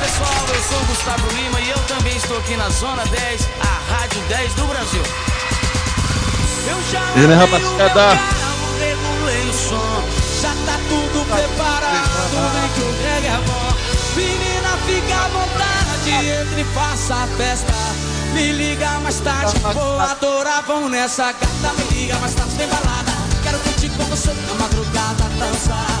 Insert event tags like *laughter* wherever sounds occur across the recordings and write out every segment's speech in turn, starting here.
Pessoal, eu sou o Gustavo Lima e eu também estou aqui na Zona 10, a Rádio 10 do Brasil. Eu já o rapaziada? carro, regulei o som, já tá tudo preparado, vem que o reggae é bom. Menina, fica à vontade, entre e faça a festa. Me liga mais tarde, vou adorar, vamos nessa gata. Me liga mais tarde, tem balada. Quero curtir com você na madrugada, dançar,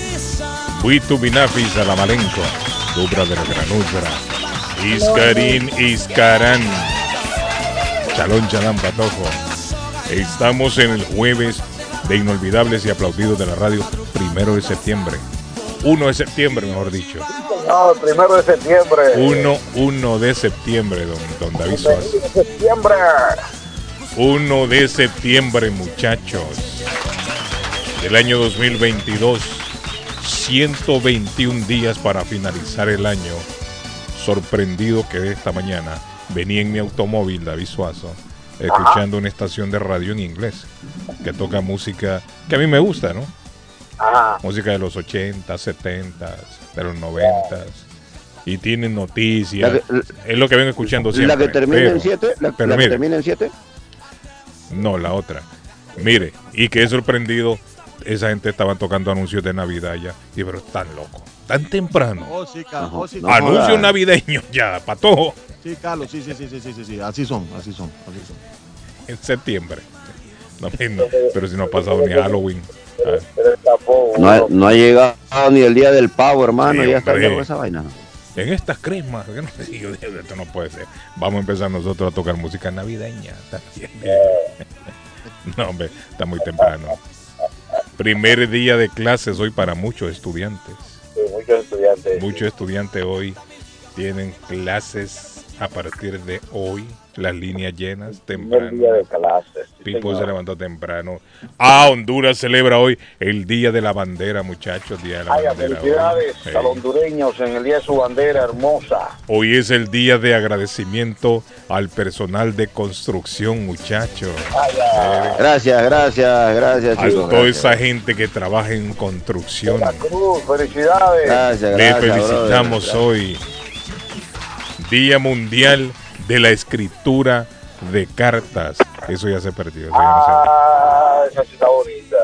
Buitu binafis a la malenco. Dubra de la granudra. Iscarín, Iscarán. Chalón, chalán, patojo. Estamos en el jueves de inolvidables y aplaudidos de la radio, primero de septiembre. 1 de septiembre, mejor dicho. No, primero de septiembre. 1, 1 de septiembre, don, don David Suárez. de septiembre. 1 de septiembre, muchachos. Del año 2022. 121 días para finalizar el año. Sorprendido que esta mañana venía en mi automóvil, David Suazo, escuchando una estación de radio en inglés que toca música que a mí me gusta, ¿no? Ajá. Música de los 80, 70, de los 90. Y tienen noticias. Que- es lo que vengo escuchando siempre. La que termina pero- en 7, la, la que termina en 7. No, la otra. Mire, y que he sorprendido, esa gente estaba tocando anuncios de Navidad ya. Y pero tan loco, tan temprano. Oh, sí, Carlos. Oh, sí, No. Anuncios navideños ya, patojo, Sí, Carlos. Sí, sí, sí, sí, sí, sí, sí. Así son, así son, así son. en septiembre. No, *laughs* no, pero si no ha pasado ni Halloween. No, ha, uno. no ha llegado ni el día del pavo, hermano. Sí, ya está con esa vaina. En estas cresmas, que no sé, yo dije, esto no puede ser. Vamos a empezar nosotros a tocar música navideña. también. *laughs* No, hombre, está muy temprano. Primer día de clases hoy para muchos estudiantes. Sí, muchos estudiantes. Muchos estudiantes hoy tienen clases a partir de hoy, las líneas llenas, temprano. día de clases. sí, Pipo señor. se levantó temprano. Ah, Honduras celebra hoy el Día de la Bandera, muchachos. Día de la Ay, Bandera. hoy. felicidades Sí. a los hondureños en el día de su bandera hermosa. Hoy es el día de agradecimiento al personal de construcción, muchachos. Ay. Gracias, gracias, gracias, A chicos. toda gracias. esa gente que trabaja en construcción. La Cruz, felicidades. Gracias, Le gracias. felicitamos brother. hoy. Día Mundial de la Escritura de Cartas. Eso ya se perdió. eso ya no se- Ah, esa sí está bonita.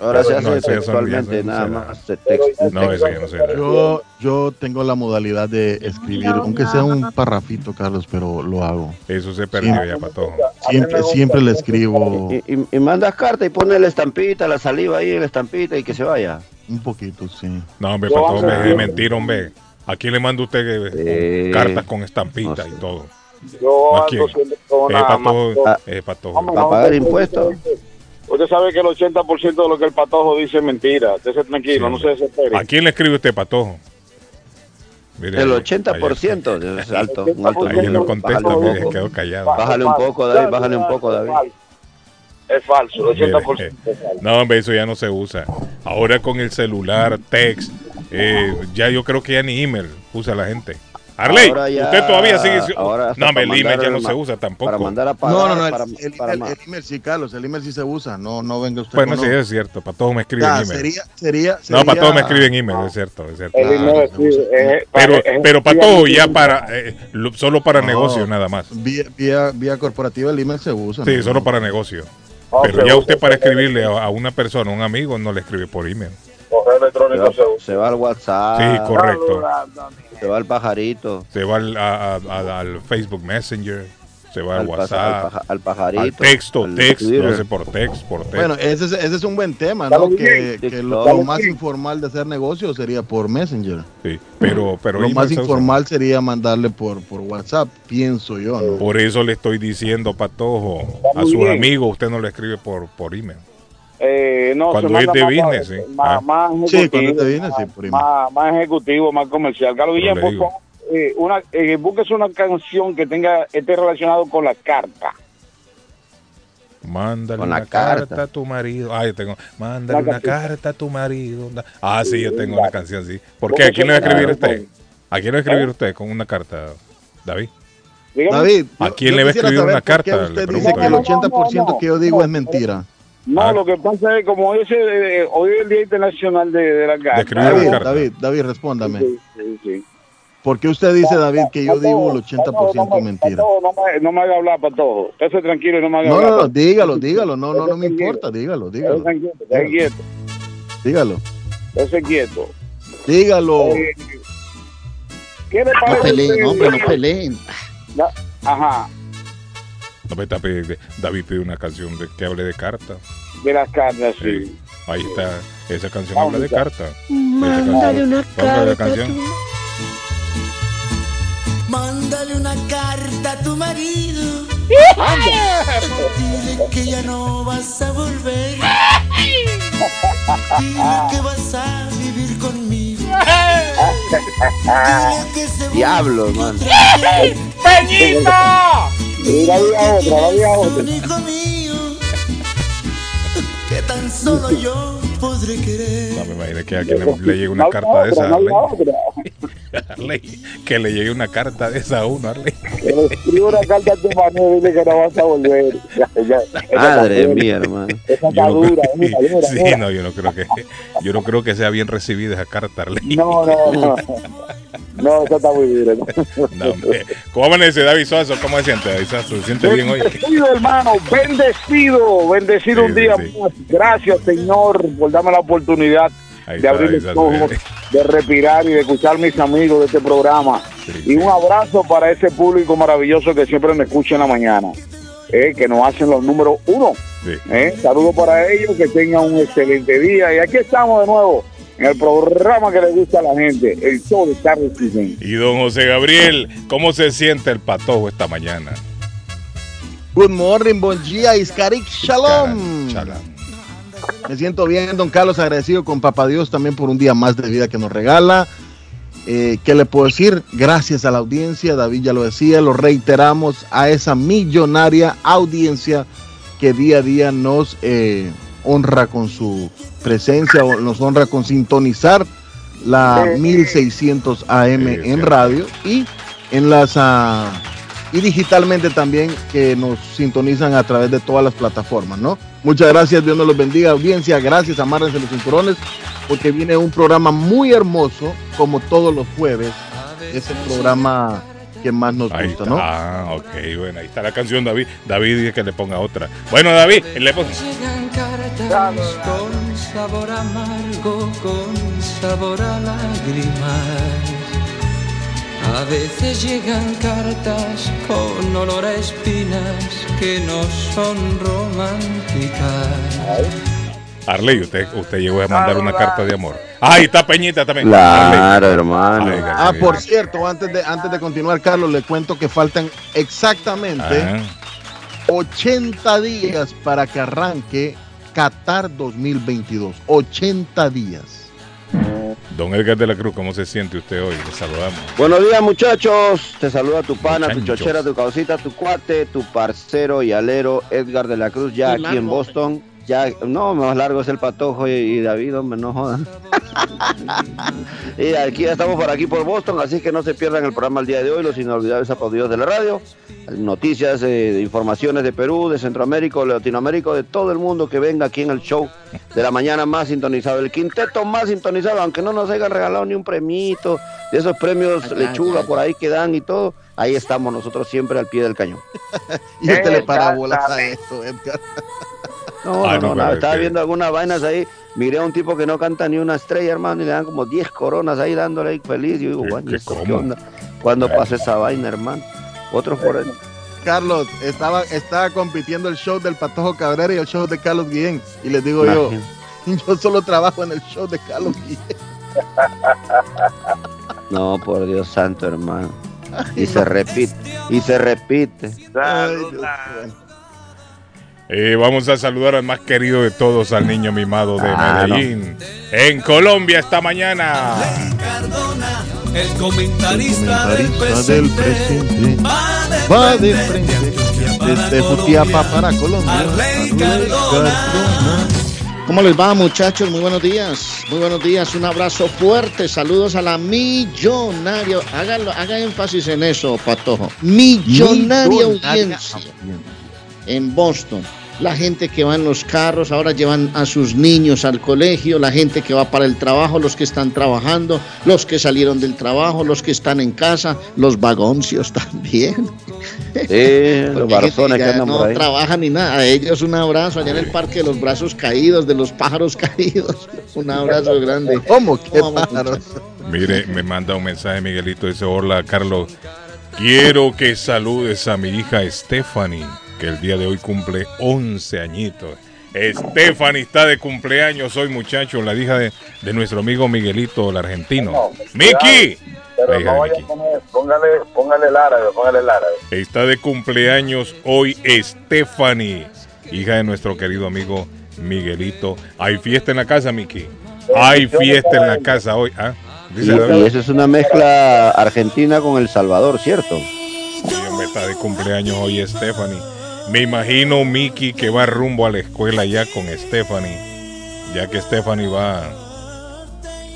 Ahora se hace textualmente, nada más. text- No, eso ya no se Yo, yo tengo la modalidad de escribir, aunque sea un parrafito, Carlos, pero lo hago. Eso se perdió Sí. ya, patojo. Siempre, siempre le escribo Y, y- y mandas carta y pones la estampita, la saliva ahí, la estampita y que se vaya. un poquito, sí. No, hombre, ando- me de mentir, hombre. ¿A quién le manda usted eh, cartas con estampita No y todo? Yo ¿A ando quién? siempre con Eh, Ah. eh, patojo. Vamos, ¿Para pagar impuestos? Usted sabe que el 80% de lo que el patojo dice es mentira. Usted se tranquilo, Sí, no se desespere. ¿A quién le escribe usted, patojo? Mire, El ahí- 80% es alto, un alto Ahí, no contesta, Bájale un mire, poco. quedó callado. Bájale un poco, David, bájale un poco, David. Es falso, el Mire, 80% es falso. No, hombre, eso ya no se usa. Ahora con el celular, text, eh, ya yo creo que ya ni email usa la gente. Arley, ya- usted todavía sigue. no, el email ya no se usa tampoco. Para mandar a pagar. No, no, no, para, el, el- para el- ma- el email sí, Carlos, el email sí se usa, no, no venga usted Bueno, sí, no. es cierto. Para todos me escriben Ya, email. sería, sería, No, sería- para todos me escriben email, es cierto, es cierto. El Pero, es- pero para es- todo, ya para, eh, lo- solo para No. negocio nada más. Vía, vía, vía corporativa el email se usa. Sí, ¿no? solo para negocio. Oh, Pero ya usted para escribirle a, a una persona, a un amigo, no le escribe por email. Correo Se electrónico va, se usa. se va al WhatsApp. Sí, correcto. Se va al pajarito. Se va al, a- a- al Facebook Messenger, se va al, Al, paja- WhatsApp, al paja- al pajarito. al texto, al text, Twitter. lo hace por text, por text. Bueno, ese es, ese es un buen tema, ¿no? Que, lo, más informal de hacer negocio sería por Messenger. sí, pero, pero lo más informal sería mandarle por, por WhatsApp, pienso yo, ¿no? Por eso le estoy diciendo, Patojo, a sus amigos, usted no le escribe por, por email. Eh, no, Cuando se manda es de más- business, sí. Más, Ah. más Sí, ejecutivo, cuando es de business, sí, más- email. más, más ejecutivo, más comercial. Carlos Guillén, por favor, eh, una, eh, búsquese una canción que tenga esté relacionado con la carta. Mándale Con la una carta. carta. a tu marido. Ah, yo tengo. Mándale una carta. a tu marido. Ah, sí, yo tengo una canción así. ¿Por ¿Cómo qué? ¿A quién le va a escribir usted? ¿A quién le va a escribir usted con una carta, David? Dígame. David, ¿A quién yo le va a escribir una carta? Usted dice que el yo. 80% No, no, que yo digo no. es mentira. No, Ah. lo que pasa es como ese, eh, hoy es el Día Internacional de, de la carta. David, carta. David, David, respóndame. Sí, sí, sí. ¿Por qué usted dice, David, que yo digo el 80% no, me- mentira? No, me, no me haga hablar para todo. Esté tranquilo y no me haga No, hablar. no, no, dígalo, dígalo. No, no, no me importa. Dígalo, dígalo. esté quieto, Dígalo. esté quieto. Dígalo. Eh, ¿Qué le No parece? peleen, a hombre, no peleen. Ajá, No me está pidiendo- David pide una canción de, que hable de cartas. de las cartas, sí. Sí. Ahí está. Esa canción Vamos, habla de cartas. Mándale una Vamos a ver la carta. Mándale una carta a tu marido. Dile que ya no vas a volver. *laughs* Dile que vas a vivir conmigo. *laughs* Diablo, man. Y la vida otra, la vida otra. un hijo mío. Que tan solo yo podré querer. No me imagino que a alguien le, le llegue una No, carta de otra, esa. no, Arley. Que le llegue una carta de esa a uno, Arley. Que le escriba una carta a tu marido y dile que no vas a volver. Ya, ya, esa *laughs* Madre mía, hermano. Esa está Yo no dura, creo- dura, dura, sí, dura. no, yo no creo que yo no creo que sea bien recibida esa carta, Arley. No, no, no. *laughs* No, esa está muy dura. No. ¿Cómo amanece David Suazo? ¿Cómo se siente, David Suazo? ¿Se siente bien hoy? Bendecido, hermano, bendecido, bendecido Sí, un día sí, sí. más. Gracias, Señor, por darme la oportunidad Ahí de está, abrir los ojos, de respirar y de escuchar a mis amigos de este programa. Sí, Y un abrazo para ese público maravilloso que siempre me escucha en la mañana, eh, que nos hacen los números uno. Sí. Eh, Saludos para ellos, que tengan un excelente día. Y aquí estamos de nuevo en el programa que le gusta a la gente, el show de Carlos Guillén. Y don José Gabriel, ¿cómo se siente el patojo esta mañana? Good morning, bon día, Iskarik Shalom. Chala. Me siento bien, don Carlos, agradecido con Papá Dios también por un día más de vida que nos regala. Eh, ¿Qué le puedo decir? Gracias a la audiencia, David ya lo decía, lo reiteramos a esa millonaria audiencia que día a día nos eh, honra con su presencia, o nos honra con sintonizar la 1600 AM en radio y en las ah, y digitalmente también que nos sintonizan a través de todas las plataformas, ¿no? Muchas gracias, Dios nos los bendiga, audiencia, gracias, amárrense los cinturones, porque viene un programa muy hermoso, como todos los jueves, es el programa que más nos Ahí gusta, está. ¿no? Ah, ok, bueno, ahí está la canción, David. David dice que le ponga otra. Bueno, David, le pon... Llegan cartas con sabor amargo, con sabor a lágrimas. A veces llegan cartas con olor a espinas que no son románticas. Arley, usted, usted llegó a mandar una carta de amor. Ahí está Peñita también. Claro, Arley. hermano. Ay, Ah, por cierto, antes de, antes de continuar, Carlos, le cuento que faltan exactamente Ajá. 80 días para que arranque Qatar 2022. 80 días. Don Edgar de la Cruz, ¿cómo se siente usted hoy? Le saludamos. Buenos días, muchachos. Te saluda tu pana, tu chochera, tu causita, tu cuate, tu parcero y alero Edgar de la Cruz, ya aquí en. Boston. Ya, no, más largo es el patojo y, y David, hombre, no jodan. *laughs* y aquí ya estamos por aquí por Boston, así que no se pierdan el programa el día de hoy, los inolvidables aplaudidos de la radio. Noticias, eh, informaciones de Perú, de Centroamérica, de Latinoamérica, de todo el mundo que venga aquí en el show de la mañana más sintonizado, el quinteto más sintonizado, aunque no nos hayan regalado ni un premito, de esos premios lechuga por ahí que dan y todo, ahí estamos nosotros siempre al pie del cañón. *laughs* Y este le Exactamente. parábolas a esto, Edgar. *laughs* No, Ah, no, no, no, pero estaba viendo algunas vainas ahí. Miré a un tipo que no canta ni una estrella, hermano, y le dan como 10 coronas ahí dándole ahí feliz. Yo digo, ¿Qué- "Guaño, qué. ¿qué onda? ¿Cuándo pasa esa vaina, hermano? Otros por ahí. Carlos, estaba, estaba compitiendo el show del Patojo Cabrera y el show de Carlos Guillén. Y les digo yo, *laughs* yo solo trabajo en el show de Carlos Guillén. *laughs* No, por Dios santo, hermano. Y se repite, y se repite. Ay, Dios. Eh, vamos a saludar al más querido de todos, al niño mimado de Claro. Medellín. En Colombia esta mañana. Cardona, el comentarista, del Comentarista del presente, presente, va de frente, desde Jutiapa Colombia. para Colombia. Cardona. ¿Cómo les va muchachos? Muy buenos días. Muy buenos días. Un abrazo fuerte. Saludos a la millonaria. Hágalo, haga énfasis en eso, Patojo. Millonaria Millonaria audiencia en Boston. La gente que va en los carros, ahora llevan a sus niños al colegio, la gente que va para el trabajo, los que están trabajando, los que salieron del trabajo, los que están en casa, los vagoncios *laughs* también. Sí, los barzones que andan no por ahí. trabajan ni nada. A ellos un abrazo allá en el parque de los brazos caídos, de los pájaros caídos. *laughs* Un abrazo grande. ¿Cómo? ¿Qué pájaros? Mire, me manda un mensaje Miguelito. Dice: Hola, Carlos. Quiero que saludes a mi hija Stephanie, que el día de hoy cumple 11 añitos. Stephanie está de cumpleaños hoy, muchachos, la hija de, de nuestro amigo Miguelito, el argentino. Vaya Miki. a poner, póngale, póngale el árabe, póngale el árabe. Está de cumpleaños hoy Stephanie, hija de nuestro querido amigo Miguelito. Hay fiesta en la casa, Miki. Hay fiesta en la casa hoy. ¿Ah? Y, Dice, y David. eso es una mezcla argentina con El Salvador, ¿cierto? Sí, hombre, está de cumpleaños hoy Stephanie. Me imagino Miki que va rumbo a la escuela ya con Stephanie, ya que Stephanie va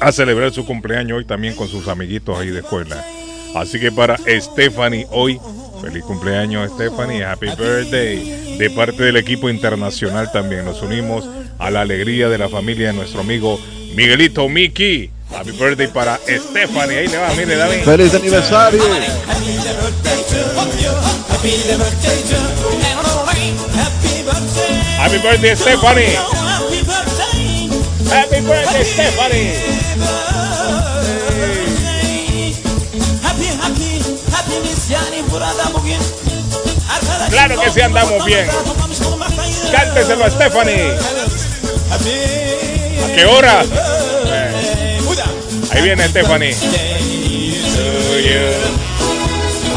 a celebrar su cumpleaños hoy también con sus amiguitos ahí de escuela. Así que para Stephanie hoy, feliz cumpleaños Stephanie, happy birthday. De parte del equipo internacional también nos unimos a la alegría de la familia de nuestro amigo Miguelito Miki. Happy birthday para Stephanie. Ahí le va, mire David. ¡Feliz aniversario! Happy birthday Stephanie. Happy birthday Stephanie. Claro que sí andamos bien. Cánteselo a Stephanie. ¿A qué hora? Eh, Ahí viene Stephanie.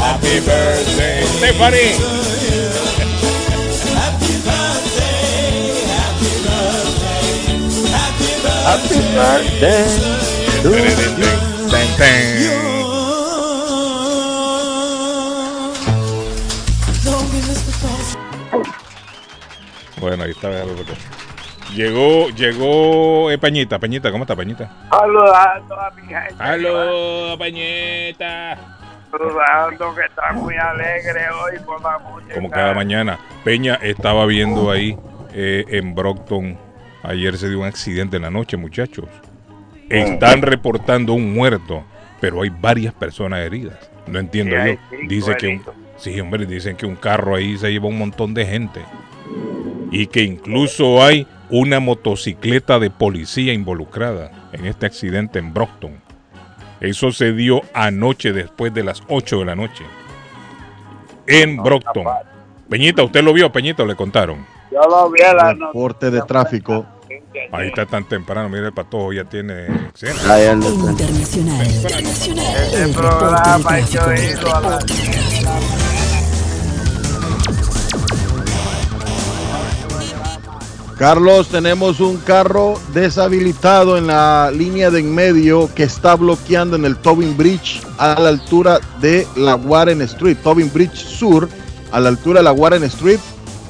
Happy birthday Stephanie. Happy birthday to you. Bueno, ahí está. Llegó, llegó eh, Peñita, Peñita, ¿cómo está Peñita? Saludando a mi gente. ¡Aló, Peñita! Saludando que está muy alegre hoy por la música. Como cada mañana. Peña estaba viendo ahí eh, en Brockton. Ayer se dio un accidente en la noche, muchachos. Están reportando un muerto, pero hay varias personas heridas. No entiendo Sí, yo. Dice que un, sí, hombre, dicen que un carro ahí se lleva un montón de gente. Y que incluso hay una motocicleta de policía involucrada en este accidente en Brockton. Eso se dio anoche después de las 8 de la noche. En Brockton. Peñita, ¿usted lo vio, Peñita, o le contaron? Yo lo vi a la noche. Reporte de tráfico. Ahí está tan temprano, mira el patojo ya tiene anda. Internacional. Internacional. Este El programa yo he ido a la Carlos, tenemos un carro deshabilitado en la línea de en medio que está bloqueando en el Tobin Bridge a la altura de la Warren Street, Tobin Bridge Sur, a la altura de la Warren Street.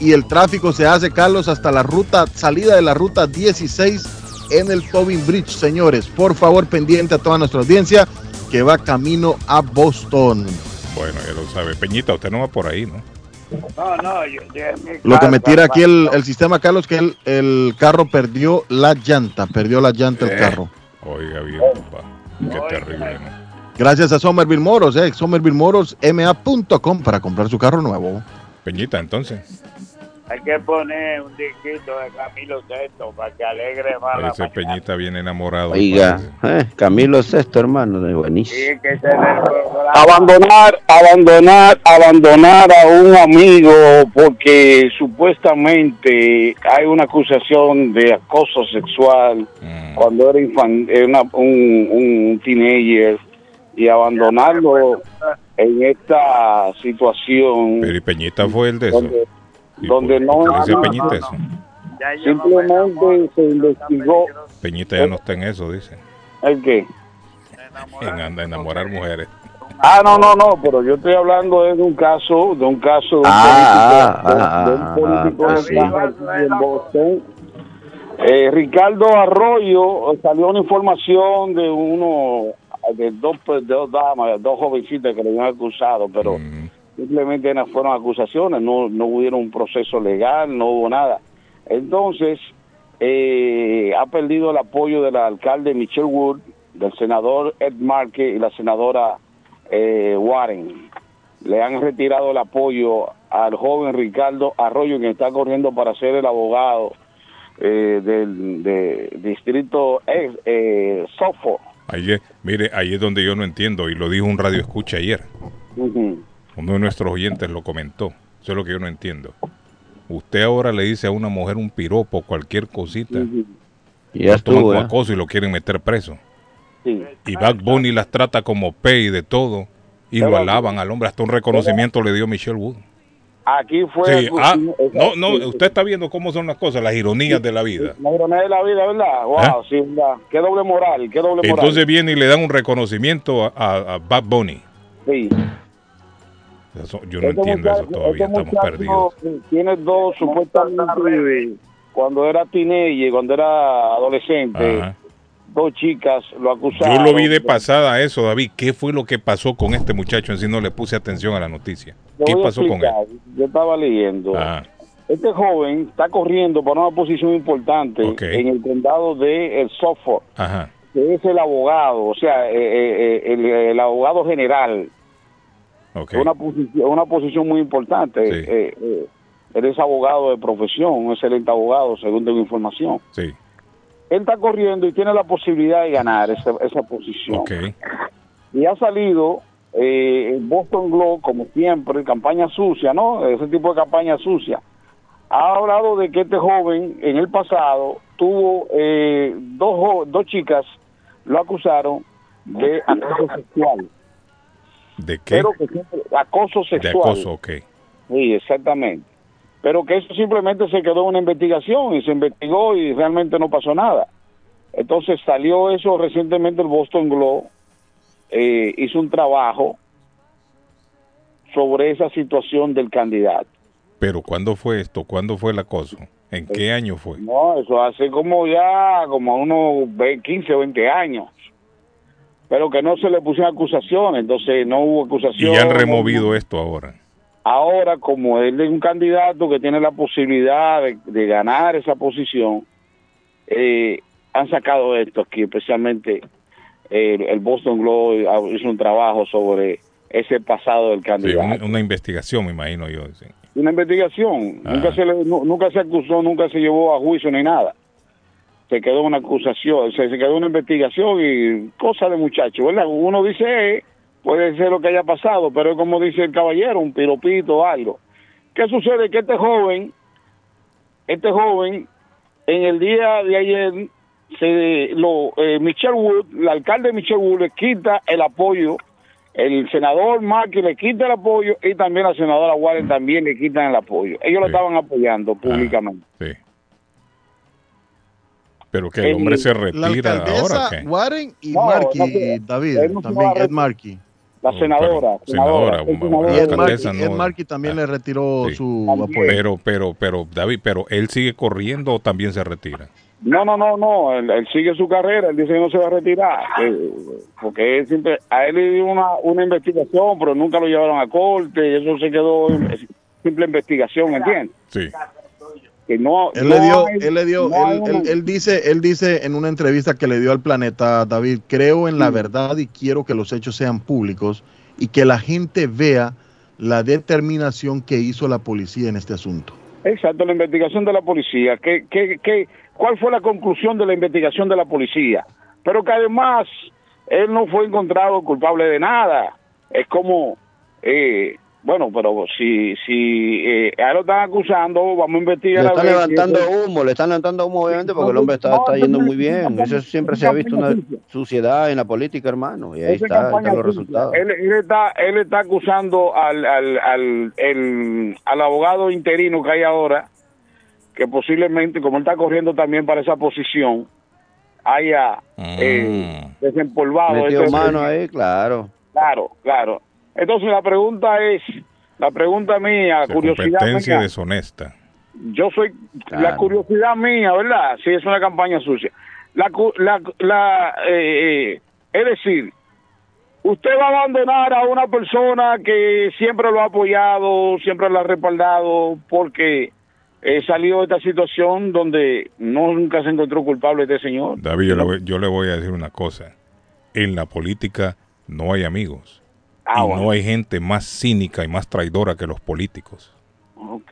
Y el tráfico se hace, Carlos, hasta la ruta, salida de la ruta 16 en el Tobin Bridge, señores. Por favor, pendiente a toda nuestra audiencia que va camino a Boston. Bueno, ya lo sabe. Peñita, usted no va por ahí, ¿no? No, no, yo mi Lo que me tira aquí el, el sistema, Carlos, que el, el carro perdió la llanta, perdió la llanta el Eh. carro. Oiga bien, papá. Qué Oiga. terrible, ¿no? Gracias a Somerville Moros, eh, Somerville Moros, ma.com para comprar su carro nuevo. Peñita, entonces. Hay que poner un disquito de Camilo Sesto para que alegre más la Ese mañana. Peñita viene enamorado. Oiga, eh, Camilo Sexto, hermano, de buenísimo. Sí, que se le programa. abandonar, abandonar, abandonar a un amigo porque supuestamente hay una acusación de acoso sexual Mm. cuando era, infan- era una- un, un teenager y abandonarlo en esta situación Pero y Peñita fue el de eso. donde, ¿Y donde por- no, qué Peñita no, eso? Simplemente se investigó Peñita ya no está en eso, dice. el que En anda enamorar mujeres. Ah, no, no, no, pero yo estoy hablando de un caso, de un caso de un Ah, político, ah, de, de un ah, político ah, de sí. aquí en Boston. Eh, Ricardo Arroyo, eh, salió una información de uno, de dos, pues, de dos damas, dos jovencitas que le habían acusado, pero Mm. Simplemente fueron acusaciones, no, no hubo un proceso legal, no hubo nada. Entonces, eh, ha perdido el apoyo del alcalde Michelle Wood, del senador Ed Markey y la senadora eh, Warren. Le han retirado el apoyo al joven Ricardo Arroyo, que está corriendo para ser el abogado eh, del de distrito eh, eh, Suffolk. Ahí es- mire, ahí es donde yo no entiendo, y lo dijo un radio escucha ayer. Ujú. Uno de nuestros oyentes lo comentó. Eso es lo que yo no entiendo. Usted ahora le dice a una mujer un piropo, cualquier cosita, Y ya estuvo, como ¿eh? acoso y lo quieren meter preso. Sí. Y Bad Bunny las trata como P y de todo. Y lo alaban al hombre. Hasta un reconocimiento le dio Michelle Wood. Aquí fue... Sí, ah, no, no, usted está viendo cómo son las cosas, las ironías de la vida. La ironía de la vida, ¿verdad? Wow, ¿Eh? sí, ¿verdad? Qué doble moral, qué doble moral. Entonces viene y le dan un reconocimiento a, a, a Bad Bunny. sí. Eso- yo no Este entiendo eso todavía, este estamos perdidos. Tiene dos, supuestamente, cuando era teenager, cuando era adolescente, Ajá. dos chicas lo acusaron. Yo lo vi de pasada eso, David. ¿Qué fue lo que pasó con este muchacho? En sí no le puse atención a la noticia. ¿Qué pasó con él? Yo estaba leyendo. Ajá. Este joven está corriendo para una posición importante en el condado de el Suffolk, Ajá. que es el abogado, o sea, eh, eh, eh, el, el abogado general. Ok. una posición una posición muy importante. Sí. Eh, eh, él es abogado de profesión un excelente abogado según tengo información. Sí. él está corriendo y tiene la posibilidad de ganar esa, esa posición. Y ha salido eh, Boston Globe como siempre campaña sucia no ese tipo de campaña sucia. Ha hablado de que este joven en el pasado tuvo eh, dos dos chicas lo acusaron de acoso sexual ¿De qué? pero que siempre acoso De sexual acoso, ok. Sí, exactamente. Pero que eso simplemente se quedó en una investigación y se investigó y realmente no pasó nada. Entonces salió eso recientemente el Boston Globe, eh, hizo un trabajo sobre esa situación del candidato. Pero ¿cuándo fue esto? ¿Cuándo fue el acoso? ¿En qué año fue? No, eso hace como ya, como unos ve- 15 o 20 años. Pero que no se le pusieron acusaciones, entonces no hubo Y acusación. ya han no- removido esto ahora. Ahora, como él es un candidato que tiene la posibilidad de, de ganar esa posición, eh, han sacado esto aquí, especialmente eh, el Boston Globe ah, hizo un trabajo sobre ese pasado del Sí, candidato. una, una investigación, me imagino yo. sí. Una investigación, Ah. nunca se le, nu- nunca se acusó, nunca se llevó a juicio ni nada. Se quedó una acusación, se, se quedó una investigación y cosa de muchacho, ¿verdad? Uno dice, eh, puede ser lo que haya pasado, pero es como dice el caballero, un piropito o algo. ¿Qué sucede? Que este joven, este joven, en el día de ayer, se lo eh, Michelle Wood, el alcalde Michelle Wood le quita el apoyo, el senador Markey le quita el apoyo y también la senadora Warren también le quitan el apoyo. Ellos lo estaban apoyando públicamente. Sí. Pero que el hombre se La retira ahora. Warren y No, se- David, también Ed. Markey. La senadora, pero- senadora, senadora. Y Ed Markey, Ed no- Markey también Ah. le retiró Sí. su apoyo. Pero, pero, pero, David, pero él sigue corriendo o también se retira. No, no, no, no, él, él sigue su carrera, él dice que no se va a retirar, eh, porque él siempre, a él le dio una, una investigación, pero nunca lo llevaron a corte, y eso se quedó en simple investigación, ¿entiendes? Sí. Que no, Él no le dio, hay- él le dio, no él, él- él dice, él dice en una entrevista que le dio al planeta, David, creo en la verdad y quiero que los hechos sean públicos y que la gente vea la determinación que hizo la policía en este asunto. Exacto, la investigación de la policía. ¿Qué, qué, qué, ¿Cuál fue la conclusión de la investigación de la policía? Pero que además él no fue encontrado culpable de nada. Es como, eh, bueno, pero si, si eh, a él lo están acusando, vamos a investigar. Le a están ver levantando humo, le están levantando humo obviamente porque el hombre está, está yendo muy bien. Eso siempre se ha visto una suciedad en la política, hermano. Y ahí está, están los resultados. Él, él está, él está acusando al, al, al, el- al abogado interino que hay ahora, que posiblemente, como él está corriendo también para esa posición, haya eh, desempolvado. Metió ese- mano ahí, claro. Claro, claro. Entonces la pregunta es, la pregunta mía, La curiosidad competencia mía, deshonesta. yo soy la curiosidad mía, ¿verdad? Sí, es una campaña sucia. La, cu- la, la eh, eh, es decir, usted va a abandonar a una persona que siempre lo ha apoyado, siempre lo ha respaldado, porque eh, salió de esta situación donde no nunca se encontró culpable este señor. David, yo le, voy, yo le voy a decir una cosa. En la política no hay amigos. Ah, y bueno. no hay gente más cínica y más traidora que los políticos. Ok.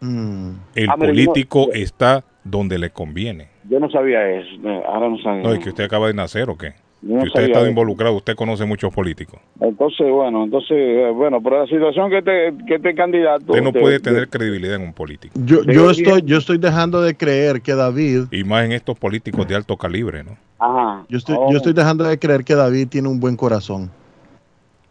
Mm. El Ah, político yo- está donde le conviene. Yo no sabía eso, ahora no sabía. No, es que usted acaba de nacer o qué. No que usted ha estado eso. involucrado, usted conoce muchos políticos. Entonces, bueno, entonces, eh, bueno, pero la situación que este, que este candidato... Usted no de- puede de- tener credibilidad en un político. Yo, yo estoy, yo estoy dejando de creer que David, Y más en estos políticos de alto calibre, ¿no? Ajá. yo estoy, Oh. yo estoy dejando de creer que David tiene un buen corazón.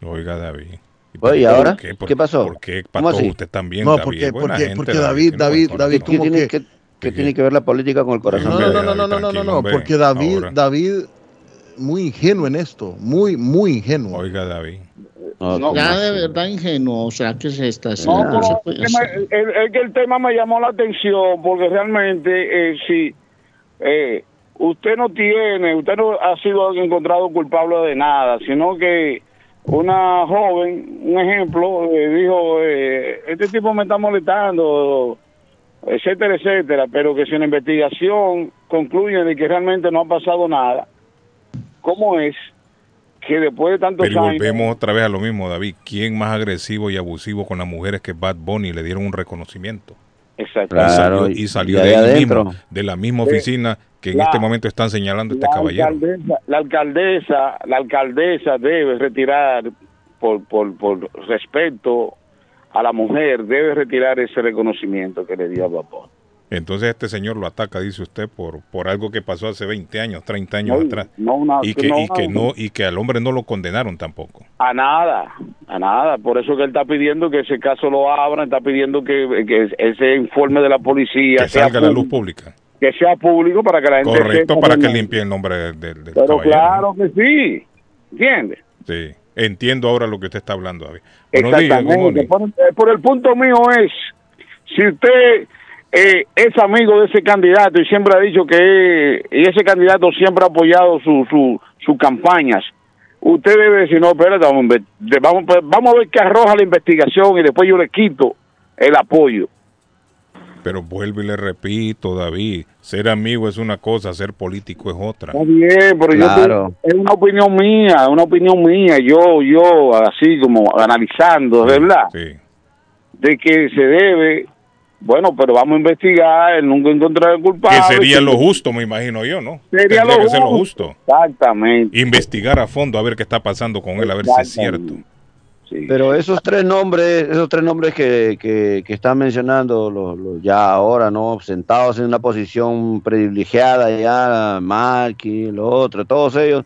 Oiga, David. ¿Y Oye, ¿y por ahora? ¿Por- ¿Qué pasó? ¿Por qué, ¿Cómo Pato, así? usted también, No, David? porque- porque- gente, porque David- David-. David, ¿Qué, como tiene, que- tiene que ver la política con el corazón? No, no, no, no, David, no, no, no, no, hombre. porque David, Ahora. David, muy ingenuo en esto, muy, muy ingenuo. Oiga, David. No, No, de verdad ingenuo, o sea, que se está No, haciendo? No me- el- es que el tema me llamó la atención porque realmente eh, si eh, usted no tiene, usted no ha sido encontrado culpable de nada, sino que una joven, un ejemplo, eh, dijo, eh, este tipo me está molestando, etcétera, etcétera, pero que si una investigación concluye de que realmente no ha pasado nada, ¿cómo es que después de tantos Pero años... volvemos otra vez a lo mismo, David. ¿Quién más agresivo y abusivo con las mujeres que Bad Bunny le dieron un reconocimiento? Exacto. Y Claro, salió, y- salió y de ahí adentro. mismo, de la misma oficina que en la- este momento están señalando a este la caballero. alcaldesa, la alcaldesa, la alcaldesa debe retirar por, por, por respeto a la mujer, debe retirar ese reconocimiento que le dio a Papón. Entonces este señor lo ataca, dice usted, por, por algo que pasó hace 20 años, 30 años No, atrás. no una- y que, no y que no y que al hombre no lo condenaron tampoco. A nada, a nada. Por eso que él está pidiendo que ese caso lo abran, está pidiendo que, que ese informe de la policía Que salga a la luz pública. que sea público para que la gente Correcto, para que limpie el nombre del, del- Pero caballero. claro que sí, ¿entiendes? Sí. Entiendo ahora lo que usted está hablando, David. Buenos días, Exactamente. Por, eh, por el punto mío es, si usted eh, es amigo de ese candidato y siempre ha dicho que y ese candidato siempre ha apoyado su, su, sus campañas, usted debe decir, no, espérate, vamos, vamos, pues, vamos a ver qué arroja la investigación y después yo le quito el apoyo. Pero vuelvo y le repito, David, ser amigo es una cosa, ser político es otra. Está bien, pero Claro. yo te- es una opinión mía, una opinión mía, yo, yo, así como analizando, ¿verdad? Sí. de que se debe, bueno, pero vamos a investigar, nunca encontrar el culpable. Que sería lo justo, me imagino yo, ¿no? Sería Tendría lo que ser lo justo. Exactamente. Investigar a fondo a ver qué está pasando con él, a ver si es cierto. Sí. Pero esos tres nombres, esos tres nombres que, que, que están mencionando los, los ya ahora, ¿no? Sentados en una posición privilegiada ya, Marky, lo otro, todos ellos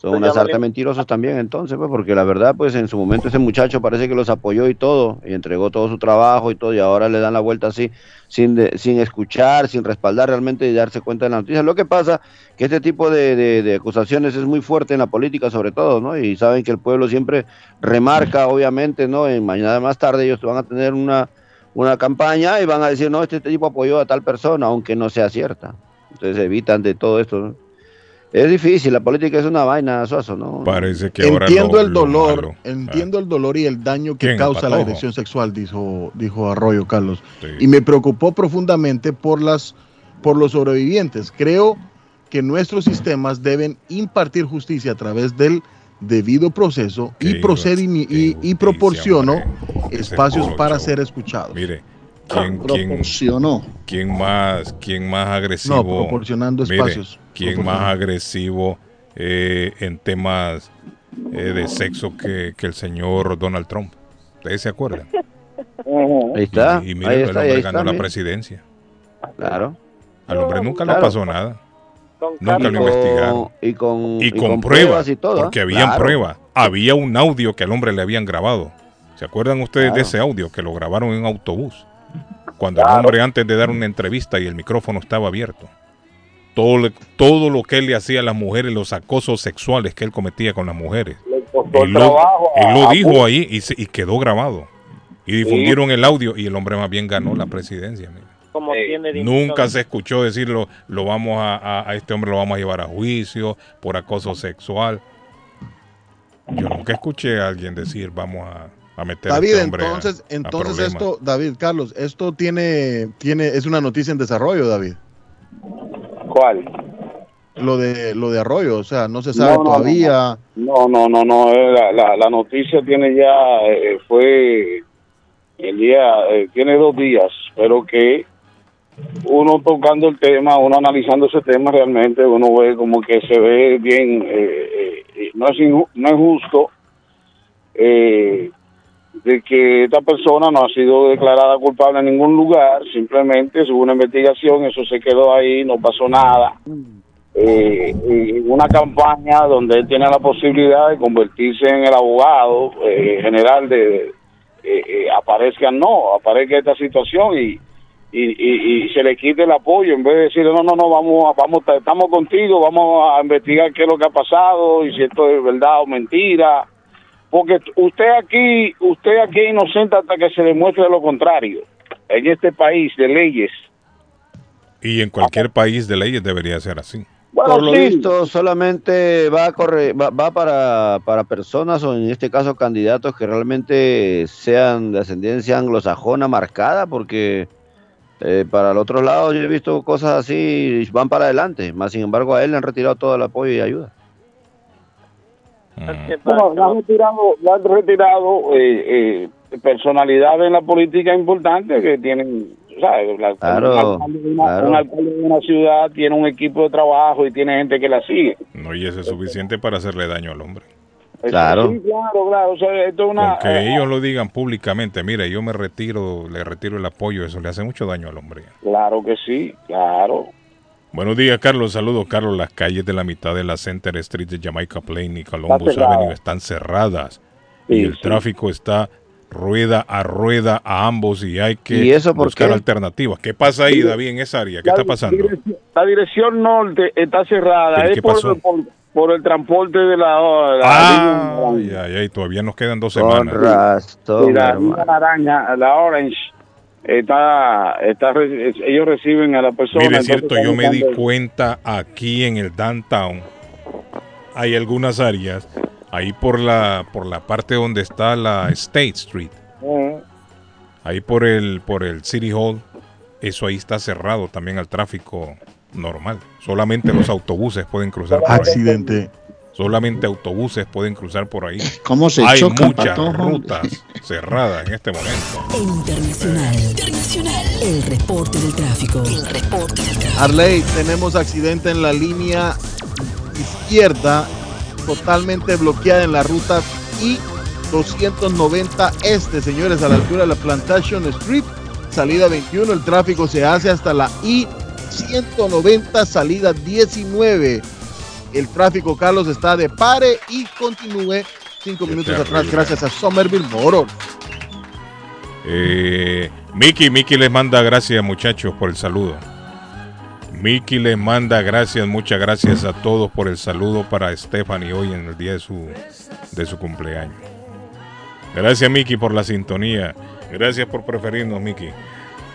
son Pues unas ya sarta vale. mentirosos también entonces, pues, porque la verdad, pues en su momento ese muchacho parece que los apoyó y todo, y entregó todo su trabajo y todo, y ahora le dan la vuelta así, sin, de- sin escuchar, sin respaldar realmente y darse cuenta de la noticia. Lo que pasa que este tipo de, de- de acusaciones es muy fuerte en la política sobre todo, ¿no? Y saben que el pueblo siempre remarca, obviamente, ¿no? En mañana más tarde ellos van a tener una, una campaña y van a decir, no, este tipo apoyó a tal persona, aunque no sea cierta. Entonces evitan de todo esto, ¿no? Es difícil, la política es una vaina, Suazo, ¿no? Parece que ahora Entiendo lo- el lo dolor, entiendo el dolor y el daño que ¿Quién, causa la agresión sexual, dijo, dijo Arroyo Carlos. Sí. Y me preocupó profundamente por las por los sobrevivientes. Creo que nuestros sistemas deben impartir justicia a través del debido proceso y procedimi- y, proporciono espacios puro para ser escuchados. Mire, ¿Quién, quién, Proporcionó. quién más, quién más agresivo? No, proporcionando Mire, ¿Quién más agresivo eh, en temas eh, de sexo que, que el señor Donald Trump? ¿Ustedes se acuerdan? Ahí está. Y, y mire, ahí el está, hombre ahí ganó la presidencia. Claro. Al hombre nunca le pasó nada. Nunca lo investigaron. con, y con, Y con pruebas, y todo. porque habían Claro. pruebas. Había un audio que al hombre le habían grabado. ¿Se acuerdan ustedes de ese audio que lo grabaron en un autobús? Cuando el hombre antes de dar una entrevista y el micrófono estaba abierto. Todo, todo lo que él le hacía a las mujeres, los acosos sexuales que él cometía con las mujeres. Le costó Él el lo, trabajo. a- él lo a- dijo ahí y, se- y quedó grabado. Y difundieron el audio y el hombre más bien ganó la presidencia. mira. Como tiene dinero. Nunca se escuchó decirlo, lo vamos a, a- a este hombre lo vamos a llevar a juicio por acoso sexual. Yo nunca escuché a alguien decir vamos a, a meter a David, este hombre a- entonces, a entonces problemas". esto, David, Carlos, esto tiene, tiene, es una noticia en desarrollo, David. ¿Cuál? Lo de, lo de Arroyo, o sea, no se sabe No, no, todavía. No, no, no, no. eh, La, la, la noticia tiene ya, eh, fue el día, eh, tiene dos días, pero que uno tocando el tema, uno analizando ese tema realmente, uno ve como que se ve bien, eh, eh, no, es no es justo eh, de que esta persona no ha sido declarada culpable en ningún lugar, simplemente hubo una investigación, eso se quedó ahí, no pasó nada. Eh, una campaña donde él tiene la posibilidad de convertirse en el abogado eh, general de, eh, eh, aparezca no aparezca esta situación y, y, y, y se le quite el apoyo en vez de decir no no no vamos vamos estamos contigo vamos a investigar qué es lo que ha pasado y si esto es verdad o mentira porque usted aquí usted aquí es inocente hasta que se demuestre lo contrario en este país de leyes Y en cualquier país de leyes debería ser así. Bueno, Por lo sí. visto, solamente va a correr, va, va para, para personas o en este caso candidatos que realmente sean de ascendencia anglosajona marcada, porque eh, para el otro lado yo he visto cosas así, van para adelante, más sin embargo a él le han retirado todo el apoyo y ayuda. Bueno, le han retirado, han retirado eh, eh, personalidades en la política importantes que tienen, ¿sabes? La- Claro, una, claro. un alcalde de una ciudad tiene un equipo de trabajo y tiene gente que la sigue. No, y eso es suficiente para hacerle daño al hombre. Claro. Sí, claro, claro. O sea, esto es una. Que eh, ellos lo digan públicamente, mire, yo me retiro, le retiro el apoyo, eso le hace mucho daño al hombre. Claro que sí, claro. Buenos días, Carlos. Saludos, Carlos. Las calles de la mitad de la Center Street de Jamaica Plain y Columbus. Avenue están cerradas. Sí, y el sí. tráfico está rueda a rueda a ambos y hay que ¿Y eso por buscar qué? alternativas. ¿Qué pasa ahí, David, en esa área? ¿Qué está pasando? La dirección norte está cerrada. ¿Pero Es qué por, pasó? por, por el transporte de la. la Ah, ay, ay, todavía nos quedan dos Con semanas. razón, y la naranja, la orange, está, está ellos reciben a la persona. Mire, es cierto, yo me di cuenta aquí en el downtown. Hay algunas áreas, ahí por la, por la parte donde está la State Street, ahí por el, por el City Hall, eso ahí está cerrado también al tráfico normal. Solamente los autobuses pueden cruzar por ahí. Solamente autobuses pueden cruzar por ahí. *laughs* ¿Cómo se Hay chocan, muchas patojo? rutas cerradas en este momento. Internacional. Internacional. El reporte del tráfico. El reporte del tráfico. Arley, tenemos accidente en la línea izquierda, totalmente bloqueada en la ruta I 290 este, señores, a la altura de la Plantation Street, salida 21, el tráfico se hace hasta la I 190, salida 19. El tráfico, Carlos, está de pare y continúe cinco Qué minutos atrás gracias a Somerville Motors. Eh, Miki, Miki les manda gracias muchachos por el saludo. Miki les manda gracias, muchas gracias a todos por el saludo para Stephanie hoy en el día de su, de su cumpleaños. Gracias Miki por la sintonía. Gracias por preferirnos Miki.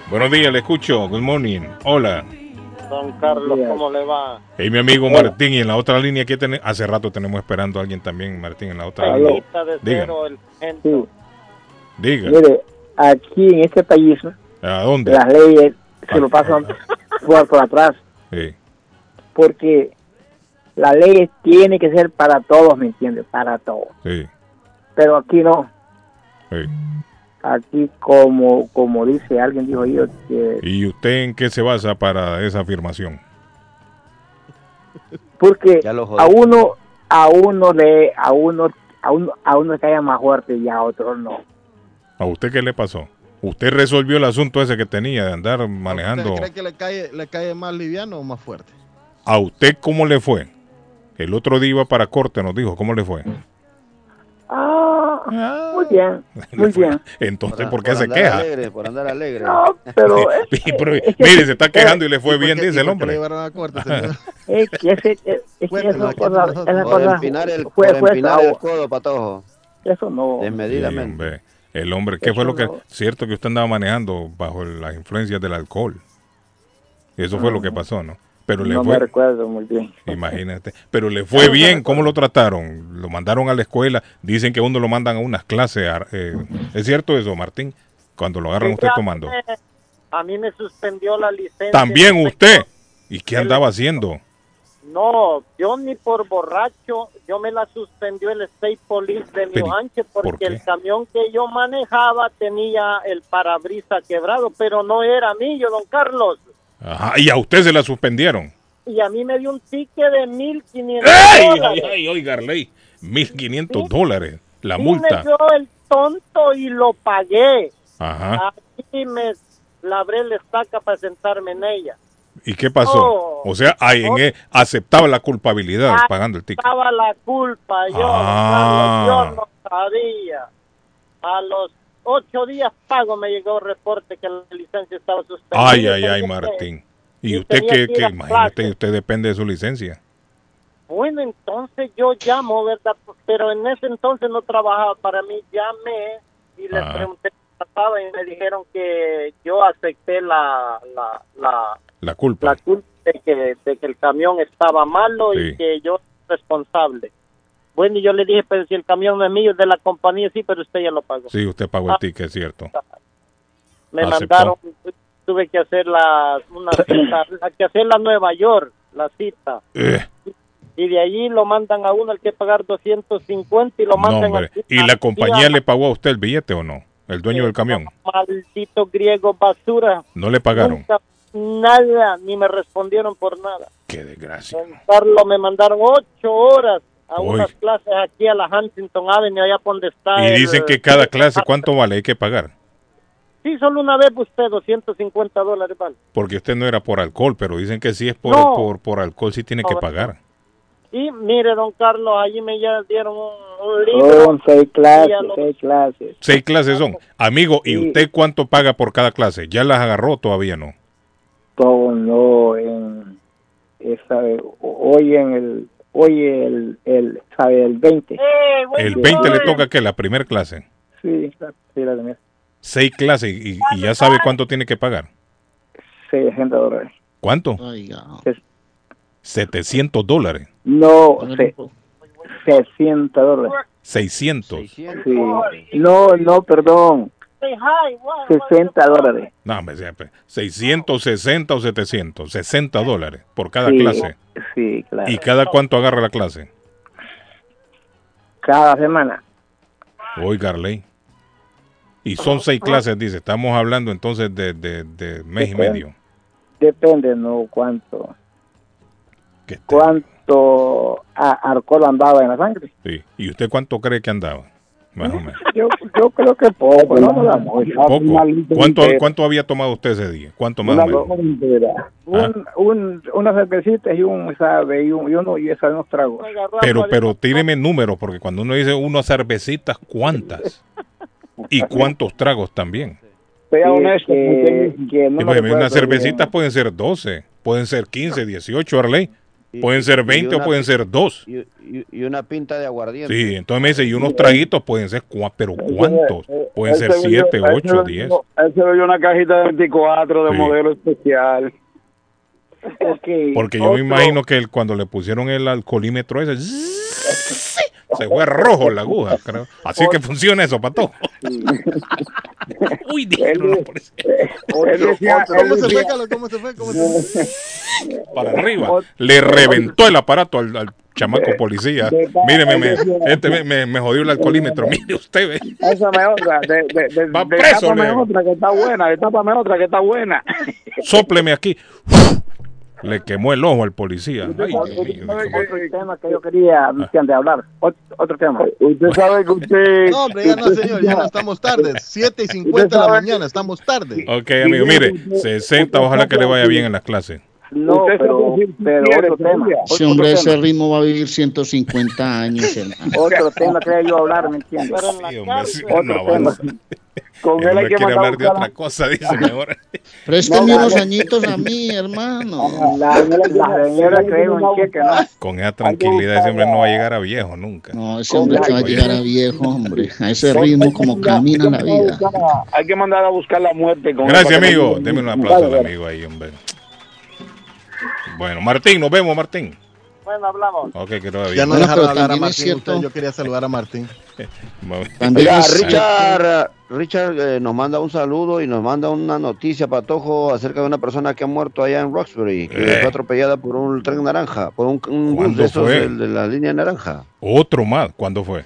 Buenos días, le escucho. Good morning. Hola. Don Carlos, ¿cómo le va? Hey, mi amigo Martín, y en la otra línea que tenemos, hace rato tenemos esperando a alguien también, Martín, en la otra línea. De Diga. cero, el gente. Diga, Mire, aquí en este país ¿a dónde? las leyes se lo pasan *laughs* por, por atrás Sí. porque la ley tiene que ser para todos, ¿me entiendes? Para todos. Sí, Pero aquí no. sí. Aquí como como dice alguien dijo yo que ¿Y usted en qué se basa para esa afirmación? porque a uno a uno le a uno a uno a uno le cae más fuerte y a otro no ¿A usted qué le pasó? ¿Usted resolvió el asunto ese que tenía de andar manejando? ¿Usted cree que le cae, le cae más liviano o más fuerte? ¿A usted cómo le fue? El otro día iba para corte, nos dijo, ¿cómo le fue? ah, muy bien *laughs* muy bien Entonces, ¿por qué por se andar queja? Alegre, por andar alegre. no pero *laughs* es, Sí, pero, es que- mire, se está quejando y le fue ¿Y por bien, qué- dice el hombre. corte, es que ese es, es que Cuéntenos, esa cosa cuéntenos. esa Por cosa empinar el, fue por fue empinar el bravo. codo, patojo. eso no Desmedidamente. El hombre, ¿qué fue Eso lo que... no. Cierto que usted andaba manejando bajo las influencias del alcohol. Eso fue lo que pasó, ¿no? Pero le no me fue... recuerdo muy bien *laughs* Imagínate. Pero le fue bien. ¿Cómo lo trataron? Lo mandaron a la escuela. Dicen que uno lo mandan a unas clases. a- eh, ¿Es cierto eso, Martín? Cuando lo agarran usted Sí, tomando. me- A mí me suspendió la licencia. También usted. ¿Y qué andaba haciendo? No, yo ni por borracho, yo me la suspendió el State Police de New Hampshire ¿por porque el camión que yo manejaba tenía el parabrisa quebrado, pero no era mío, don Carlos. Ajá. Y a usted se la suspendieron. Y a mí me dio un ticket de 1.500 ¡Ey! dólares. ¡Ay, ay, oiga, Arley! 1.500 dólares. La Y multa. me dio el tonto y lo pagué. Ajá. Aquí me labré la estaca para sentarme en ella. ¿Y qué pasó? Oh. O sea, ahí en él aceptaba la culpabilidad Ah, pagando el ticket. Estaba la culpa, yo, Ah. Yo no sabía. A los ocho días pago me llegó el reporte que la licencia estaba suspendida. Ay, ay, ay, que- Martín. ¿Y y usted que a Imagínate, usted depende de su licencia. Bueno, entonces yo llamo, ¿verdad? Pero en ese entonces no trabajaba para mí. Llamé y les Ah. pregunté qué pasaba y me dijeron que yo acepté la, la, la, La culpa. la culpa de que, de que el camión estaba malo Sí. y que yo era responsable. Bueno, y yo le dije, pero si el camión no es mío, es de la compañía, sí, pero usted ya lo pagó. Sí, usted pagó el Ah. ticket, cierto. Me aceptó. mandaron, tuve que hacer la, una cita, *clears throat* la que hacer la Nueva York, la cita. Eh, Y de allí lo mandan a uno, al que pagar 250 y lo no, mandan hombre. aquí ¿Y la a- compañía a- le pagó a usted el billete o no? ¿El dueño del camión? Maldito griego basura. ¿No le pagaron? Nunca, nada, ni me respondieron por nada. Qué desgracia. Carlos, me mandaron ocho horas a Uy. unas clases aquí a la Huntington Avenue, allá donde está. Y el- dicen que cada clase, ¿cuánto vale? Hay que pagar. Sí, solo una vez usted, 250 dólares, vale. Porque usted no era por alcohol, pero dicen que si es por, No. por, por alcohol, sí tiene No, que pagar. Y mire, don Carlos, allí me ya dieron un, un libro. son seis clases los- seis clases Seis clases son. Amigo, ¿y Sí. usted cuánto paga por cada clase? ¿Ya las agarró o todavía no? todo no en esa hoy en el hoy el el sabe el 20 Eh, El sí, 20 le toca que la primera clase. sí la- sí la tenía Seis clases y, y ya sabe cuánto tiene que pagar. 600 dólares ¿Cuánto? Oiga. 700 dólares. no se- 600 dólares 600. 600. sí no no perdón Say hi, what- what- 60 dólares No, hombre, siempre. 660 o 700. 60 dólares por cada Sí, clase. sí claro ¿Y cada cuánto agarra la clase? cada semana Oiga, Arley. Y son seis clases, dice. Estamos hablando entonces de, de, de mes y medio. depende no cuánto cuánto a- alcohol andaba en la sangre sí. ¿Y usted cuánto cree que andaba? Más o menos. yo yo creo que poco no no da mucho. Poco. ¿Cuánto, ¿Cuánto había tomado usted ese día? ¿Cuánto más o menos? un, un, una cervecita y un sabe y, un, y uno y esa unos tragos Pero, pero tíreme números, porque cuando uno dice unas cervecitas, ¿cuántas? ¿Y cuántos tragos también? Sea honesto. que, que no me pues, unas cervecitas bien. pueden ser 12, pueden ser 15, 18, Arley. Pueden ser y 20 o una- pueden ser 2. Y, y- y una pinta de aguardiente. Sí, entonces me dice, y unos traguitos pueden ser, pero ¿cuántos? Pueden ser 7, 8, 10. Él se bebió una cajita de 24 de Sí. modelo especial. Ok, Porque yo me otro- imagino que el- cuando le pusieron el alcoholímetro ese, *laughs* se fue rojo la aguja, creo. Así que funciona eso, pato. Uy. Él decía- él ¿Cómo se fue, Carlos? ¿Cómo se fue? ¿Cómo se fue? *laughs* para arriba. Le reventó el aparato al, al chamaco policía. Míreme, me, este me, me, me jodió el alcoholímetro. Mire usted, ve. Ésame otra, de, de, de, Va de preso, Leo. otra que está buena, de tápame otra que está buena. Sópleme aquí. *laughs* Le quemó el ojo al policía. Ay, Dios mío. Otro tema que yo quería antes de hablar. Ot- Otro tema. Usted sabe que usted... *laughs* No, hombre, ya no, señor, ya no estamos tarde. *laughs* 7 y 50 de la mañana, estamos tarde. Ok, amigo, mire, 60, ojalá que le vaya bien en las clases. No, pero, pero otro tema. Ese Otro hombre, ese tema. ritmo va a vivir 150 años. *laughs* Otro tema quería yo hablar, ¿me entiendes? Sí, hombre, sí, cárcel. no Otro avanza. Con El él hay que quiere hablar de otra cosa, dice *laughs* mejor. Présteme No, unos no. añitos a mí, hermano. La, *laughs* la señora cree un cheque, ¿no? Con esa tranquilidad ese hombre no va a llegar a viejo nunca. No, ese hombre que va a llegar a viejo, hombre. A ese ritmo como camina la vida. Hay que mandar a buscar la muerte. Con Gracias, él que amigo. Deme un aplauso al amigo ahí, hombre. Bueno, Martín, nos vemos, Martín. Bueno, hablamos. Ok, que todo bien. Ya no Bueno, dejaron hablar a Martín. usted, yo quería saludar a Martín. *laughs* Oiga, Richard, Richard eh, nos manda un saludo y nos manda una noticia, Patojo, acerca de una persona que ha muerto allá en Roxbury, que Eh. fue atropellada por un tren naranja, por un, un bus ¿Cuándo de esos de, la línea naranja. Otro más. ¿Cuándo fue?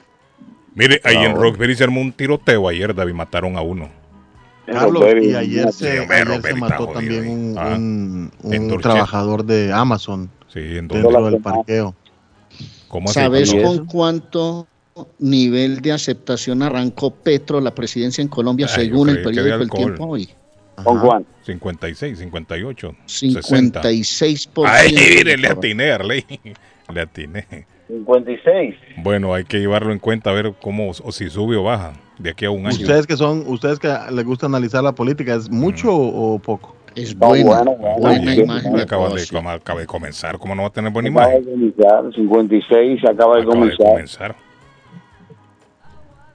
Mire, ahí en. Roxbury se armó un tiroteo ayer, David, mataron a uno. Carlos, y ayer se, ayer se mató también un, Ah. un- un trabajador de Amazon Sí, en dentro del parqueo. ¿Cómo? ¿Sabes con cuánto nivel de aceptación arrancó Petro la presidencia en Colombia Ay, según el periódico El. Tiempo hoy? ¿Con Juan? 56, 58, 60. 56%. Ay, mire, le atiné, Arley. *laughs* Le atiné. 56. Bueno, hay que llevarlo en cuenta a ver cómo, o si sube o baja de aquí a un año. Ustedes que son, ustedes que les gusta analizar la política, ¿es mucho o, o poco? Es buena, bueno, bueno, buena sí, imagen. de acaba, de, negocio. como acaba de comenzar, ¿cómo no va a tener buena Acaba de imagen? comenzar, 56, acaba de Acaba de comenzar. comenzar.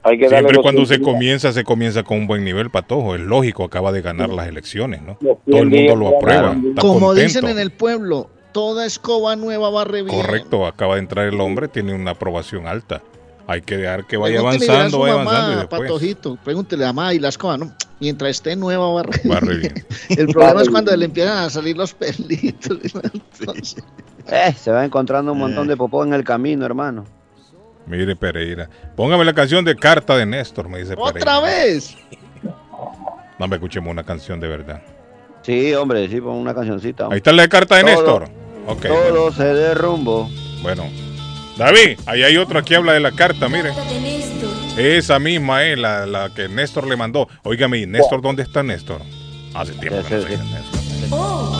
Hay que darle Siempre cuando se 100 días. comienza, se comienza con un buen nivel, Patojo. Es lógico, acaba de ganar las elecciones, ¿no? Los Todo el 100 mundo lo aprueba. Está Como contento. dicen en el pueblo, toda escoba nueva barre bien. Correcto, acaba de entrar el hombre, tiene una aprobación alta. Hay que dejar que vaya Pregúntele avanzando, vaya mamá, avanzando y después Patojito, pregúntele a mamá y la escoba, ¿no? Mientras esté nueva barre. barre bien. *laughs* El problema es cuando le empiezan a salir los pelitos. *laughs* Entonces, Eh, se va encontrando un montón de popó en el camino, hermano. Mire, Pereira. Póngame la canción de Carta de Néstor, me dice ¡Otra Pereira. vez! No me escuchemos una canción de verdad. Sí, hombre, sí, pon una cancioncita. Ahí está la de Carta de Todo- Néstor. Ok. Todo bueno. se derrumbó. Bueno. David, ahí hay otro que habla de la carta, mire. Esa misma es la, la que Néstor le mandó. Óigame, ¿Néstor dónde está Néstor? Hace tiempo que no sé Néstor. Oh,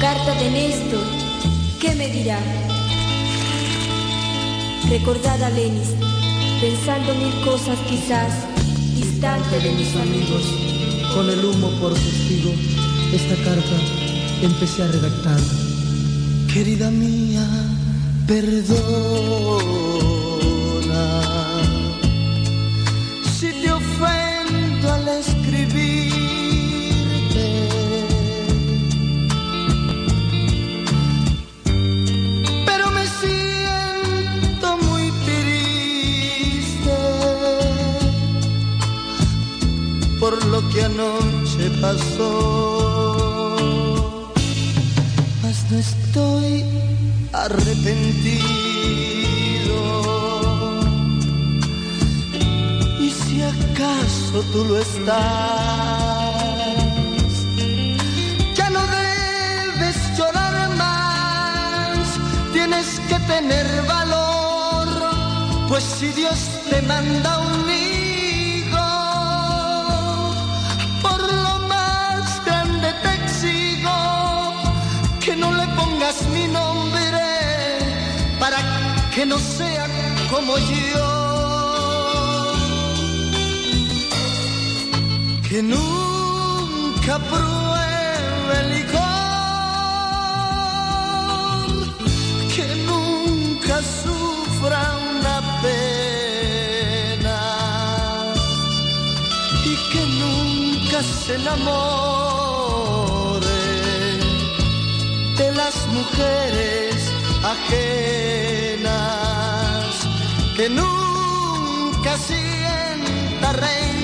carta de Néstor. ¿Qué me dirá? Recordad a Lenis, pensando mil cosas quizás, distante de mis amigos. Con el humo por testigo, esta carta empecé a redactar. Querida mía, perdona si te ofendo al escribirte. Pero me siento muy triste por lo que anoche pasó. Mas no estoy arrepentido. Y si acaso tú lo estás, ya no debes llorar más. Tienes que tener valor, pues si Dios te manda un que no sea como yo. Que nunca pruebe el licor, que nunca sufra una pena. Y que nunca se enamore de las mujeres ajenas, que nunca sienta rencor,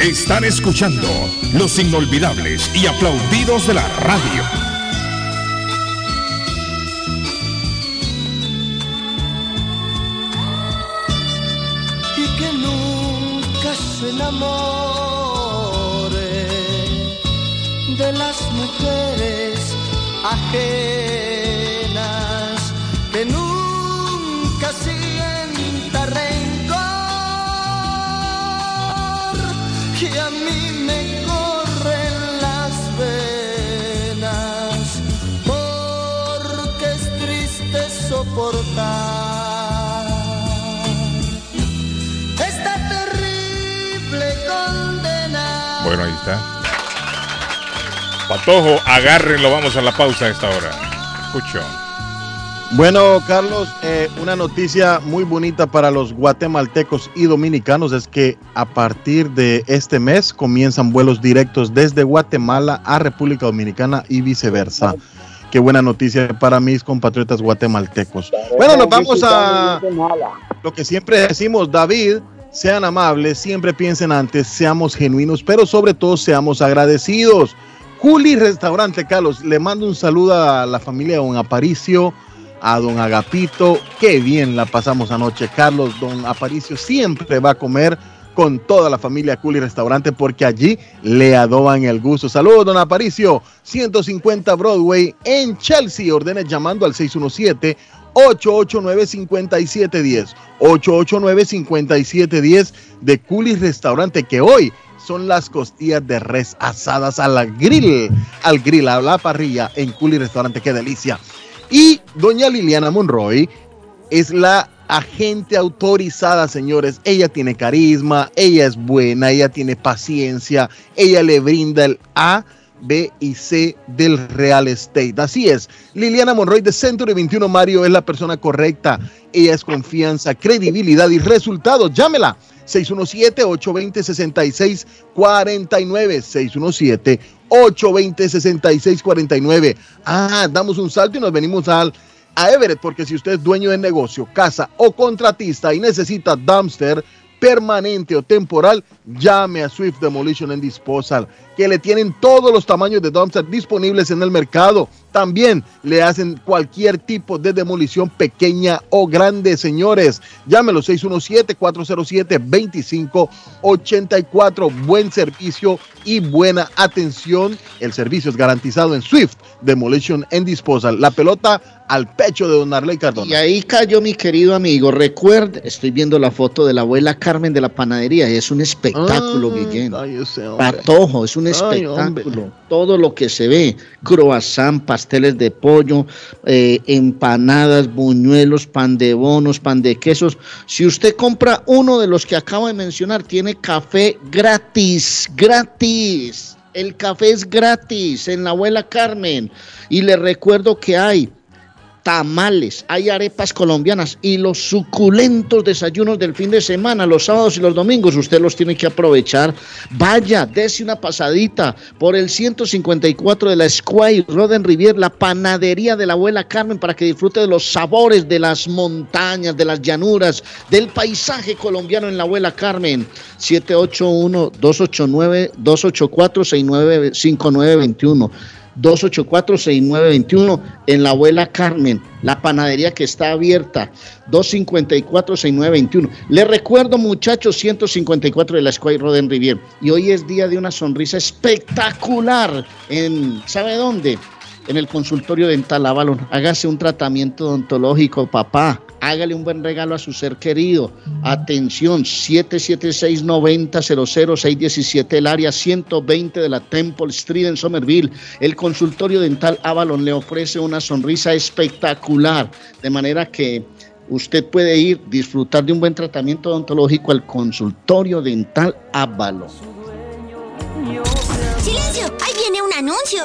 Están escuchando los inolvidables y aplaudidos de la radio. y que nunca se enamore de las mujeres ajenas, Bueno, ahí está. Patojo, agárrenlo, vamos a la pausa a esta hora. Escucho. Bueno, Carlos, eh, una noticia muy bonita para los guatemaltecos y dominicanos es que a partir de este mes comienzan vuelos directos desde Guatemala a República Dominicana y viceversa. Qué buena noticia para mis compatriotas guatemaltecos. Bueno, nos vamos a lo que siempre decimos, David, sean amables, siempre piensen antes, seamos genuinos, pero sobre todo seamos agradecidos. Juli Restaurante, Carlos, le mando un saludo a la familia Don Aparicio, a Don Agapito. Qué bien la pasamos anoche, Carlos. Don Aparicio siempre va a comer con toda la familia Culi Restaurante porque allí le adoban el gusto. Saludos, Don Aparicio. 150 Broadway en Chelsea. Ordenes llamando al 617 889-5710. 889-5710 de Culis Restaurante, que hoy son las costillas de res asadas a la grill, al grill, a la parrilla en Culis Restaurante. Qué delicia. Y doña Liliana Monroy es la agente autorizada, señores. Ella tiene carisma, ella es buena, ella tiene paciencia, ella le brinda el A. B y C del real estate. Así es, Liliana Monroy de Century 21 Mario es la persona correcta. Ella es confianza, credibilidad y resultados. Llámela 617-820-6649. 617-820-6649. Ah, damos un salto y nos venimos al, a Everett, porque si usted es dueño de negocio, casa o contratista y necesita dumpster permanente o temporal, llame a Swift Demolition and Disposal, que le tienen todos los tamaños de dumpster disponibles en el mercado. También le hacen cualquier tipo de demolición pequeña o grande, señores. Llámelo 617-407-2584. Buen servicio y buena atención. El servicio es garantizado en Swift Demolition and Disposal. La pelota al pecho de Don Arley Cardona. Y ahí cayó mi querido amigo. Recuerda, estoy viendo la foto de la abuela Carmen de la panadería y es un espectáculo, Guillén. Patojo, es un Ay, espectáculo. Todo lo que se ve, croissant, pasteles de pollo, eh, empanadas, buñuelos, pan de bonos, pan de quesos. Si usted compra uno de los que acabo de mencionar, tiene café gratis, gratis. El café es gratis en la abuela Carmen. Y le recuerdo que hay tamales, hay arepas colombianas y los suculentos desayunos del fin de semana, los sábados y los domingos, usted los tiene que aprovechar. Vaya, dese una pasadita por el 154 de la Squire Roden Rivier, la panadería de la abuela Carmen, para que disfrute de los sabores de las montañas, de las llanuras, del paisaje colombiano en la abuela Carmen. 781-289-284-695921. 284-6921 en la abuela Carmen, la panadería que está abierta, 254-6921. Le recuerdo, muchachos, 154 de la Square Roden Rivier. Y hoy es día de una sonrisa espectacular en, ¿sabe dónde? En el consultorio dental Avalon. Hágase un tratamiento odontológico, papá. Hágale un buen regalo a su ser querido. Atención, 776-9000-617, el área 120 de la Temple Street en Somerville. El consultorio dental Avalon le ofrece una sonrisa espectacular, de manera que usted puede ir, disfrutar de un buen tratamiento odontológico al consultorio dental Avalon. ¡Silencio! ¡Ahí viene un anuncio!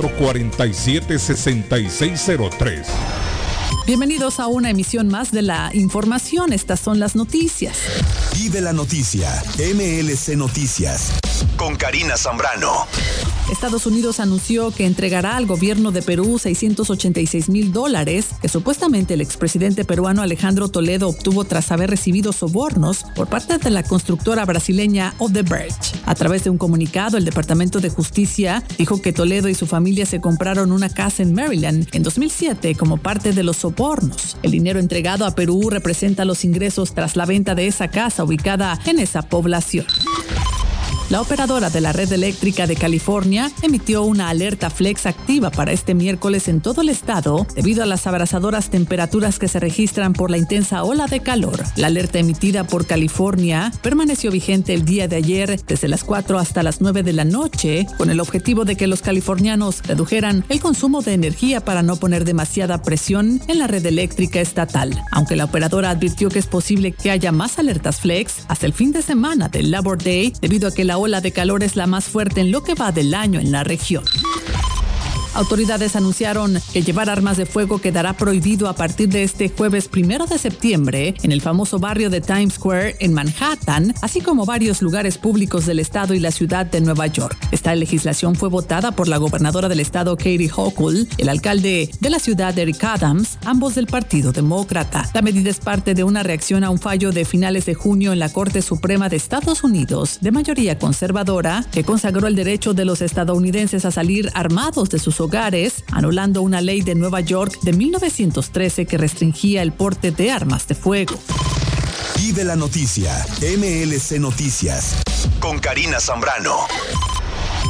617-447-6603. Bienvenidos a una emisión más de la información. Estas son las noticias. Vive la noticia. MLC Noticias. Con Karina Zambrano. Estados Unidos anunció que entregará al gobierno de Perú 686 mil dólares que supuestamente el expresidente peruano Alejandro Toledo obtuvo tras haber recibido sobornos por parte de la constructora brasileña Odebrecht. A través de un comunicado, el Departamento de Justicia dijo que Toledo y su familia se compraron una casa en Maryland en 2007 como parte de los sobornos. El dinero entregado a Perú representa los ingresos tras la venta de esa casa ubicada en esa población. La operadora de la red eléctrica de California emitió una alerta flex activa para este miércoles en todo el estado debido a las abrasadoras temperaturas que se registran por la intensa ola de calor. La alerta emitida por California permaneció vigente el día de ayer desde las 4 hasta las 9 de la noche con el objetivo de que los californianos redujeran el consumo de energía para no poner demasiada presión en la red eléctrica estatal. Aunque la operadora advirtió que es posible que haya más alertas flex hasta el fin de semana del Labor Day debido a que la ola de calor es la más fuerte en lo que va del año en la región. Autoridades anunciaron que llevar armas de fuego quedará prohibido a partir de este jueves primero de septiembre en el famoso barrio de Times Square en Manhattan, así como varios lugares públicos del estado y la ciudad de Nueva York. Esta legislación fue votada por la gobernadora del estado Katie Hochul, el alcalde de la ciudad Eric Adams, ambos del Partido Demócrata. La medida es parte de una reacción a un fallo de finales de junio en la Corte Suprema de Estados Unidos, de mayoría conservadora, que consagró el derecho de los estadounidenses a salir armados de sus hogares, anulando una ley de Nueva York de 1913 que restringía el porte de armas de fuego. Vive la noticia. MLC Noticias. Con Karina Zambrano.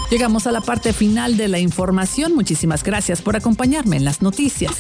Llegamos a la parte final de la información. Muchísimas gracias por acompañarme en las noticias.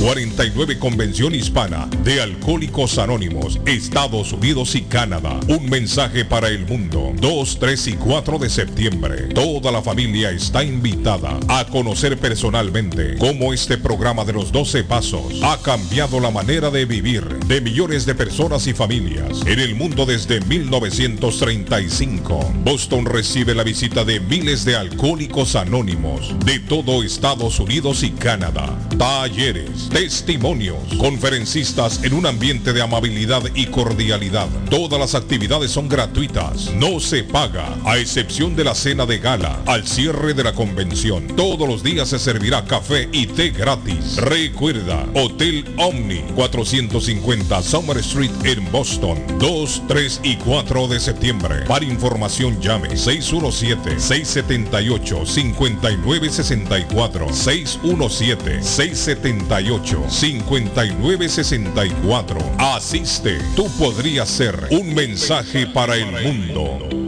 49 Convención Hispana de Alcohólicos Anónimos, Estados Unidos y Canadá. Un mensaje para el mundo. 2, 3 y 4 de septiembre. Toda la familia está invitada a conocer personalmente cómo este programa de los 12 pasos ha cambiado la manera de vivir de millones de personas y familias en el mundo desde 1935. Boston recibe la visita de miles de alcohólicos anónimos de todo Estados Unidos y Canadá. Talleres, testimonios, conferencistas en un ambiente de amabilidad y cordialidad. Todas las actividades son gratuitas, no se paga, a excepción de la cena de gala al cierre de la convención. Todos los días se servirá café y té gratis. Recuerda, Hotel Omni 450 Summer Street en Boston, 2, 3 y 4 de septiembre. Para información llame 617-678-5964. 617-678-5964. Asiste, tú podrías ser un mensaje para el mundo.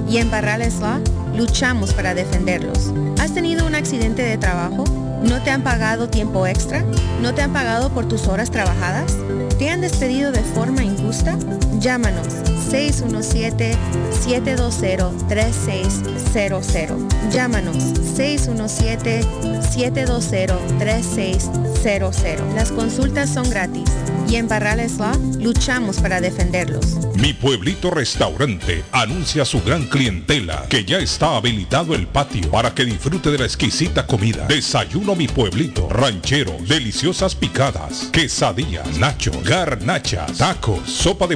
Y en Barrales Law luchamos para defenderlos. ¿Has tenido un accidente de trabajo? ¿No te han pagado tiempo extra? ¿No te han pagado por tus horas trabajadas? ¿Te han despedido de forma injusta? Llámanos 617-720-3600. Llámanos 617-720-3600. Las consultas son gratis y en Barrales Law luchamos para defenderlos. Mi pueblito restaurante anuncia a su gran clientela que ya está habilitado el patio para que disfrute de la exquisita comida. Desayuno mi pueblito, ranchero, deliciosas picadas, quesadillas, nacho, garnachas, tacos, sopa de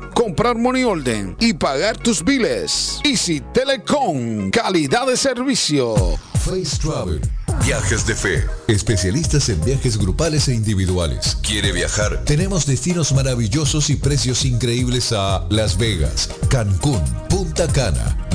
comprar money order y pagar tus biles. Easy Telecom. Calidad de servicio. Face Travel. Viajes de fe. Especialistas en viajes grupales e individuales. ¿Quiere viajar? Tenemos destinos maravillosos y precios increíbles a Las Vegas, Cancún, Punta Cana,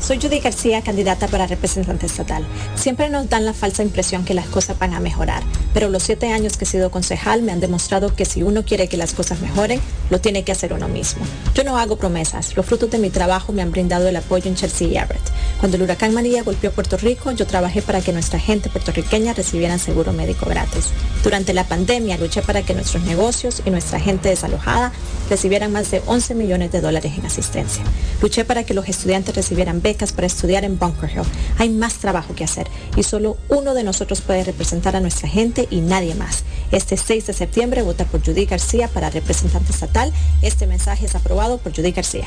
Soy Judy García, candidata para representante estatal. Siempre nos dan la falsa impresión que las cosas van a mejorar, pero los siete años que he sido concejal me han demostrado que si uno quiere que las cosas mejoren, lo tiene que hacer uno mismo. Yo no hago promesas, los frutos de mi trabajo me han brindado el apoyo en Chelsea y Everett. Cuando el huracán María golpeó Puerto Rico, yo trabajé para que nuestra gente puertorriqueña recibieran seguro médico gratis. Durante la pandemia luché para que nuestros negocios y nuestra gente desalojada recibieran más de 11 millones de dólares en asistencia. Luché para que los estudiantes recibieran becas para estudiar en Bunker Hill. Hay más trabajo que hacer y solo uno de nosotros puede representar a nuestra gente y nadie más. Este 6 de septiembre vota por Judy García para representante estatal. Este mensaje es aprobado por Judy García.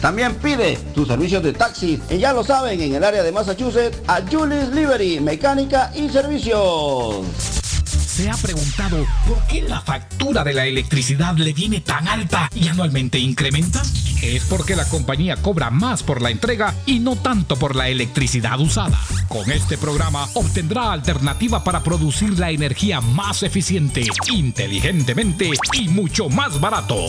También pide tus servicios de taxi, y ya lo saben, en el área de Massachusetts, a Julius Livery, mecánica y servicios. ¿Se ha preguntado por qué la factura de la electricidad le viene tan alta y anualmente incrementa? Es porque la compañía cobra más por la entrega y no tanto por la electricidad usada. Con este programa obtendrá alternativa para producir la energía más eficiente, inteligentemente y mucho más barato.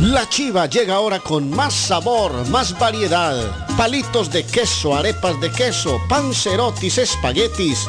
La chiva llega ahora con más sabor, más variedad. Palitos de queso, arepas de queso, pancerotis, espaguetis,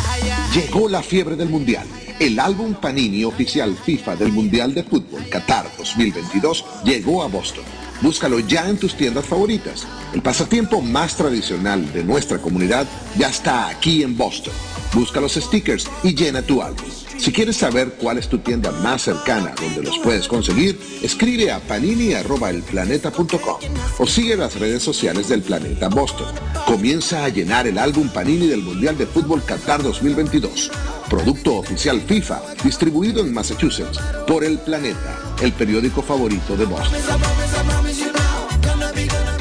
Llegó la fiebre del Mundial. El álbum Panini oficial FIFA del Mundial de Fútbol Qatar 2022 llegó a Boston. Búscalo ya en tus tiendas favoritas. El pasatiempo más tradicional de nuestra comunidad ya está aquí en Boston. Busca los stickers y llena tu álbum. Si quieres saber cuál es tu tienda más cercana donde los puedes conseguir, escribe a panini.elplaneta.com o sigue las redes sociales del Planeta Boston. Comienza a llenar el álbum Panini del Mundial de Fútbol Qatar 2022. Producto oficial FIFA, distribuido en Massachusetts por El Planeta, el periódico favorito de Boston.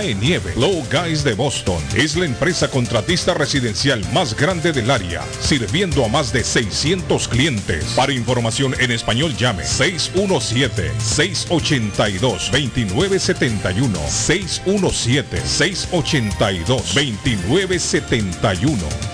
nieve. Low Guys de Boston es la empresa contratista residencial más grande del área, sirviendo a más de 600 clientes. Para información en español llame 617-682-2971. 617-682-2971.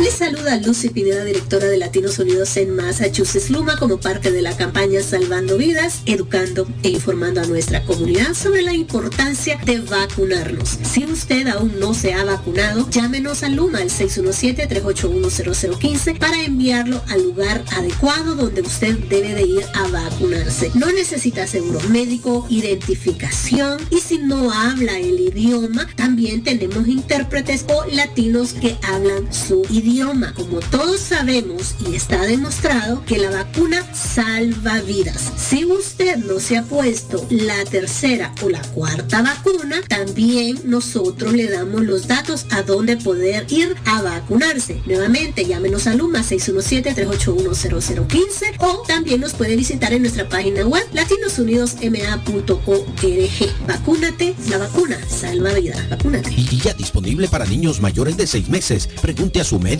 Les saluda Lucy Pineda, directora de Latinos Unidos en Massachusetts Luma, como parte de la campaña Salvando Vidas, educando e informando a nuestra comunidad sobre la importancia de vacunarnos. Si usted aún no se ha vacunado, llámenos a Luma al 617-381-0015 para enviarlo al lugar adecuado donde usted debe de ir a vacunarse. No necesita seguro médico, identificación y si no habla el idioma, también tenemos intérpretes o latinos que hablan su idioma. Como todos sabemos y está demostrado que la vacuna salva vidas. Si usted no se ha puesto la tercera o la cuarta vacuna, también nosotros le damos los datos a dónde poder ir a vacunarse. Nuevamente, llámenos a Luma 617-381-0015 o también nos puede visitar en nuestra página web latinosunidosma.org. Vacúnate, la vacuna salva vidas. Vacúnate. Y ya disponible para niños mayores de 6 meses. Pregunte a su médico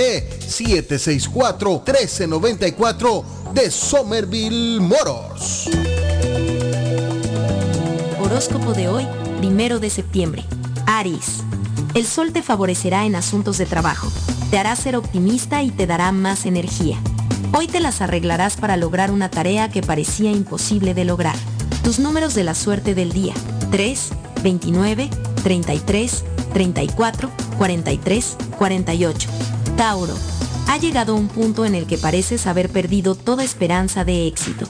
617-764-1394 de Somerville Motors. Horóscopo de hoy, primero de septiembre. Aries. El sol te favorecerá en asuntos de trabajo. Te hará ser optimista y te dará más energía. Hoy te las arreglarás para lograr una tarea que parecía imposible de lograr. Tus números de la suerte del día. 3, 29, 33, 34 43 48. Tauro. Ha llegado un punto en el que pareces haber perdido toda esperanza de éxito.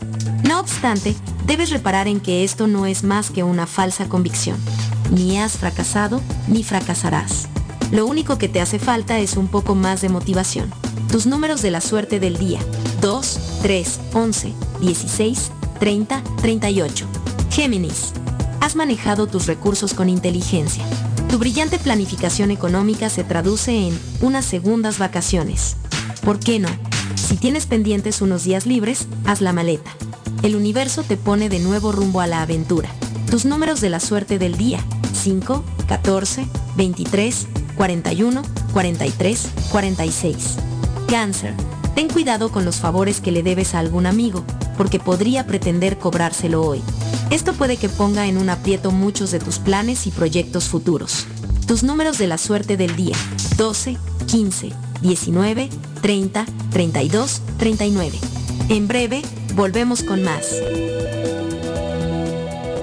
No obstante, debes reparar en que esto no es más que una falsa convicción. Ni has fracasado, ni fracasarás. Lo único que te hace falta es un poco más de motivación. Tus números de la suerte del día. 2, 3, 11, 16, 30, 38. Géminis. Has manejado tus recursos con inteligencia. Tu brillante planificación económica se traduce en unas segundas vacaciones. ¿Por qué no? Si tienes pendientes unos días libres, haz la maleta. El universo te pone de nuevo rumbo a la aventura. Tus números de la suerte del día. 5, 14, 23, 41, 43, 46. Cáncer. Ten cuidado con los favores que le debes a algún amigo, porque podría pretender cobrárselo hoy. Esto puede que ponga en un aprieto muchos de tus planes y proyectos futuros. Tus números de la suerte del día. 12, 15, 19, 30, 32, 39. En breve, volvemos con más.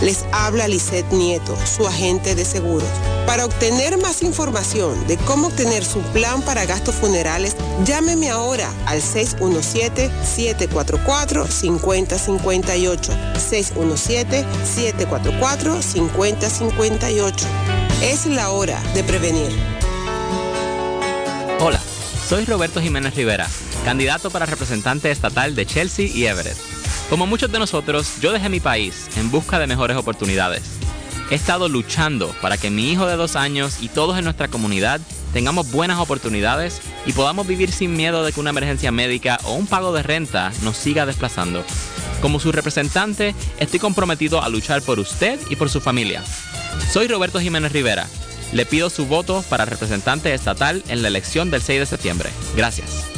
Les habla Lisette Nieto, su agente de seguros. Para obtener más información de cómo obtener su plan para gastos funerales, llámeme ahora al 617-744-5058. 617-744-5058. Es la hora de prevenir. Hola, soy Roberto Jiménez Rivera, candidato para representante estatal de Chelsea y Everett. Como muchos de nosotros, yo dejé mi país en busca de mejores oportunidades. He estado luchando para que mi hijo de dos años y todos en nuestra comunidad tengamos buenas oportunidades y podamos vivir sin miedo de que una emergencia médica o un pago de renta nos siga desplazando. Como su representante, estoy comprometido a luchar por usted y por su familia. Soy Roberto Jiménez Rivera. Le pido su voto para representante estatal en la elección del 6 de septiembre. Gracias.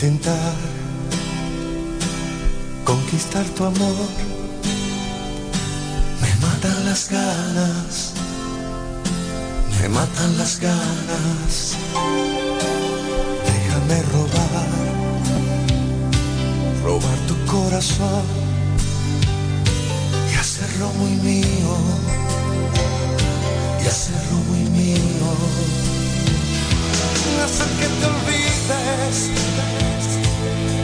Intentar conquistar tu amor. Me matan las ganas, me matan las ganas. Déjame robar, robar tu corazón y hacerlo muy mío. y hacerlo muy mío. Hacer que te olvides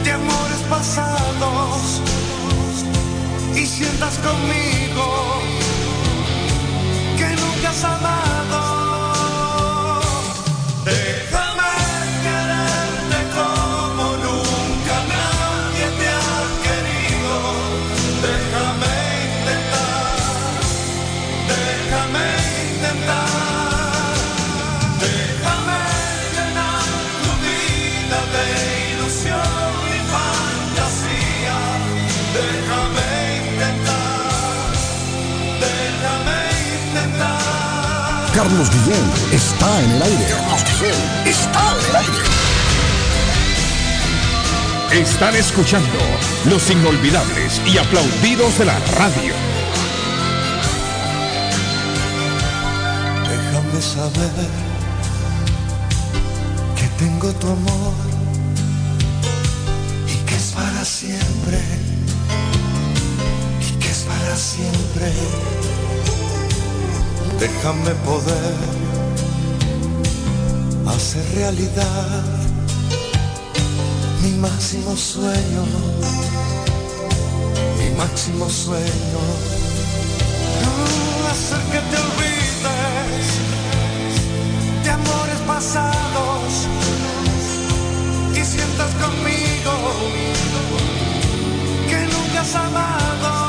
de amores pasados y sientas conmigo que nunca has. Carlos Guillén está en el aire. Carlos Guillén está en el aire. Están escuchando los inolvidables y aplaudidos de la radio. Déjame saber que tengo tu amor y que es para siempre y que es para siempre. Déjame poder hacer realidad mi máximo sueño, mi máximo sueño. Hacer que te olvides de amores pasados y sientas conmigo que nunca has amado.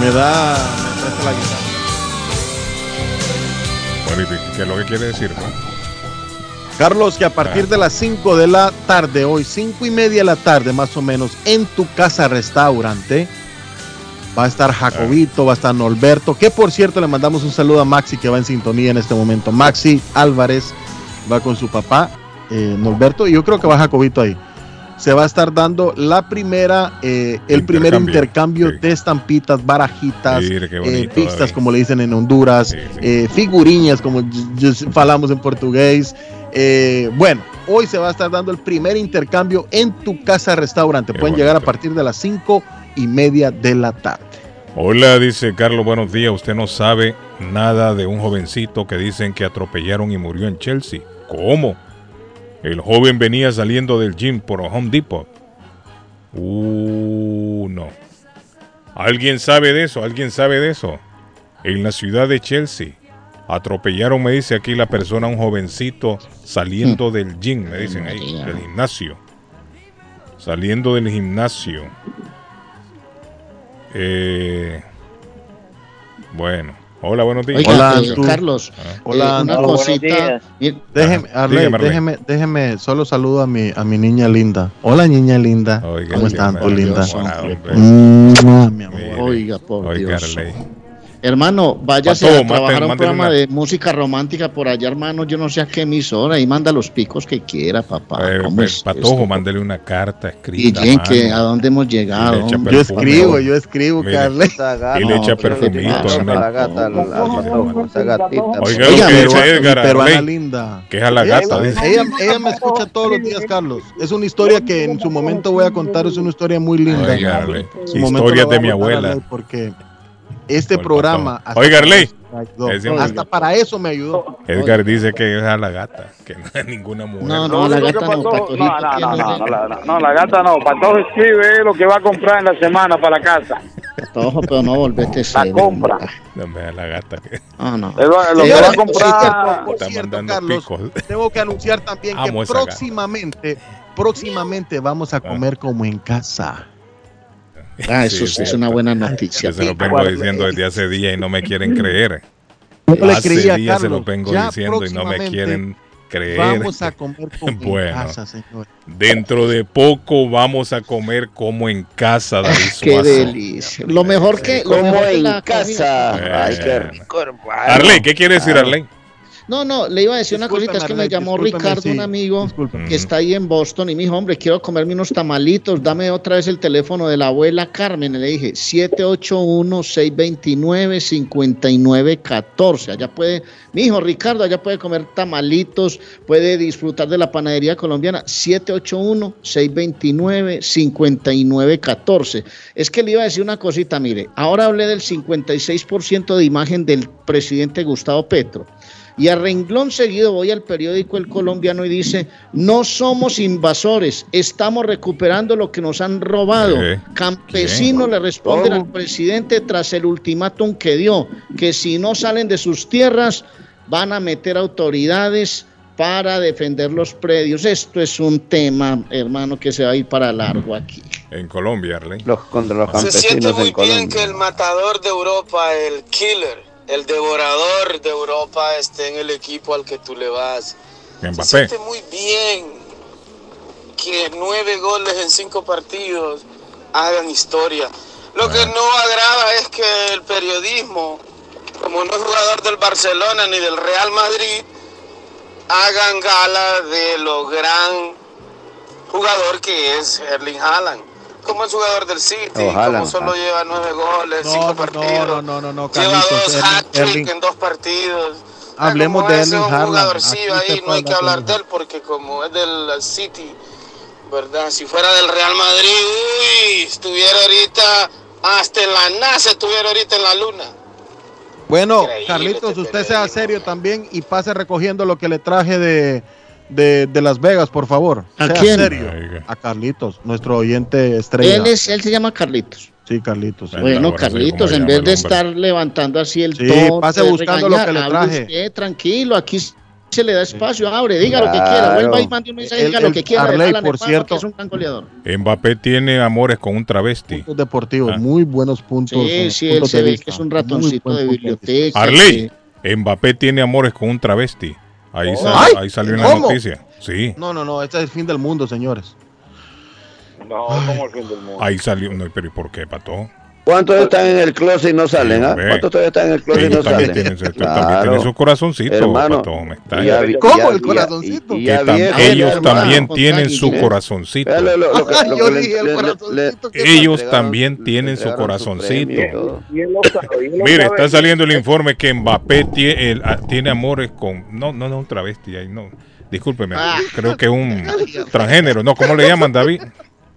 Me da. Me presta la guitarra. Bueno, ¿y qué es lo que quiere decir? no? Carlos, que a partir de las 5 de la tarde, hoy 5 y media de la tarde más o menos, en tu casa restaurante, va a estar Jacobito, va a estar Norberto, que por cierto le mandamos un saludo a Maxi que va en sintonía en este momento. Maxi Álvarez va con su papá, eh, Norberto, y yo creo que va Jacobito ahí. Se va a estar dando la primera, eh, el primer intercambio de estampitas, barajitas, eh, pistas, como le dicen en Honduras, eh, figuriñas, como falamos en portugués. Eh, bueno, hoy se va a estar dando el primer intercambio en tu casa restaurante. Pueden llegar a partir de las cinco y media de la tarde. Hola, dice Carlos, buenos días. Usted no sabe nada de un jovencito que dicen que atropellaron y murió en Chelsea. ¿Cómo? El joven venía saliendo del gym por Home Depot. Uh, no. ¿Alguien sabe de eso? ¿Alguien sabe de eso? En la ciudad de Chelsea. Atropellaron, me dice aquí la persona, un jovencito saliendo del gym, me dicen ahí, del gimnasio. Saliendo del gimnasio. Eh, bueno. Hola, buenos días. Oiga, eh, Carlos, Ah. Hola, eh, una Antonio. cosita. Mira, Déjeme. Arley, Dígame, déjeme, déjeme, solo saludo a mi, a mi niña linda. Hola, niña linda. ¿Cómo están, linda? Mua, mi amor. Oiga, por Oiga, Dios. Arley. Hermano, váyase Pato, a trabajar mate- a un programa una- de música romántica por allá, hermano. Yo no sé a qué emisora y manda los picos que quiera, papá. Eh, ¿Cómo pues, es Patojo, esto? mándele una carta Y escrita. a que a dónde hemos llegado. Y? Yo escribo, yo escribo, Carles. Y le echa perfumito. Oiga, lo que dice Edgar linda. que es a la gata. Ella, ella me escucha todos los días, Carlos. Es una historia que en su momento voy a contar, es una historia muy linda. Voy de mi abuela. Porque este programa. hasta Oiga, Arley, para eso me ayudó. Edgar dice que es a la gata, que no es ninguna mujer. No, no, la gata no, No, no, no, tiene- no, no, la, gata no. Patojo escribe lo que va a comprar en la semana para la casa. Patojo, pero no volvete La compra. No me da la gata que No, no. Lo que va a comprar. por cierto, Carlos, tengo que anunciar también que próximamente, próximamente vamos a comer como en casa. *laughs* Ah, eso sí, es una buena noticia. Yo se lo vengo diciendo desde hace días y no me quieren creer. Le hace creía días se lo vengo diciendo y no me quieren creer. Vamos a comer como *laughs* Bueno. en casa, señor. Dentro de poco vamos a comer como en casa, David Qué delicia. Lo mejor que. Como en casa. comida- Ay, qué rico, hermano. Arley, ¿qué quiere decir Claro. Arley? No, no, le iba a decir una cosita, es que me llamó Ricardo, sí, un amigo que está ahí en Boston y me dijo, hombre, quiero comerme unos tamalitos, dame otra vez el teléfono de la abuela Carmen. Y le dije, 781-629-5914. Allá puede, mi hijo Ricardo, allá puede comer tamalitos, puede disfrutar de la panadería colombiana. 781-629-5914. Es que le iba a decir una cosita, mire, ahora hablé del 56% de imagen del presidente Gustavo Petro. Y a renglón seguido voy al periódico El Colombiano y dice, no somos invasores, estamos recuperando lo que nos han robado. ¿Qué? Campesinos le responden al presidente tras el ultimátum que dio, que si no salen de sus tierras van a meter autoridades para defender los predios. Esto es un tema, hermano, que se va a ir para largo aquí. *laughs* En Colombia, Arley. Los contra los Se siente muy en Colombia. bien que el matador de Europa, el killer, el devorador de Europa esté en el equipo al que tú le vas. Se siente muy bien que nueve goles en cinco partidos hagan historia. Lo que no agrada es que el periodismo, como no es jugador del Barcelona ni del Real Madrid, hagan gala de lo gran jugador que es Erling Haaland. Como es jugador del City, como solo ah. lleva nueve goles, No, cinco partidos. no, no, no, no, Lleva Carlitos, dos Erling- hat-trick Erling. en dos partidos. Hablemos Como de Erling Haaland. ahí, no hay que hablar de él porque como es del City, ¿verdad? Si fuera del Real Madrid, uy, estuviera ahorita, hasta en la NASA estuviera ahorita en la luna. Bueno, Increíble Carlitos, usted sea serio también y pase recogiendo lo que le traje de, de, de Las Vegas, por favor. ¿A sea quién? serio. A Carlitos, nuestro oyente estrella. Él, es, él se llama Carlitos. Sí, Carlitos. Bueno, Carlitos, en vez de estar levantando así el Sí, tono, pase buscando lo que le traje. usted, tranquilo, aquí se le da espacio, abre, diga lo que Claro. quiera, vuelva y mande un mensaje, El- diga lo que quiera. Arley, por hermano, cierto- que es un gran goleador. Mbappé tiene amores con un travesti. Puntos deportivos, Ah. muy buenos puntos. Sí, sí, él se ve que es un ratoncito de biblioteca. Arley, Mbappé tiene amores con un travesti. Ahí, sal- Ay, ahí salió una ¿cómo? noticia. Sí, No, no, no, este es el fin del mundo, señores. No, como el fin del mundo. ahí salió. No, pero ¿y por qué, Pato? ¿Cuántos están en el closet y no salen? ah? ¿Cuántos todavía están en el closet y no salen? tienen, su- también tienen su corazoncito, Hermano, Pato. Me está ya vi- ¿Cómo el corazoncito? y- y Que ya tam- viejo, ellos hermano. también tienen su corazoncito. Vea lo- lo- lo que- Ay, *laughs* lo yo que le- dije el le- le- corazoncito. ¿qué Ellos también tienen su su corazoncito. Mire, está saliendo el informe que Mbappé tiene, el- ah, tiene amores con. No, no, no, un travesti. Ahí no. Discúlpeme. Ah. Creo que un *laughs* transgénero. No, ¿cómo le llaman, David?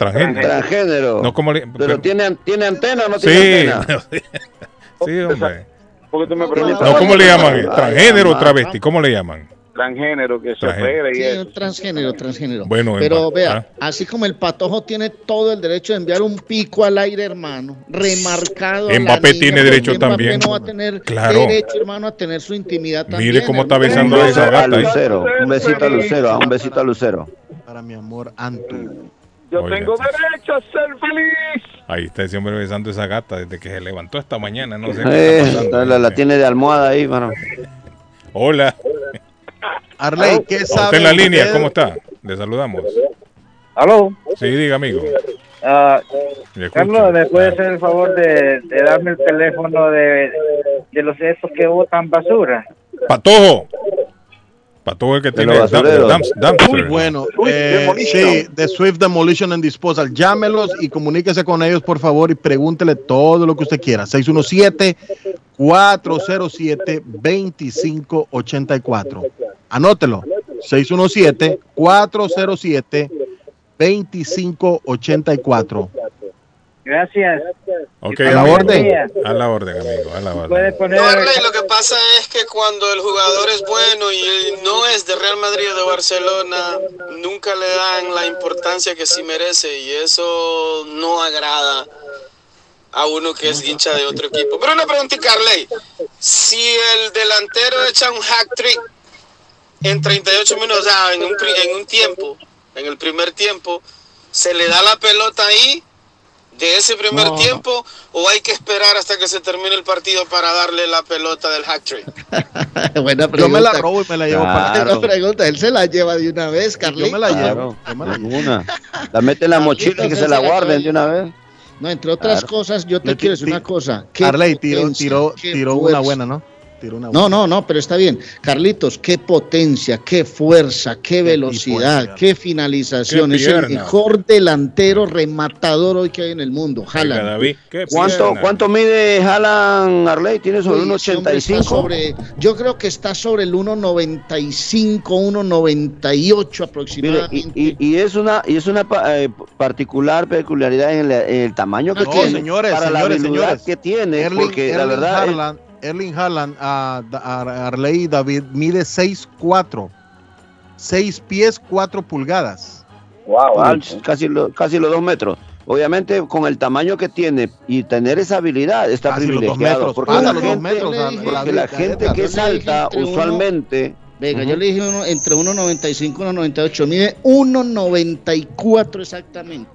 Transgénero. Transgénero. No, ¿cómo le Pero pero- tiene, tiene antena o no Sí, tiene antena. *laughs* sí, hombre. Porque tú me preguntas. No, ¿cómo le llaman? ¿Transgénero o travesti? ¿Cómo le llaman? Transgénero que se Transgénero. opera y Sí, eso. transgénero, transgénero. Bueno, Pero vea, ah. así como el patojo tiene todo el derecho de enviar un pico al aire, hermano, remarcado. Mbappé niña, tiene ¿por qué derecho Mbappé también. no va a tener Claro. derecho, hermano, a tener su intimidad también. Mire cómo está besando a esa gata. ahí. Lucero. Un besito a Lucero. Un besito a Lucero. Para mi amor, Antu. Yo Oiga, tengo derecho a ser feliz. Ahí está ese hombre besando esa gata desde que se levantó esta mañana. No sé qué Eh, está pasando. la, la tiene de almohada ahí, mano. Hola. Arley, ¿qué sabe usted en la línea? ¿cómo está? Le saludamos. ¿Aló? Sí, diga, amigo. Escucho. Carlos, ¿me puede hacer el favor de, de darme el teléfono de, de los estos que botan basura? Patojo. Patojo el que tiene. Muy bueno. Eh, sí, de Swift Demolition and Disposal. Llámelos y comuníquese con ellos, por favor, y pregúntele todo lo que usted quiera. 617-407-2584. Anótelo. 617-407-2584. Gracias. Ok, A la amigo. orden. A la orden, amigo. A la orden. Poner. No, Arley, lo que pasa es que cuando el jugador es bueno y no es de Real Madrid o de Barcelona, nunca le dan la importancia que sí merece y eso no agrada a uno que es hincha de otro equipo. Pero una preguntita, Arley. Si el delantero echa un hack trick en 38 minutos, o sea, en un, pri- en un tiempo, en el primer tiempo, ¿se le da la pelota ahí de ese primer No. tiempo o hay que esperar hasta que se termine el partido para darle la pelota del hack trick? *laughs* Buena pregunta. Yo me la robo y me la llevo para Buena Claro. pregunta, él se la lleva de una vez, Carlitos. Yo me la llevo. Claro, de una. La mete en la mochila y que se la guarden de una vez. No, entre otras Claro. cosas, yo te quiero decir una cosa. Arley tiró, tiró, tiró una buena, ¿no? Tiró una buena. No, no, no, pero está bien. Carlitos, qué potencia, qué fuerza, qué velocidad, qué finalización. Qué es el mejor delantero rematador hoy que hay en el mundo. Oiga, Jala. David, ¿qué ¿Cuánto? ¿Cuánto mide Haaland Arley? ¿Tiene sobre un 85? Sobre, yo creo que está sobre el 1.95, 1.98 Mire, aproximadamente. y, y- y es una y es una pa- eh, particular peculiaridad en el, en el tamaño que No, tiene señores, para señores, la señores. que tiene Erling, porque la verdad Erling Haaland, da- Ar- Arley David mide 6'4". 6 pies, 4 pulgadas. Wow, al- casi lo- casi los dos metros obviamente con el tamaño que tiene y tener esa habilidad está Casi los dos privilegiado metros, porque la los dos gente, la gente Yo que le es dije alta entre uno- usualmente Venga, Ujú. yo le dije uno, entre 1.95 y 1.98, mide 1.94 exactamente.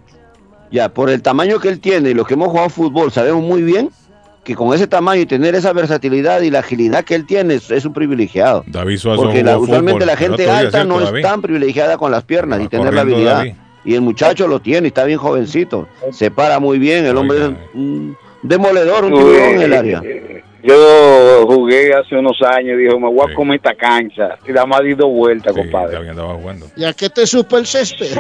Ya, por el tamaño que él tiene y los que hemos jugado fútbol, sabemos muy bien que con ese tamaño y tener esa versatilidad y la agilidad que él tiene es, es un privilegiado. David Suazo Porque la- usualmente fútbol la gente alta ¿cierto, no David? es tan privilegiada con las piernas y tener la habilidad. David. Y el muchacho lo tiene y está bien jovencito. Se para muy bien, el hombre es un demoledor, un tiburón en el área. Yo jugué hace unos años y dije, me voy a comer esta cancha. Y la más di dos vueltas, Sí, compadre. Jugando. ¿Y a qué te supo el césped? *laughs*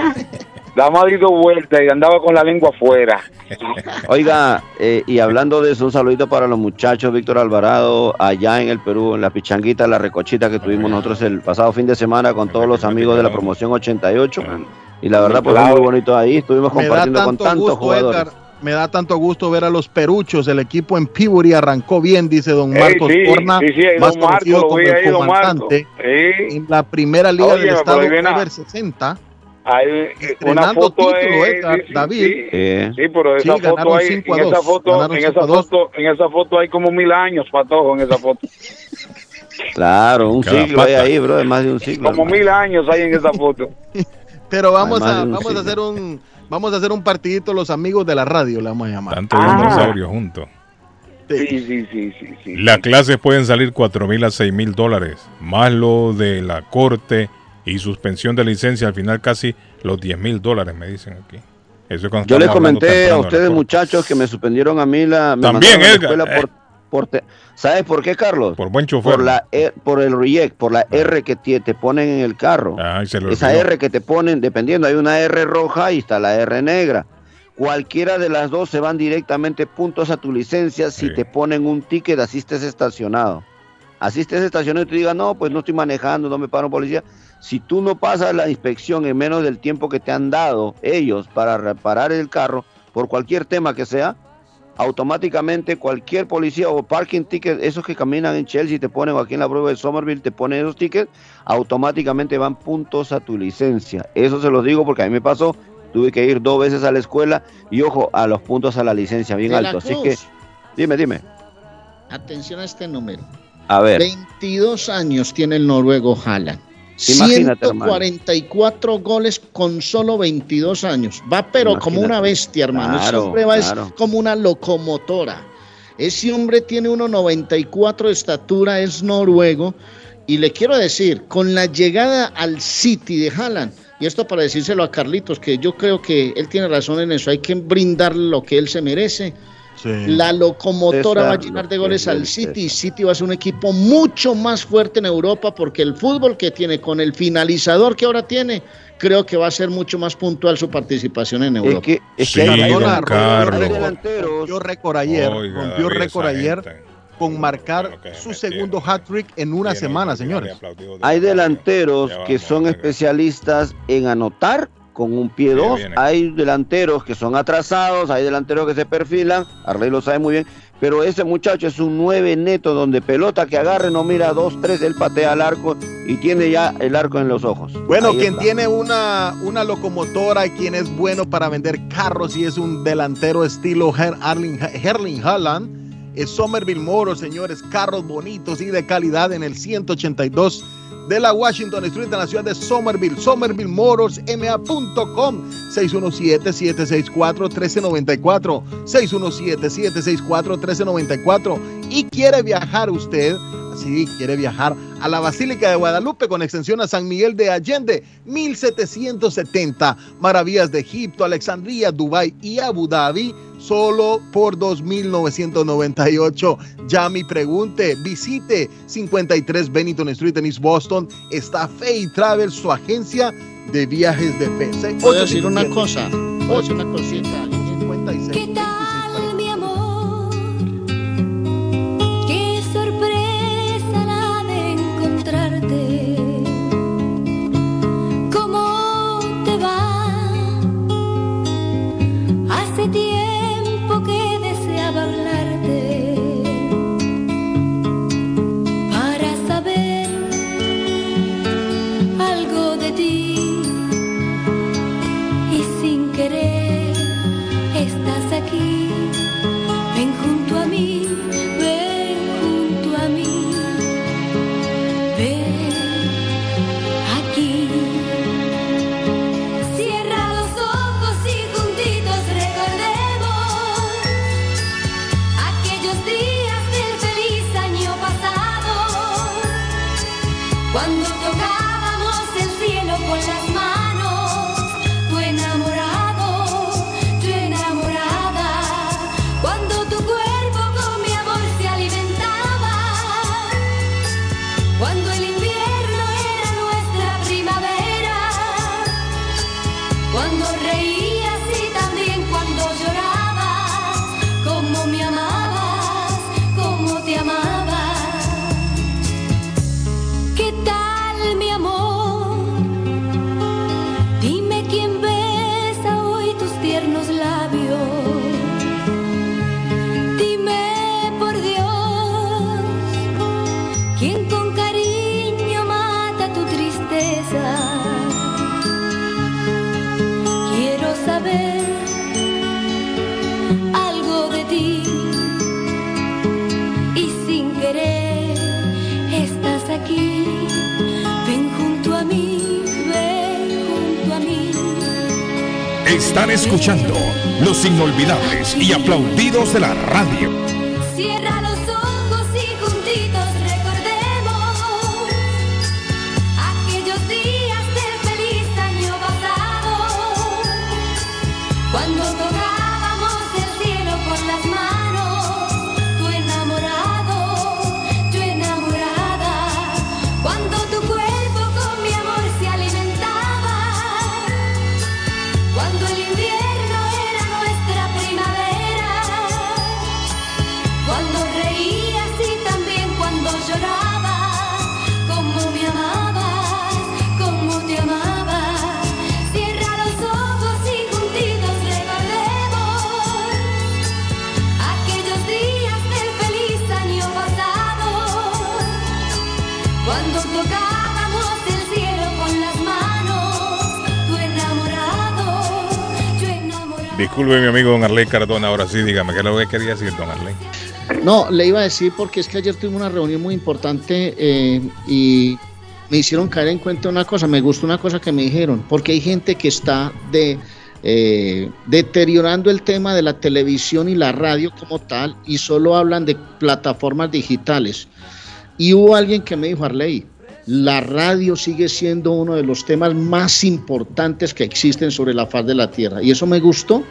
La más di dos vueltas y andaba con la lengua afuera. *laughs* Oiga, eh, y hablando de eso, un saludito para los muchachos, Víctor Alvarado, allá en el Perú, en la pichanguita, la recochita que tuvimos nosotros el pasado fin de semana con todos los amigos de la promoción 88. Y la verdad, pues fue muy bonito ahí, estuvimos compartiendo con tanto tantos gusto, jugadores. Edgar, me da tanto gusto ver a los peruchos. El equipo en Peabody arrancó bien, dice don Marcos sí, Corna, sí, sí, ahí más don Marco, conocido como el comandante. Sí. En la primera liga Oye, del estado Ever 60. Hay eh, una foto título, eh, sí, sí, David. Sí, Eh, Sí, pero Sí, esa foto ahí, 5 a en esa 2, foto, en 5 esa a 2. foto, en esa foto hay como mil años, patojo, en esa foto. Claro, un Cada siglo hay pata. ahí, bro, de más de un siglo. Como hermano. mil años hay en esa foto. *laughs* Pero vamos Además a, de vamos a siglo. hacer un vamos a hacer un partidito los amigos de la radio, le vamos a llamar. Tantos dinosaurios juntos. Sí, sí, sí, sí, sí. Las clases pueden salir 4 mil a 6 mil dólares, más lo de la corte y suspensión de licencia, al final casi los 10 mil dólares, me dicen aquí. Eso Yo les comenté a ustedes, muchachos, que me suspendieron a mí la. Me También, la Edgar, escuela por, te- ¿Sabes por qué, Carlos? Por buen chofer. Por, la E- por el reject, por la R que te, te ponen en el carro. Se le Esa. R que te ponen, dependiendo, hay una R roja y está la R negra. Cualquiera de las dos se van directamente puntos a tu licencia si te ponen un ticket, así estés estacionado. Así estés estacionado y tú digas, no, pues no estoy manejando, no me paro policía. Si tú no pasas la inspección en menos del tiempo que te han dado ellos para reparar el carro, por cualquier tema que sea, automáticamente cualquier policía o parking ticket, esos que caminan en Chelsea te ponen o aquí en la prueba de Somerville te ponen esos tickets, automáticamente van puntos a tu licencia. Eso se los digo porque a mí me pasó, tuve que ir dos veces a la escuela y ojo a los puntos a la licencia bien alto. Así que, dime, dime. Atención a este número. A ver. 22 años tiene el noruego Haaland. Imagínate, hermano. 144 goles con solo 22 años. Va pero como una bestia, hermano. Ese hombre va claro. es como una locomotora. Ese hombre tiene 1,94 de estatura, es noruego. Y le quiero decir, con la llegada al City de Haaland, y esto para decírselo a Carlitos, que yo creo que él tiene razón en eso, hay que brindarle lo que él se merece. La locomotora va a llenar de goles es al City City va a ser un equipo mucho más fuerte en Europa porque el fútbol que tiene con el finalizador que ahora tiene, creo que va a ser mucho más puntual su participación en Europa. que- es que hay- don rompió- rompió récord ayer, Oiga, rompió récord ayer gente. con marcar su segundo hat-trick en una semana, señores. Hay delanteros que son especialistas en anotar con un pie dos. Hay delanteros que son atrasados, hay delanteros que se perfilan, Arley lo sabe muy bien, pero ese muchacho es un 9 neto donde pelota que agarre, no mira dos, tres, él patea al arco y tiene ya el arco en los ojos. Bueno, Ahí quien está. tiene una, una locomotora y quien es bueno para vender carros y es un delantero estilo Her- Erling, Erling Haaland es Somerville Moro, señores. Carros bonitos y de calidad en el 182 de la Washington Street en la ciudad de Somerville. SomervilleMorosMA.com 617-764-1394. 617-764-1394. Y quiere viajar usted si quiere viajar a la Basílica de Guadalupe con extensión a San Miguel de Allende, 1770, maravillas de Egipto, Alexandría, Dubái y Abu Dhabi, solo por 2.998. Ya mi pregunte, visite 53 Bennington Street en East Boston, está Fay Travel, su agencia de viajes de fe. ¿Puedo decir una cosa? ¿Puedo decir una cosita? 56. Hace tiempo Están escuchando los inolvidables y aplaudidos de la radio. Disculpe mi amigo don Arley Cardona, ahora sí, dígame, ¿qué es lo que quería decir don Arley? No, le iba a decir porque es que ayer tuvimos una reunión muy importante eh, y me hicieron caer en cuenta una cosa, me gustó una cosa que me dijeron, porque hay gente que está de, eh, deteriorando el tema de la televisión y la radio como tal y solo hablan de plataformas digitales. Y hubo alguien que me dijo, Arley, la radio sigue siendo uno de los temas más importantes que existen sobre la faz de la Tierra. Y eso me gustó,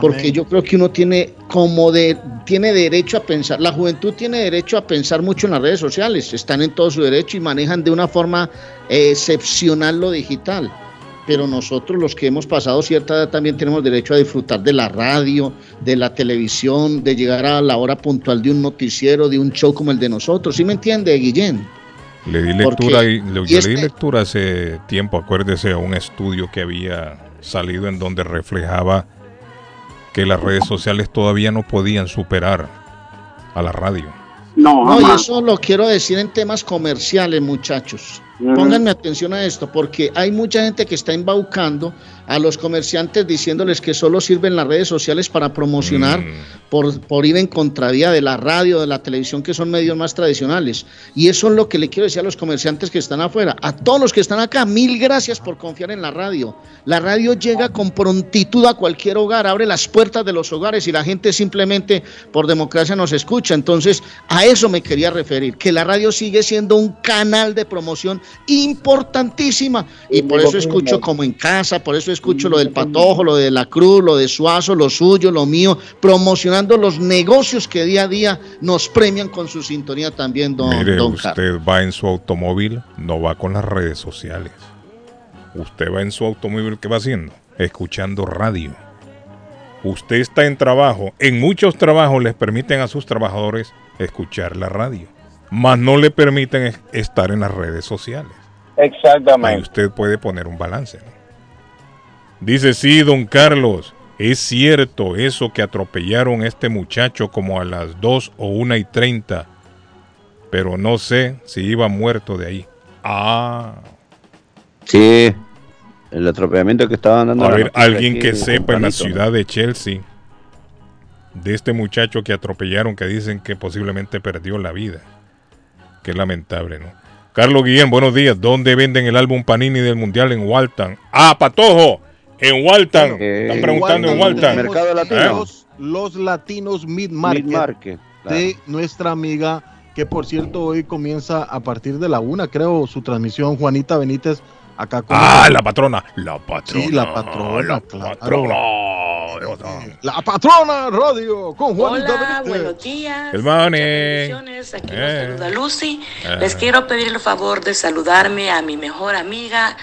porque Amén. yo creo que uno tiene como de, tiene derecho a pensar, la juventud tiene derecho a pensar mucho en las redes sociales, están en todo su derecho y manejan de una forma excepcional lo digital. Pero nosotros los que hemos pasado cierta edad también tenemos derecho a disfrutar de la radio, de la televisión, de llegar a la hora puntual de un noticiero, de un show como el de nosotros. ¿Sí me entiende, Guillén? Le di lectura y, le- y este- le di lectura hace tiempo, acuérdese, a un estudio que había salido en donde reflejaba que las redes sociales todavía no podían superar a la radio. No, No, y eso lo quiero decir en temas comerciales, muchachos. Pónganme atención a esto, porque hay mucha gente que está embaucando a los comerciantes diciéndoles que solo sirven las redes sociales para promocionar por, por ir en contravía de la radio, de la televisión, que son medios más tradicionales. Y eso es lo que le quiero decir a los comerciantes que están afuera. A todos los que están acá, mil gracias por confiar en la radio. La radio llega con prontitud a cualquier hogar, abre las puertas de los hogares y la gente simplemente por democracia nos escucha. Entonces, a eso me quería referir, que la radio sigue siendo un canal de promoción importantísima. Y por eso escucho como en casa, por eso escucho lo del Patojo, lo de la Cruz, lo de Suazo, lo suyo, lo mío, promocionando los negocios que día a día nos premian con su sintonía también, don, Mire, don Carlos. usted va en su automóvil, no va con las redes sociales. Usted va en su automóvil, ¿qué va haciendo? Escuchando radio. Usted está en trabajo. En muchos trabajos les permiten a sus trabajadores escuchar la radio. Mas no le permiten es- estar en las redes sociales. Ahí Exactamente. usted puede poner un balance. ¿no? Dice, sí, don Carlos, es cierto eso que atropellaron a este muchacho como a las 2 o 1 y 30, pero no sé si iba muerto de ahí. Ah, Sí, el atropellamiento que estaban dando. a ver, alguien aquí que sepa en la ciudad de Chelsea de este muchacho que atropellaron, que dicen que posiblemente perdió la vida. Qué lamentable, ¿no? Carlos Guillén, buenos días. ¿Dónde venden el álbum Panini del Mundial en Walton? Ah, Patojo, en Walton. Están preguntando en Walton. tenemos ¿Eh? Los, los latinos Mid Market, claro. de nuestra amiga, que por cierto hoy comienza a partir de la una, creo, su transmisión, Juanita Benítez, acá con Ah, la patrona. La patrona. Sí, la patrona, La claro. La patrona radio con Juanita Hola, Benítez. buenos días. Good morning. Bendiciones. Aquí Eh. nos saluda Lucy. Eh. Les quiero pedir el favor de saludarme a mi mejor amiga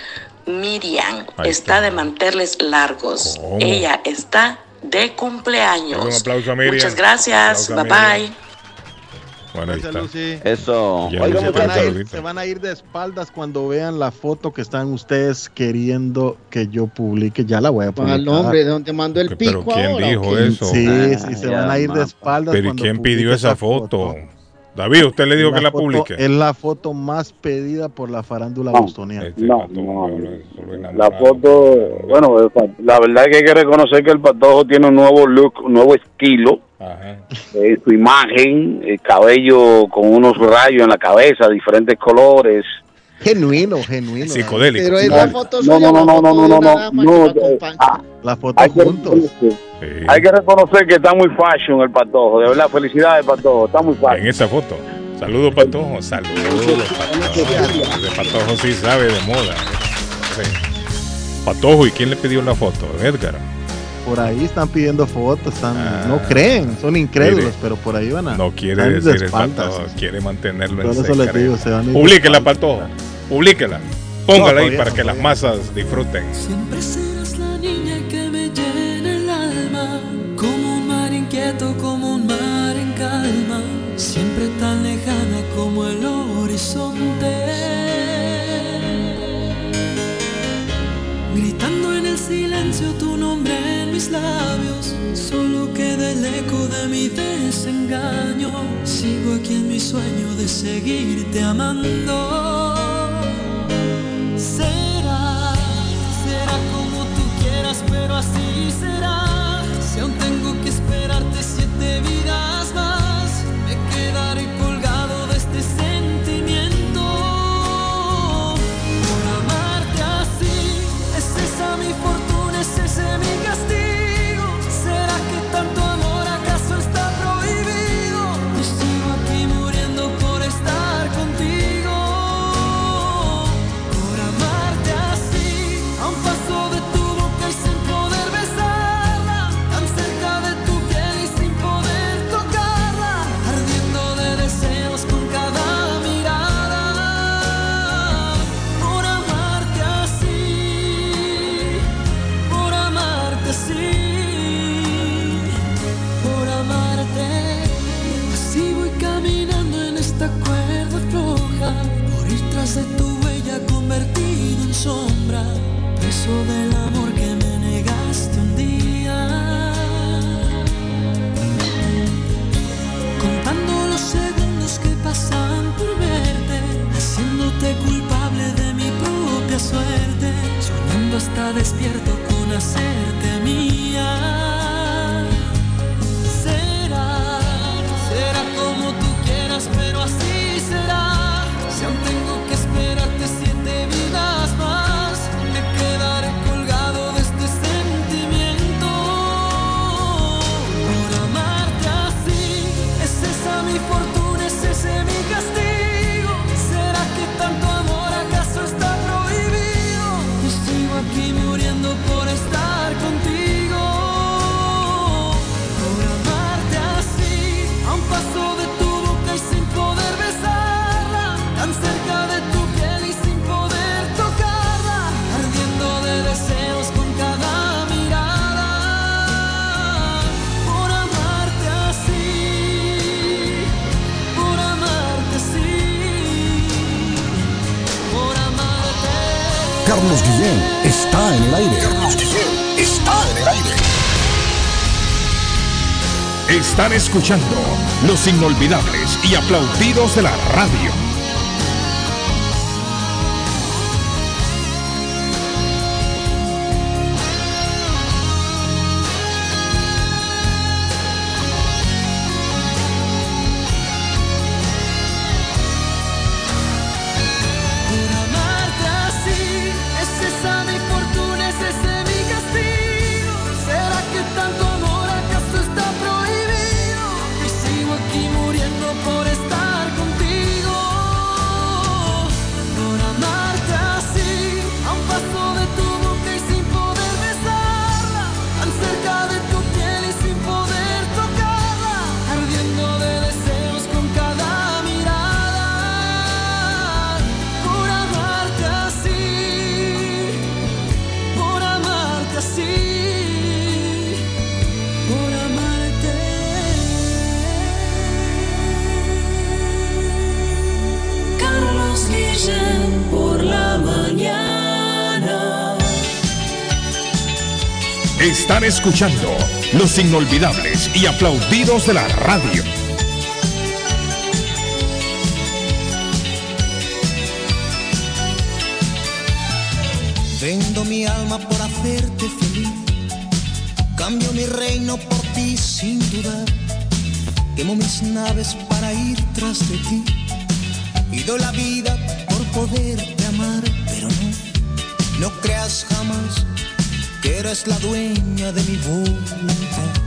Miriam. Está de manteles largos. ¿Cómo? Ella está de cumpleaños. Un aplauso a Miriam. Muchas gracias. Bye bye. Bueno, ahí Gracias, está. Lucy. Eso. Ya Oiga, Se van, a ir, se van a ir de espaldas cuando vean la foto que están ustedes queriendo que yo publique. Ya la voy a publicar. Al hombre, ¿de dónde mandó el Pero pico ¿quién ahora, dijo eso? Sí, Ah, sí, se van a ir de espaldas. Pero ¿y cuando quién pidió esa foto? David, usted le dijo que la foto- publique. Es la foto más pedida por la farándula No. bostoniana. Este No, no. en La foto, bueno, la verdad es que hay que reconocer que el patojo tiene un nuevo look, un nuevo estilo. Ajá. eh, su imagen, el cabello con unos rayos en la cabeza, diferentes colores. Genuino, genuino. Psicodélico. Pero es No, la foto no, suya, no, no, no, no, no, no, dama no, hay, que reconocer, Sí. hay que reconocer que está muy fashion el patojo, de verdad, felicidades patojo, está muy En fashion. esa foto. Saludos, Patojo. Saludos, Patojo. Ese Patojo sí sabe de moda. Sí. Patojo, ¿y quién le pidió la foto? Edgar. Por ahí están pidiendo fotos, están, Ah. no creen, son incrédulos, Mire, pero por ahí van a. No quiere de decir el. Patojo, quiere mantenerlo en eso les secreto. digo, se van de Publíquela, espaldas. Patojo. Publíquela. Póngala No, ahí para no, que las masas disfruten. Siempre serás tu nombre en mis labios, solo queda el eco de mi desengaño. Sigo aquí en mi sueño de seguirte amando. Será, será como tú quieras, pero así será. Del amor que me negaste un día, contando los segundos que pasan por verte, haciéndote culpable de mi propia suerte, soñando hasta despierto con hacerte mía. Están escuchando los inolvidables y aplaudidos de la radio. escuchando los inolvidables y aplaudidos de la radio. Vendo mi alma por hacerte feliz, cambio mi reino por ti sin dudar, quemo mis naves para ir tras de ti. Y doy la vida por poderte amar, pero no, no creas jamás pero es la dueña de mi voluntad.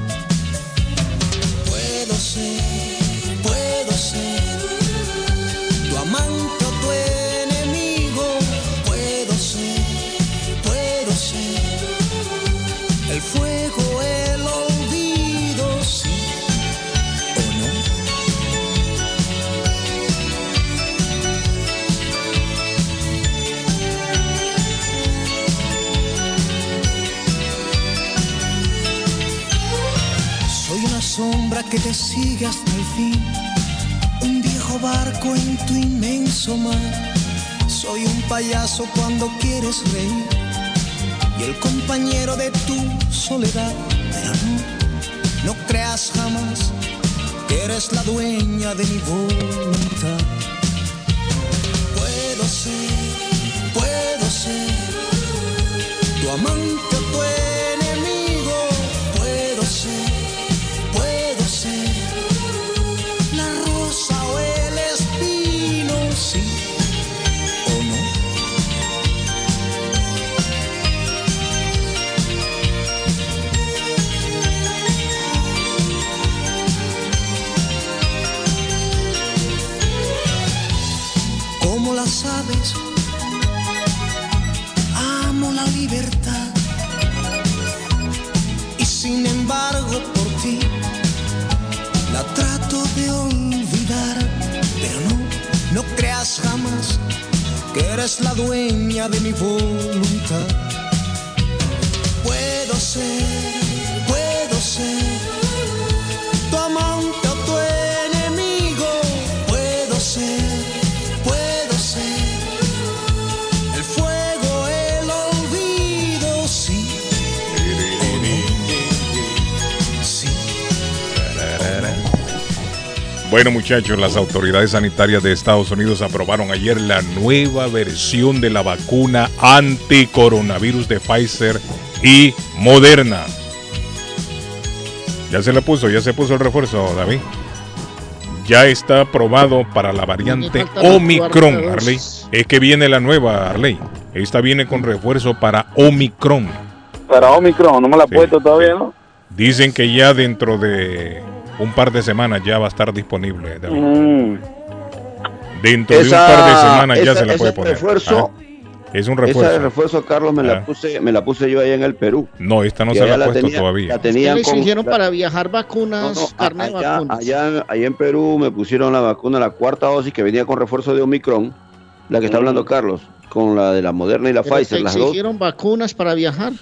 que te sigue hasta el fin. Un viejo barco en tu inmenso mar. Soy un payaso cuando quieres reír. Y el compañero de tu soledad. Pero no, no creas jamás que eres la dueña de mi voluntad. Puedo ser, puedo ser tu amante eres la dueña de mi voluntad. Puedo ser Bueno muchachos, las autoridades sanitarias de Estados Unidos aprobaron ayer la nueva versión de la vacuna anticoronavirus de Pfizer y Moderna. Ya se le puso, ya se puso el refuerzo, David. Ya está aprobado para la variante la Omicron, Arley. Es que viene la nueva, Arley. Esta viene con refuerzo para Omicron. Para Omicron, no me la he Sí, puesto todavía, ¿no? Dicen que ya dentro de un par de semanas ya va a estar disponible. David. Mm. Dentro de un par de semanas ya se la puede poner. refuerzo- Ajá. Es un Esa de refuerzo. refuerzo, Carlos, me Ah. la puse, me la puse yo allá en el Perú. No, esta no Y se la ha puesto tenía- todavía. La ¿Qué tenían le con- exigieron la- para viajar vacunas, No, no, carnet de allá, vacunas? allá, allá en Perú me pusieron la vacuna, la cuarta dosis que venía con refuerzo de Omicron, la que está Mm. hablando Carlos, con la de la Moderna y la ¿Pero Pfizer, te las dos. exigieron vacunas para viajar?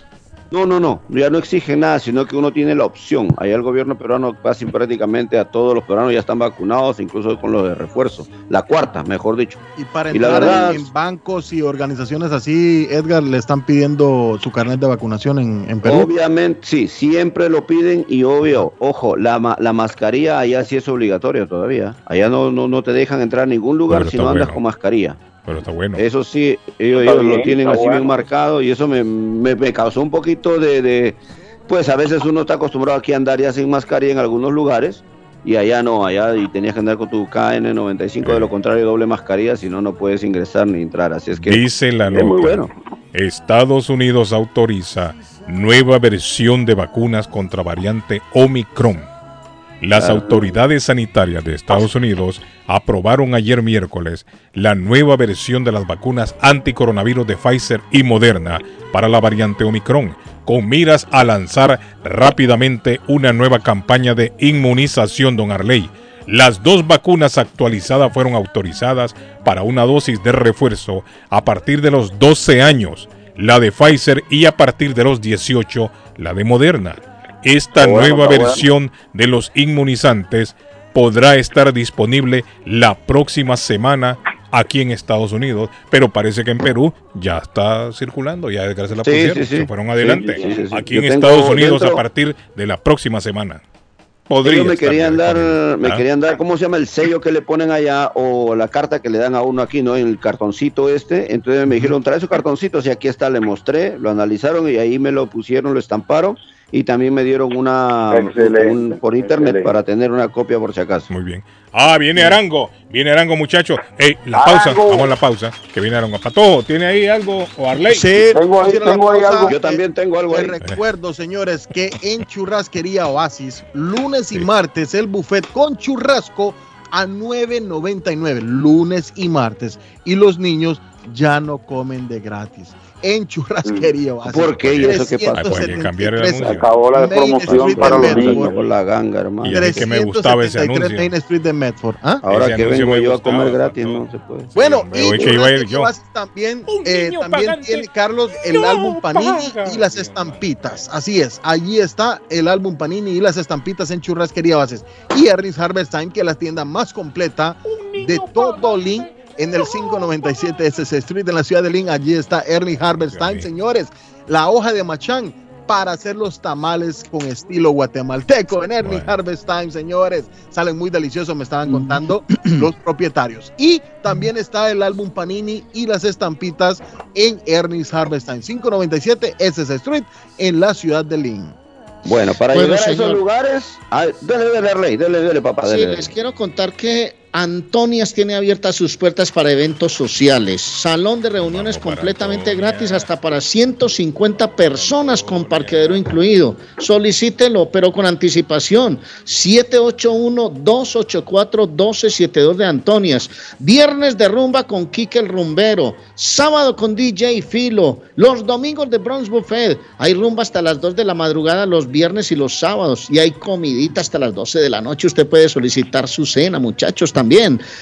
No, no, no, ya no exigen nada, sino que uno tiene la opción. Allá el gobierno peruano casi prácticamente a todos los peruanos ya están vacunados, incluso con los de refuerzo. La cuarta, mejor dicho. Y para Y la entrar verdad- en bancos y organizaciones así, Edgar, le están pidiendo su carnet de vacunación en, en Perú. Obviamente, sí, siempre lo piden y obvio, ojo, la, ma- la mascarilla allá sí es obligatoria todavía. Allá no, no, no te dejan entrar a ningún lugar Pero si no andas bueno. con mascarilla. Pero está bueno. Eso sí, ellos, Está ellos bien, lo tienen así bien marcado y eso me, me, me causó un poquito de, de- Pues a veces uno está acostumbrado aquí a andar ya sin mascarilla en algunos lugares y allá no, allá y tenías que andar con tu KN95, de lo contrario doble mascarilla, si no, no puedes ingresar ni entrar. Así es que... Dice la es nota. muy bueno. Estados Unidos autoriza nueva versión de vacunas contra variante Omicron. Las autoridades sanitarias de Estados Unidos aprobaron ayer miércoles la nueva versión de las vacunas anticoronavirus de Pfizer y Moderna para la variante Omicron, con miras a lanzar rápidamente una nueva campaña de inmunización, don Arley. Las dos vacunas actualizadas fueron autorizadas para una dosis de refuerzo a partir de los 12 años, la de Pfizer y a partir de los 18, la de Moderna. Esta bueno, nueva bueno. versión de los inmunizantes podrá estar disponible la próxima semana aquí en Estados Unidos, pero parece que en Perú ya está circulando, ya se la Sí, pusieron, sí, sí. se fueron adelante. Aquí Yo en Estados Unidos dentro- a partir de la próxima semana. Podría Ellos me querían dar, me ¿Ah? querían dar, ¿cómo se llama? El sello que le ponen allá o la carta que le dan a uno aquí, ¿no? En el cartoncito este. Entonces me dijeron, trae su cartoncito. Y aquí está, le mostré, lo analizaron y ahí me lo pusieron, lo estamparon. Y también me dieron una un- por internet excelente. para tener una copia por si acaso. Muy bien. Ah, viene Arango, viene Arango, muchachos. Ey, la pausa, vamos a la pausa, que viene Arango. Patojo, ¿tiene ahí algo? ¿O Arley? Sí, Tengo ahí- tengo algo. Yo también tengo algo Les ahí. recuerdo, señores, que en Churrasquería Oasis, lunes y martes, el buffet con churrasco a 9.99, lunes y martes. Y los niños ya no comen de gratis. En Churrasquería Oasis. ¿Por qué? ¿Y eso qué pasa? Pues hay que cambiar el 373 anuncio. Acabó la Main promoción para los niños. Por la ganga, hermano. Y mí que me gustaba ese 373 anuncio. Main Street de Medford. ¿Ah? Ahora Ese que vengo yo a comer gratis, no se puede. Bueno, y que iba a ir Churrasquería yo. Oasis también, eh, también tiene Carlos el no álbum Panini paga. y las estampitas. Así es, allí está el álbum Panini y las estampitas en Churrasquería Oasis. Y Ernest Harvest Time, que es la tienda más completa de todo Link en el 597 SS Street en la ciudad de Link. Allí está Ernie Harvest Dios Time, mío. señores. La hoja de machán para hacer los tamales con estilo guatemalteco en Ernie Bueno. Harvest Time, señores. Salen muy deliciosos, me estaban contando los propietarios. Y también está el álbum Panini y las estampitas en Ernie's Harvest Time, 597 SS Street en la ciudad de Lynn. Bueno, para Bueno, llegar a esos lugares, ah, dele, dele, Rey, dele, dele, papá, Sí, dele, dele. les quiero contar que Antonias tiene abiertas sus puertas para eventos sociales. Salón de reuniones Vamos completamente gratis hasta para 150 personas con parqueadero incluido. Solicítelo, pero con anticipación. 781-284-1272 de Antonias. Viernes de rumba con Kike el Rumbero. Sábado con DJ Filo. Los domingos de Bronx Buffet. Hay rumba hasta las 2 de la madrugada los viernes y los sábados. Y hay comidita hasta las 12 de la noche. Usted puede solicitar su cena, muchachos, también.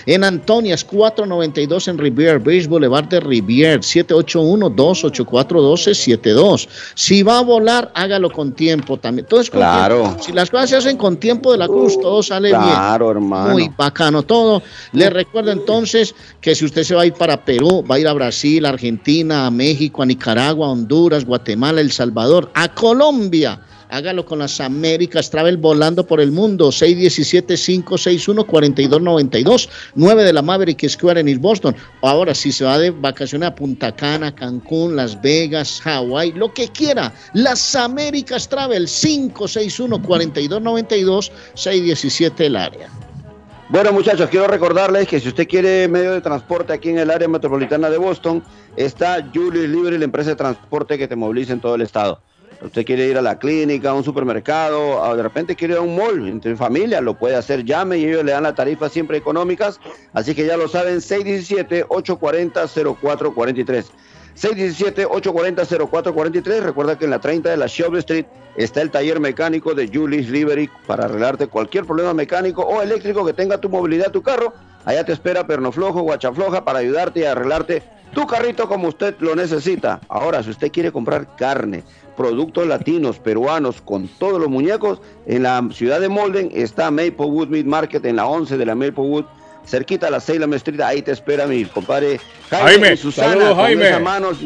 En Antonias 492 en Rivier Beach Boulevard de Rivier. 781-284-1272. Si va a volar, hágalo con tiempo también. Todo es con Claro. tiempo. Si las cosas se hacen con tiempo de la cruz, todo sale bien. Claro, hermano. Muy bacano todo. Les recuerdo entonces que si usted se va a ir para Perú, va a ir a Brasil, a Argentina, a México, a Nicaragua, a Honduras, Guatemala, El Salvador, a Colombia. Hágalo con las Américas Travel volando por el mundo. 617-561-4292. 9 de la Maverick Square en East Boston. Ahora, si se va de vacaciones a Punta Cana, Cancún, Las Vegas, Hawái, lo que quiera. Las Américas Travel 561-4292. 617 el área. Bueno, muchachos, quiero recordarles que si usted quiere medio de transporte aquí en el área metropolitana de Boston, está Julius Libre, la empresa de transporte que te moviliza en todo el estado. Usted quiere ir a la clínica, a un supermercado, o de repente quiere ir a un mall, entre familia, lo puede hacer, llame y ellos le dan las tarifas siempre económicas. Así que ya lo saben, 617-840-0443. 617-840-0443. Recuerda que en la 30 de la Shelby Street está el taller mecánico de Julius Liberty para arreglarte cualquier problema mecánico o eléctrico que tenga tu movilidad, tu carro. Allá te espera Perno Flojo, Guachafloja para ayudarte y arreglarte tu carrito como usted lo necesita. Ahora, si usted quiere comprar carne, productos latinos, peruanos, con todos los muñecos, en la ciudad de Molden está Maplewood Meat Market en la 11 de la Maplewood cerquita a la Salem Street, ahí te espera mi compadre Jaime, Jaime, y Susana saludos, con Jaime. esas manos.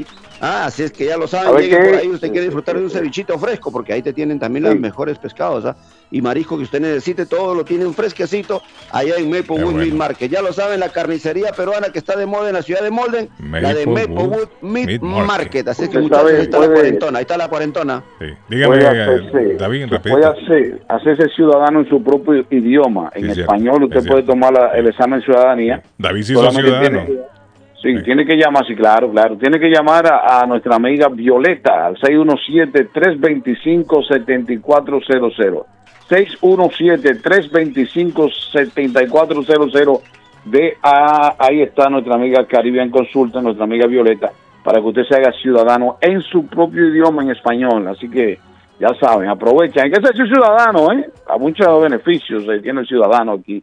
Ah, así es que ya lo saben, qué- por ahí, usted quiere disfrutar de un cevichito fresco, porque ahí te tienen también los mejores pescados, ¿ah? Y marisco que usted necesite, todo lo tienen fresquecito allá en Maplewood Meat Market. Ya lo saben, la carnicería peruana que está de moda en la ciudad de Molden, la de Maplewood Meat, Meat Market. Market. Así es que Usted muchachos, ahí está la cuarentona, ahí está la cuarentona. Dígame, puede hacerse, David, puede hacer, hacerse ciudadano en su propio idioma. En Sí, cierto, español usted es puede tomar la- el examen de ciudadanía. David hizo Solamente ciudadano. tiene- sí, tiene que llamar, sí, claro, claro. Tiene que llamar a, a nuestra amiga Violeta al 617-325-7400. 617-325-7400. De a- ahí está nuestra amiga Caribbean Consulta, nuestra amiga Violeta, para que usted se haga ciudadano en su propio idioma en español. Así que ya saben, aprovechen. Hay que ser ciudadano, ¿eh? A muchos beneficios se tiene el ciudadano aquí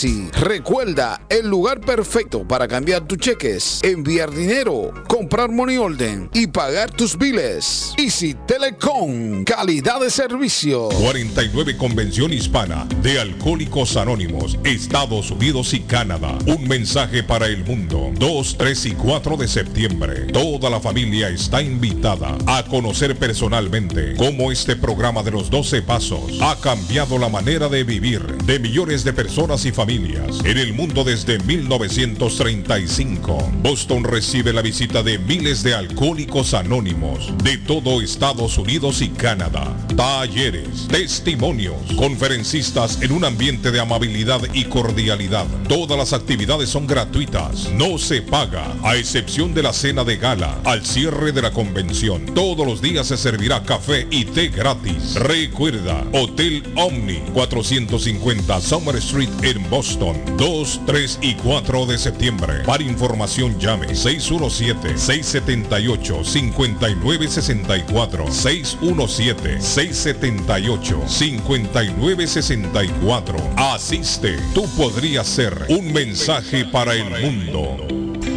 Recuerda, el lugar perfecto para cambiar tus cheques, enviar dinero, comprar money order y pagar tus biles. Easy Telecom, calidad de servicio. 49 Convención Hispana de Alcohólicos Anónimos, Estados Unidos y Canadá. Un mensaje para el mundo. 2, 3 y 4 de septiembre. Toda la familia está invitada a conocer personalmente cómo este programa de los 12 pasos ha cambiado la manera de vivir de millones de personas y familias en el mundo desde 1935. Boston recibe la visita de miles de alcohólicos anónimos de todo Estados Unidos y Canadá. Talleres, testimonios, conferencistas en un ambiente de amabilidad y cordialidad. Todas las actividades son gratuitas, no se paga, a excepción de la cena de gala al cierre de la convención. Todos los días se servirá café y té gratis. Recuerda, Hotel Omni, 450 Summer Street en Boston, 2, 3 y 4 de septiembre. Para información llame 617-678-5964. 617-678-5964. Asiste, tú podrías ser un mensaje para el mundo.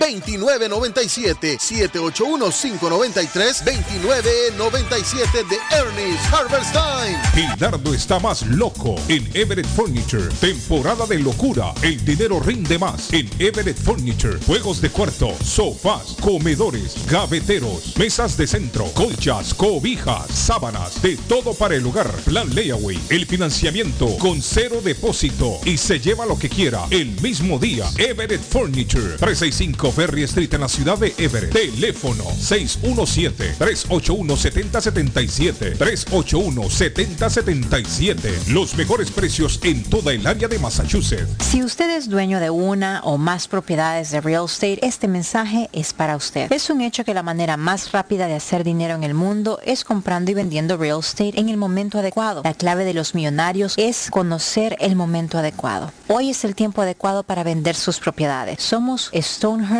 2997 781-593-2997 de Ernest Harvest Time. Gildardo está más loco en Everett Furniture. Temporada de locura. El dinero rinde más en Everett Furniture. Juegos de cuarto, sofás, comedores, gaveteros, mesas de centro, colchas, cobijas, sábanas, de todo para el hogar. Plan Layaway. El financiamiento con cero depósito y se lleva lo que quiera el mismo día. Everett Furniture. 365 Ferry Street en la ciudad de Everett. Teléfono 617-381-7077. 381-7077. Los mejores precios en toda el área de Massachusetts. Si usted es dueño de una o más propiedades de real estate, este mensaje es para usted. Es un hecho que la manera más rápida de hacer dinero en el mundo es comprando y vendiendo real estate en el momento adecuado. La clave de los millonarios es conocer el momento adecuado. Hoy es el tiempo adecuado para vender sus propiedades. Somos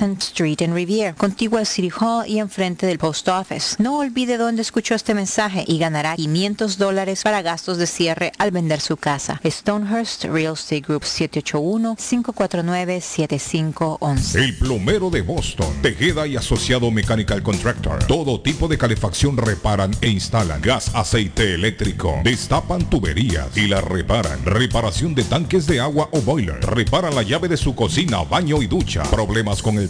Street en Rivier, contigua al City Hall y enfrente del Post Office. No olvide dónde escuchó este mensaje y ganará 500 dólares para gastos de cierre al vender su casa. Stonehurst Real Estate Group 781-549-7511. El plomero de Boston, Tejeda y Asociado Mechanical Contractor. Todo tipo de calefacción reparan e instalan. Gas, aceite eléctrico. Destapan tuberías y las reparan. Reparación de tanques de agua o boiler. Reparan la llave de su cocina, baño y ducha. Problemas con el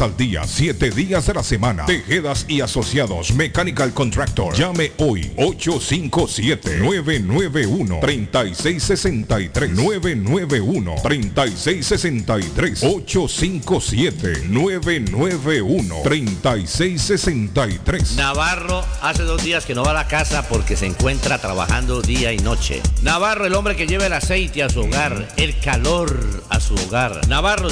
al día, 7 días de la semana. Tejedas y asociados. Mechanical Contractor. Llame hoy. 857-991-3663. 991-3663. 857-991-3663. Navarro hace dos días que no va a la casa porque se encuentra trabajando día y noche. Navarro, el hombre que lleva el aceite a su hogar, el calor a su hogar. Navarro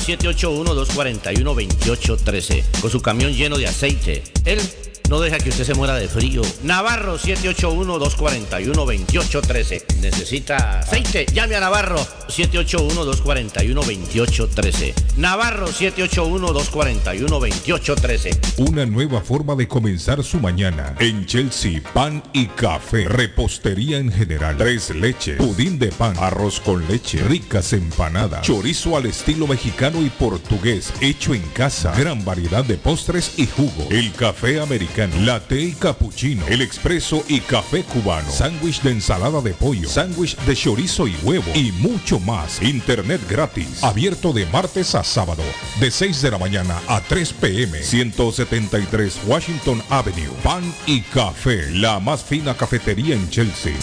781-241-2813, con su camión lleno de aceite. Él no deja que usted se muera de frío. Navarro 781-241-2813. Necesita aceite. Llame a Navarro 781-241-2813. Navarro 781-241-2813. Una nueva forma de comenzar su mañana. En Chelsea, pan y café. Repostería en general. Tres leches. Pudín de pan. Arroz con leche. Ricas empanadas. Chorizo al estilo mexicano y portugués. Hecho en casa. Gran variedad de postres y jugo. El café americano. Latte y cappuccino. El expreso y café cubano. Sándwich de ensalada de pollo. Sándwich de chorizo y huevo. Y mucho más. Internet gratis. Abierto de martes a sábado. De 6 de la mañana a 3 pm. 173 Washington Avenue. Pan y café. La más fina cafetería en Chelsea.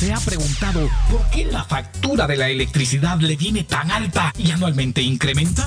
¿Se ha preguntado por qué la factura de la electricidad le viene tan alta y anualmente incrementa?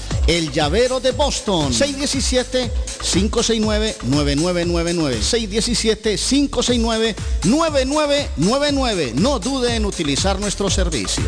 El llavero de Boston. 617-569-9999. 617-569-9999. No dude en utilizar nuestros servicios.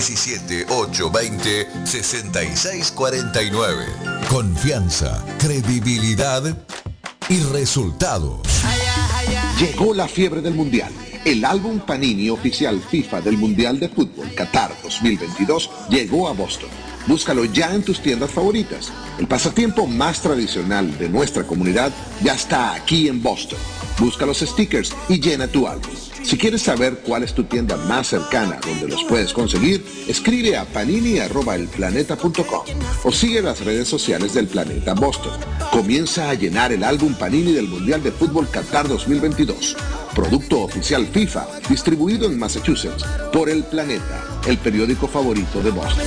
617-820-6649. Confianza, credibilidad y resultados. Llegó la fiebre del Mundial. El álbum Panini oficial FIFA del Mundial de Fútbol Qatar 2022 llegó a Boston. Búscalo ya en tus tiendas favoritas. El pasatiempo más tradicional de nuestra comunidad ya está aquí en Boston. Busca los stickers y llena tu álbum. Si quieres saber cuál es tu tienda más cercana donde los puedes conseguir, escribe a panini.elplaneta.com o sigue las redes sociales del Planeta Boston. Comienza a llenar el álbum Panini del Mundial de Fútbol Qatar 2022. Producto oficial FIFA, distribuido en Massachusetts por El Planeta, el periódico favorito de Boston.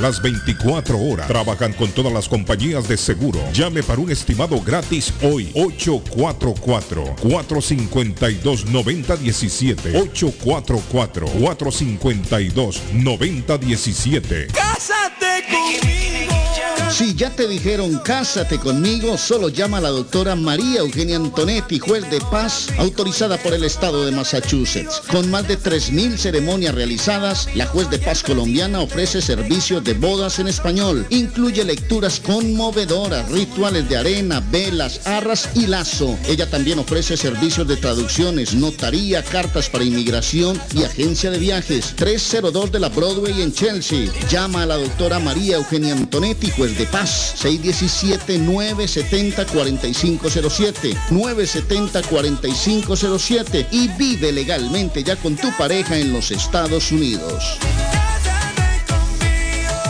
las 24 horas. Trabajan con todas las compañías de seguro. Llame para un estimado gratis hoy. 844-452-9017. 844-452-9017. ¡Cásate conmigo! Si ya te dijeron cásate conmigo, solo llama a la doctora María Eugenia Antonetti, juez de paz, autorizada por el estado de Massachusetts. Con más de 3.000 ceremonias realizadas, la juez de paz colombiana ofrece servicios de bodas en español. Incluye lecturas conmovedoras, rituales de arena, velas, arras y lazo. Ella también ofrece servicios de traducciones, notaría, cartas para inmigración y agencia de viajes. 302 de la Broadway en Chelsea. Llama a la doctora María Eugenia Antonetti, juez de paz. 617-970-4507. 970-4507. Y vive legalmente ya con tu pareja en los Estados Unidos.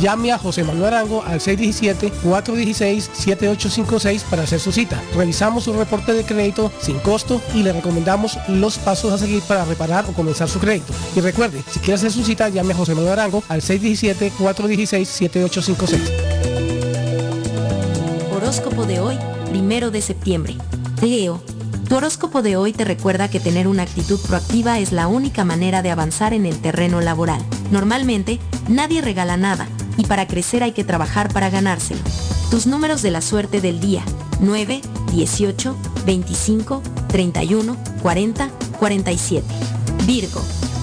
Llame a José Manuel Arango al 617-416-7856 para hacer su cita. Revisamos su reporte de crédito sin costo y le recomendamos los pasos a seguir para reparar o comenzar su crédito. Y recuerde, si quiere hacer su cita, llame a José Manuel Arango al 617-416-7856. Horóscopo de hoy, primero de septiembre. Leo. Tu horóscopo de hoy te recuerda que tener una actitud proactiva es la única manera de avanzar en el terreno laboral. Normalmente, nadie regala nada, y para crecer hay que trabajar para ganárselo. Tus números de la suerte del día 9, 18, 25, 31, 40, 47. Virgo,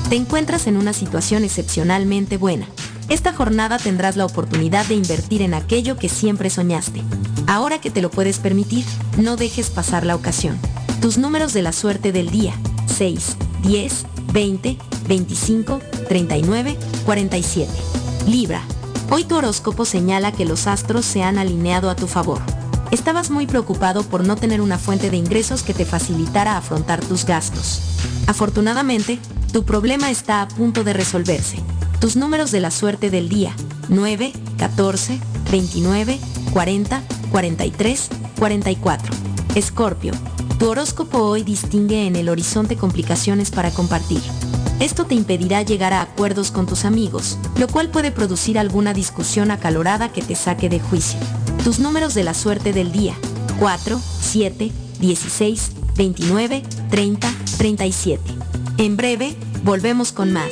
te encuentras en una situación excepcionalmente buena. Esta jornada tendrás la oportunidad de invertir en aquello que siempre soñaste. Ahora que te lo puedes permitir, no dejes pasar la ocasión. Tus números de la suerte del día 6, 10, 20, 25, 39, 47. Libra, hoy tu horóscopo señala que los astros se han alineado a tu favor. Estabas muy preocupado por no tener una fuente de ingresos que te facilitara afrontar tus gastos. Afortunadamente, tu problema está a punto de resolverse. Tus números de la suerte del día 9, 14, 29, 40, 43, 44. Escorpio, tu horóscopo hoy distingue en el horizonte complicaciones para compartir. Esto te impedirá llegar a acuerdos con tus amigos, lo cual puede producir alguna discusión acalorada que te saque de juicio. Tus números de la suerte del día 4, 7, 16, 29, 30, 37. En breve, volvemos con más.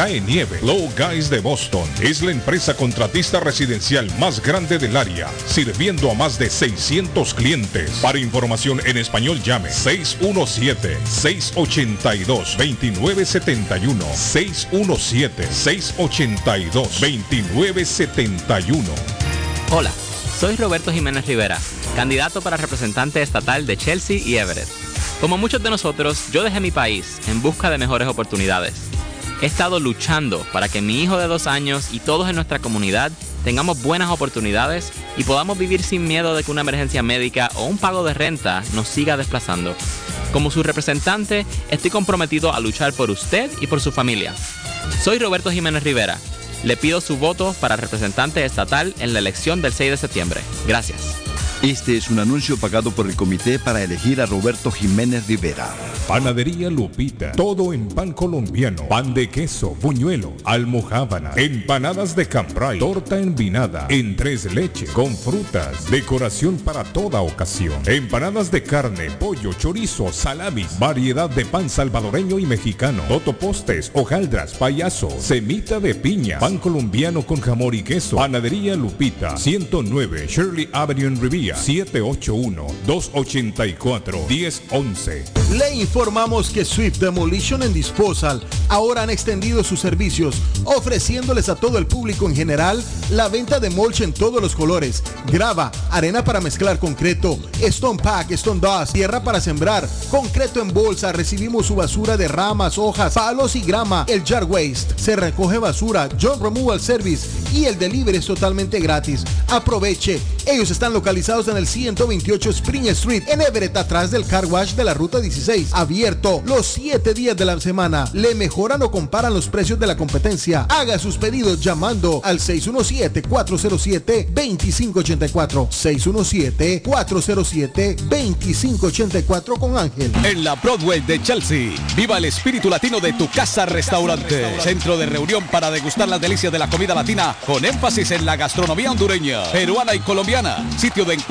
cae nieve. Low Guys de Boston es la empresa contratista residencial más grande del área, sirviendo a más de 600 clientes. Para información en español llame 617-682-2971. 617-682-2971. Hola, soy Roberto Jiménez Rivera, candidato para representante estatal de Chelsea y Everett. Como muchos de nosotros, yo dejé mi país en busca de mejores oportunidades. He estado luchando para que mi hijo de dos años y todos en nuestra comunidad tengamos buenas oportunidades y podamos vivir sin miedo de que una emergencia médica o un pago de renta nos siga desplazando. Como su representante, estoy comprometido a luchar por usted y por su familia. Soy Roberto Jiménez Rivera. Le pido su voto para representante estatal en la elección del 6 de septiembre. Gracias. Este es un anuncio pagado por el comité para elegir a Roberto Jiménez Rivera. Panadería Lupita, todo en pan colombiano, pan de queso, buñuelo, almojábana, empanadas de cambray, torta envinada, en tres leches, con frutas, decoración para toda ocasión, empanadas de carne, pollo, chorizo, salamis, variedad de pan salvadoreño y mexicano, totopostes, hojaldras, payaso, semita de piña, pan colombiano con jamón y queso, Panadería Lupita, 109 Shirley Avenue en Rivia, 781-284-1011. Le informamos que Swift Demolition and Disposal ahora han extendido sus servicios, ofreciéndoles a todo el público en general la venta de mulch en todos los colores, grava, arena para mezclar concreto, stone pack, stone dust, tierra para sembrar, concreto en bolsa, recibimos su basura de ramas, hojas, palos y grama, el jar waste, se recoge basura, John Removal Service y el delivery es totalmente gratis. Aproveche, ellos están localizados en el 128 Spring Street en Everett, atrás del car wash de la ruta 16, abierto los 7 días de la semana. Le mejoran o comparan los precios de la competencia. Haga sus pedidos llamando al 617-407-2584. 617-407-2584 con Ángel. En la Broadway de Chelsea, viva el espíritu latino de tu casa restaurante. Centro de reunión para degustar las delicias de la comida latina con énfasis en la gastronomía hondureña, peruana y colombiana. Sitio de encuentro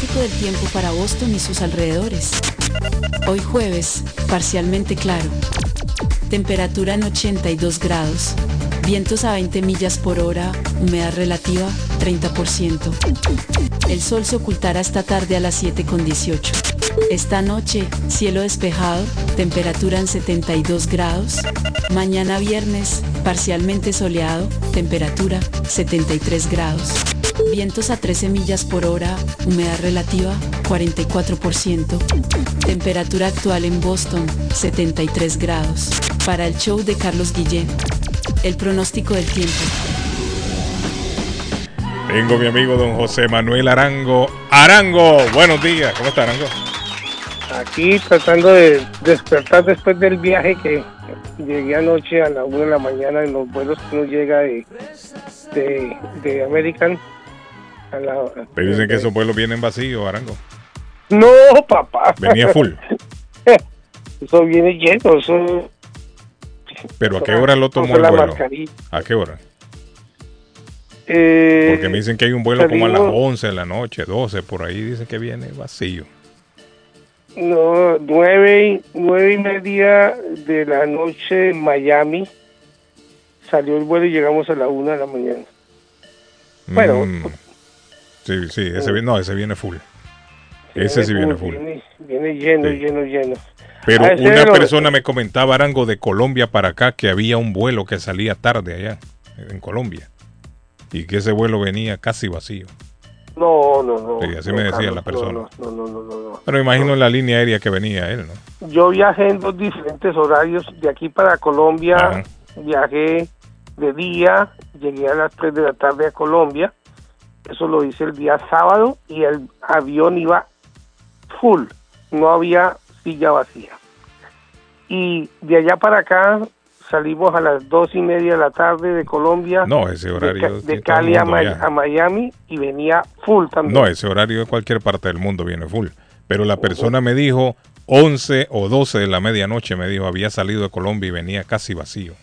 Del tiempo para Boston y sus alrededores. Hoy jueves, parcialmente claro. Temperatura en 82 grados. Vientos a 20 millas por hora, humedad relativa 30%. El sol se ocultará esta tarde a las 7.18. Esta noche, cielo despejado, temperatura en 72 grados. Mañana viernes, parcialmente soleado, temperatura 73 grados. Vientos a 13 millas por hora, humedad relativa 44%. Temperatura actual en Boston 73 grados. Para el show de Carlos Guillén, el pronóstico del tiempo. Tengo mi amigo don José Manuel Arango. Arango, buenos días. ¿Cómo está Arango? Aquí tratando de despertar después del viaje que llegué anoche a la 1 de la mañana en los vuelos que uno llega de, de, de American. La, Pero dicen que esos vuelos vienen vacíos, Arango. No, papá. Venía full. *laughs* Eso viene lleno, eso... Pero ¿a qué hora lo tomó el vuelo? ¿A qué hora? Eh, Porque me dicen que hay un vuelo como a las salimos- 11 de la noche, 12, por ahí dicen que viene vacío. No, nueve, y- nueve y media de la noche en Miami. Salió el vuelo y llegamos a la una de la mañana. Bueno, Mm. Sí, sí, ese, no, ese viene full. Ese sí viene full. Viene, viene lleno, Sí. lleno, lleno. Pero A ese una lo- persona me comentaba, Arango, de Colombia para acá, que había un vuelo que salía tarde allá, en Colombia. Y que ese vuelo venía casi vacío. No, no, no. Sí, así no, me decía Carlos, la persona. No, no, no, no, no. Pero imagino la línea aérea que venía él, ¿no? Yo viajé en dos diferentes horarios. De aquí para Colombia, viajé de día, llegué a las 3 de la tarde a Colombia. Eso lo hice el día sábado y el avión iba full. No había silla vacía. Y de allá para acá salimos a las dos y media de la tarde de Colombia. No, ese horario de Cali a, a Miami y venía full también. No, ese horario de cualquier parte del mundo viene full. Pero la persona me dijo 11 o 12 de la medianoche, me dijo, había salido de Colombia y venía casi vacío.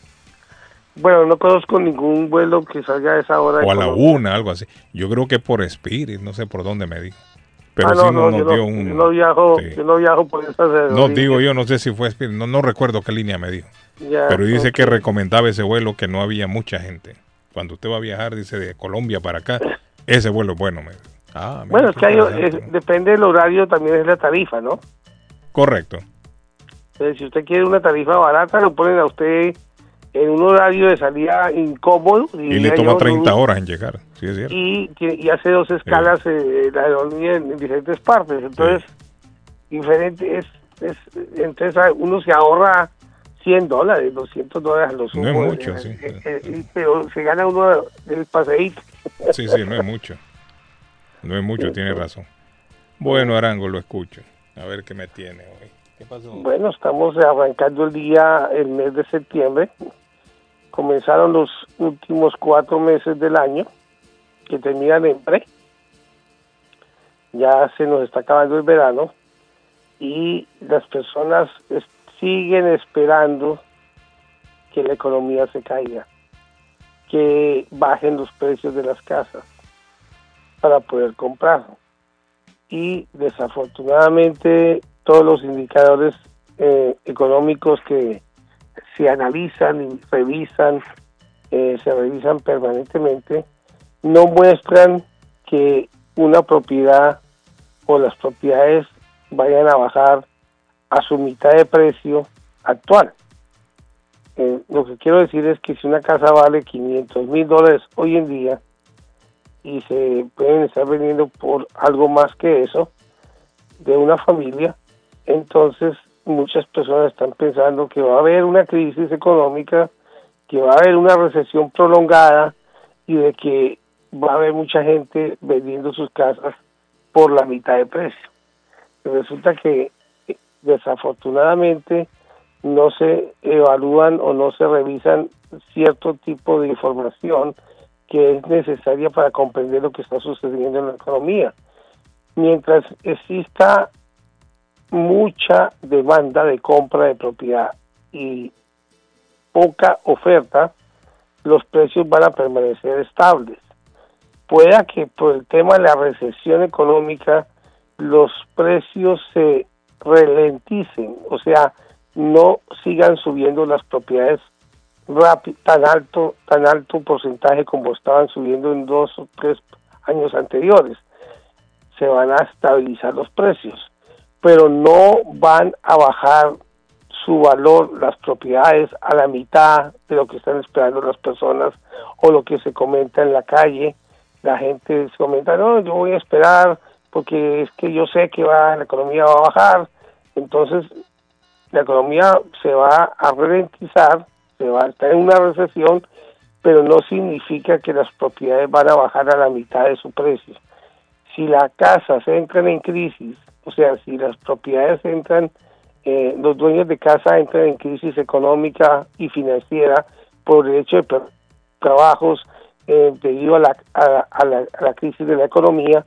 Bueno, no conozco ningún vuelo que salga a esa hora. O a la Colombia. una, algo así. Yo creo que por Spirit, no sé por dónde me dijo. Pero Ah, sí no, nos, yo nos dio un... yo no viajo, sí. yo no viajo por esas No, digo yo, no sé si fue Spirit, no, no recuerdo qué línea me dijo. Pero dice que recomendaba ese vuelo que no había mucha gente. Cuando usted va a viajar, dice, de Colombia para acá, ese vuelo es bueno. Me. Ah, Bueno, es que hay, es- depende del horario, también es la tarifa, ¿no? Correcto. Entonces, si usted quiere una tarifa barata, lo ponen a usted en un horario de salida incómodo. Y le toma yo, 30 ¿no? horas en llegar. Sí, es cierto. Y, hace dos escalas eh, la aerolínea en, en diferentes partes. Entonces, diferente es, es, entonces ah, uno se ahorra 100 dólares, 200 dólares a lo sumo. No es eh, mucho, sí. eh, eh, pero se gana uno el paseíto. Sí, sí, no es mucho. No es mucho, tiene razón. Bueno, Arango, lo escucho. A ver qué me tiene hoy. ¿Qué pasó? Bueno, estamos arrancando el día, el mes de septiembre. Comenzaron los últimos cuatro meses del año, que terminan en pre. Ya se nos está acabando el verano y las personas siguen esperando que la economía se caiga, que bajen los precios de las casas para poder comprar. Y desafortunadamente todos los indicadores eh, económicos que se analizan y revisan, eh, se revisan permanentemente, no muestran que una propiedad o las propiedades vayan a bajar a su mitad de precio actual. Eh, lo que quiero decir es que si una casa vale 500 mil dólares hoy en día y se pueden estar vendiendo por algo más que eso de una familia, entonces muchas personas están pensando que va a haber una crisis económica, que va a haber una recesión prolongada y de que va a haber mucha gente vendiendo sus casas por la mitad de precio. Resulta que eh, desafortunadamente no se evalúan o no se revisan cierto tipo de información que es necesaria para comprender lo que está sucediendo en la economía. Mientras exista mucha demanda de compra de propiedad y poca oferta, los precios van a permanecer estables. Pueda que por el tema de la recesión económica los precios se ralenticen, o sea, no sigan subiendo las propiedades tan alto, tan alto porcentaje como estaban subiendo en dos o tres años anteriores. Se van a estabilizar los precios, pero no van a bajar su valor las propiedades a la mitad de lo que están esperando las personas o lo que se comenta en la calle la gente se comenta, no, yo voy a esperar porque es que yo sé que va, la economía va a bajar, entonces la economía se va a ralentizar, se va a estar en una recesión, pero no significa que las propiedades van a bajar a la mitad de su precio. Si la casa se entra en crisis, o sea, si las propiedades entran, eh, los dueños de casa entran en crisis económica y financiera por el hecho de trabajos eh, debido a la, a, la, a la crisis de la economía,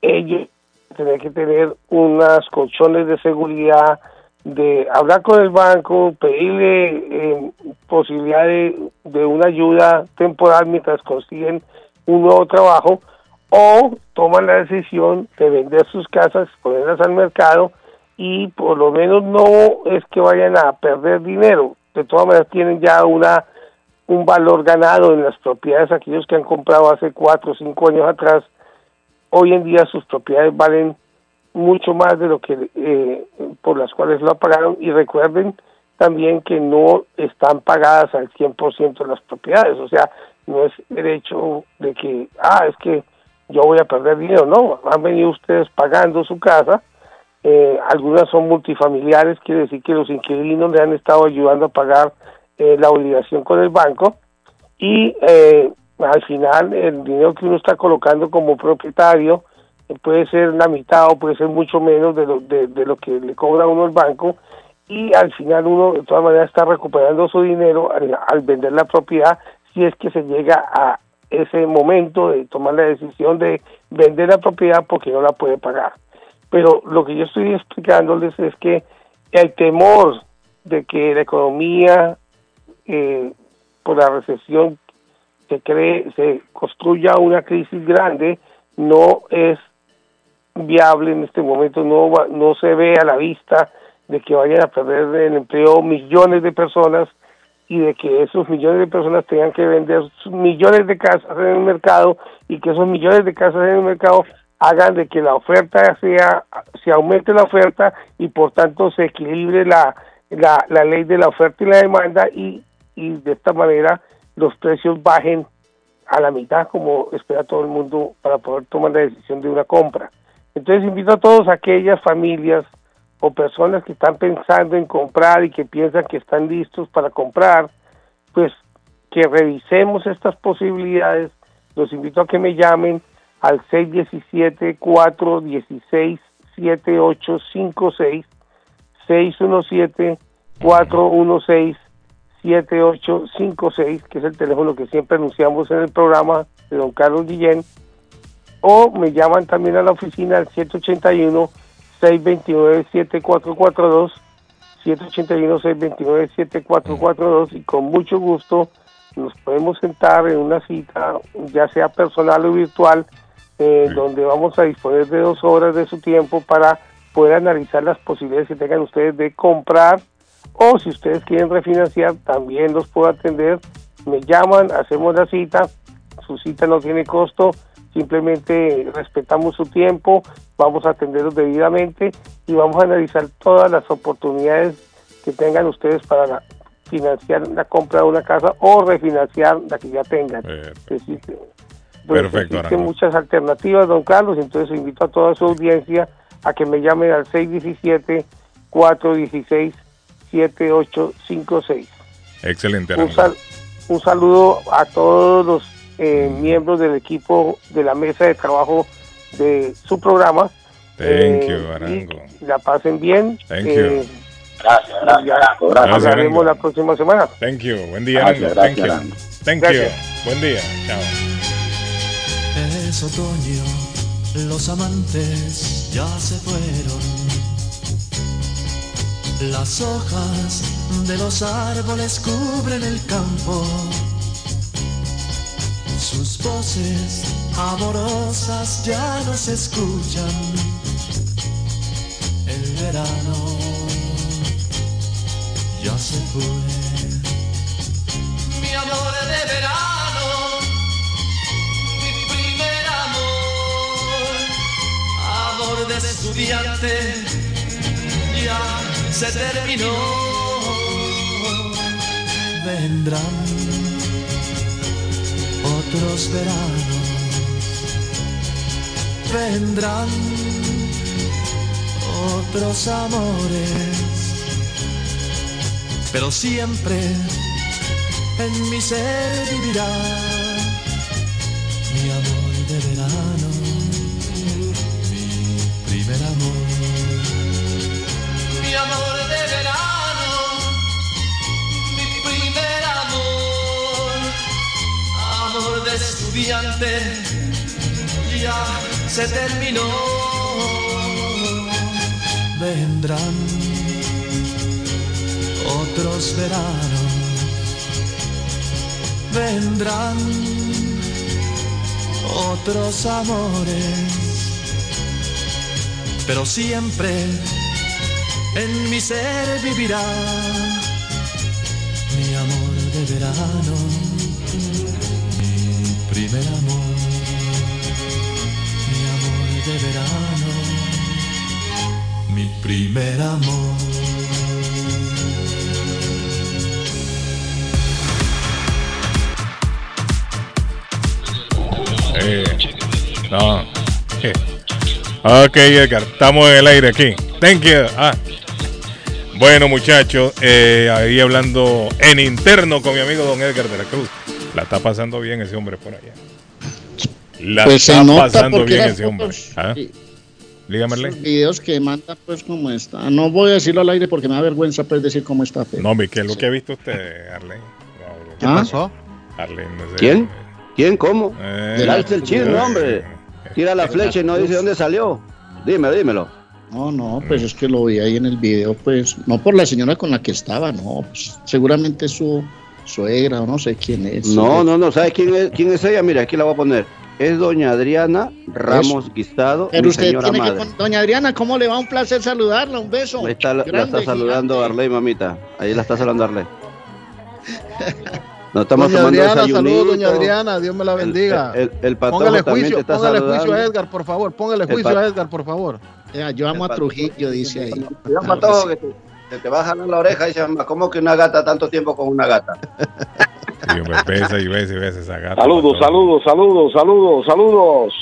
ellos tienen que tener unas colchones de seguridad, de hablar con el banco, pedirle eh, posibilidad de, de, una ayuda temporal mientras consiguen un nuevo trabajo o toman la decisión de vender sus casas, ponerlas al mercado y por lo menos no es que vayan a perder dinero, de todas maneras tienen ya una un valor ganado en las propiedades. Aquellos que han comprado hace cuatro o cinco años atrás hoy en día sus propiedades valen mucho más de lo que eh, por las cuales lo pagaron. Y recuerden también que no están pagadas al 100% las propiedades, o sea, no es derecho de que, ah, es que yo voy a perder dinero, no, han venido ustedes pagando su casa, eh, algunas son multifamiliares, quiere decir que los inquilinos le han estado ayudando a pagar eh, la obligación con el banco y eh, al final el dinero que uno está colocando como propietario eh, puede ser la mitad o puede ser mucho menos de lo, de, lo que le cobra uno el banco y al final uno de todas maneras está recuperando su dinero al, vender la propiedad si es que se llega a ese momento de tomar la decisión de vender la propiedad porque no la puede pagar. Pero lo que yo estoy explicándoles es que el temor de que la economía eh, por la recesión se cree, se construya una crisis grande, no es viable en este momento, no, no se ve a la vista de que vayan a perder el empleo millones de personas y de que esos millones de personas tengan que vender millones de casas en el mercado y que esos millones de casas en el mercado hagan de que la oferta sea, se aumente la oferta y por tanto se equilibre la, la, la ley de la oferta y la demanda y, y de esta manera los precios bajen a la mitad como espera todo el mundo para poder tomar la decisión de una compra. Entonces invito a todas aquellas familias o personas que están pensando en comprar y que piensan que están listos para comprar, pues que revisemos estas posibilidades. Los invito a que me llamen al 617-416-7856, 617-416 7856, que es el teléfono que siempre anunciamos en el programa de don Carlos Guillén, o me llaman también a la oficina al 781-629-7442, 781-629-7442, y con mucho gusto nos podemos sentar en una cita, ya sea personal o virtual, eh, donde vamos a disponer de dos horas de su tiempo para poder analizar las posibilidades que tengan ustedes de comprar o si ustedes quieren refinanciar, también los puedo atender. Me llaman, hacemos la cita, su cita no tiene costo, simplemente respetamos su tiempo, vamos a atenderlos debidamente y vamos a analizar todas las oportunidades que tengan ustedes para financiar la compra de una casa o refinanciar la que ya tengan. Existe, Perfecto. Existen muchas alternativas, don Carlos, entonces invito a toda su audiencia a que me llamen al 617 416 7856. Excelente. Un, un, saludo a todos los eh, miembros del equipo de la mesa de trabajo de su programa. Thank eh, you, Arango. La pasen bien. Thank eh, you. Gracias, gracias, gracias. Hablaremos la próxima semana. Thank you. Buen día, gracias, Thank you. Thank you. Buen día. Chao. Es otoño, los amantes ya se fueron las hojas de los árboles cubren el campo. Sus voces amorosas ya no se escuchan. El verano ya se fue. Mi amor de verano, mi primer amor, amor de estudiante, ya se terminó. Vendrán otros veranos vendrán otros amores, pero siempre en mi ser vivirá mi amor de verano, mi primer amor. Estudiante, ya se terminó. Vendrán otros veranos, vendrán otros amores, pero siempre en mi ser vivirá mi amor de verano, mi primer amor, mi amor de verano, mi primer amor. Eh, no. Eh. Ok, Edgar, estamos en el aire aquí. Thank you. Ah. Bueno, muchachos, eh, ahí hablando en interno con mi amigo don Edgar de la Cruz. La está pasando bien ese hombre por allá. La Pues se está nota pasando bien ese hombre. ¿Ah? Dígame. Los videos que manda, pues, como está. No voy a decirlo al aire porque me da vergüenza, pues, decir cómo está. pero- No, ¿qué es lo que ha visto usted, Arlene? ¿Qué ¿Ah? pasó? Arlene, no sé. ¿Quién? ¿Quién? ¿Cómo? Eh, El alce el chisme, hombre. Tira la flecha y no dice dónde salió. Dímelo, dímelo. No, no, pues es que lo vi ahí en el video, pues, no por la señora con la que estaba, no, pues, seguramente su suegra o no sé quién es. No, no, no. ¿Sabes quién es, quién es ella? Mira, aquí la voy a poner. Es doña Adriana Ramos Guistado, Pero mi usted señora tiene que madre. con Doña Adriana, ¿cómo le va? Un placer saludarla, un beso. Ahí está, la, está saludando gigante. Arley, mamita. Ahí la está saludando Arley. *laughs* Nos estamos Doña tomando Adriana, saludos, doña Adriana, Dios me la bendiga. El, el, el póngale también juicio, te está póngale juicio a. Edgar, por favor, póngale juicio a Edgar, por favor. Ya, yo amo a Trujillo, dice ahí. Cuidado, patojo, que te, que te va a jalar la oreja y se llama, ¿cómo que una gata tanto tiempo con una gata? *laughs* Sí, hombre, besa y besa y besa esa gata. Saludos, saludos, saludos, saludos, saludos.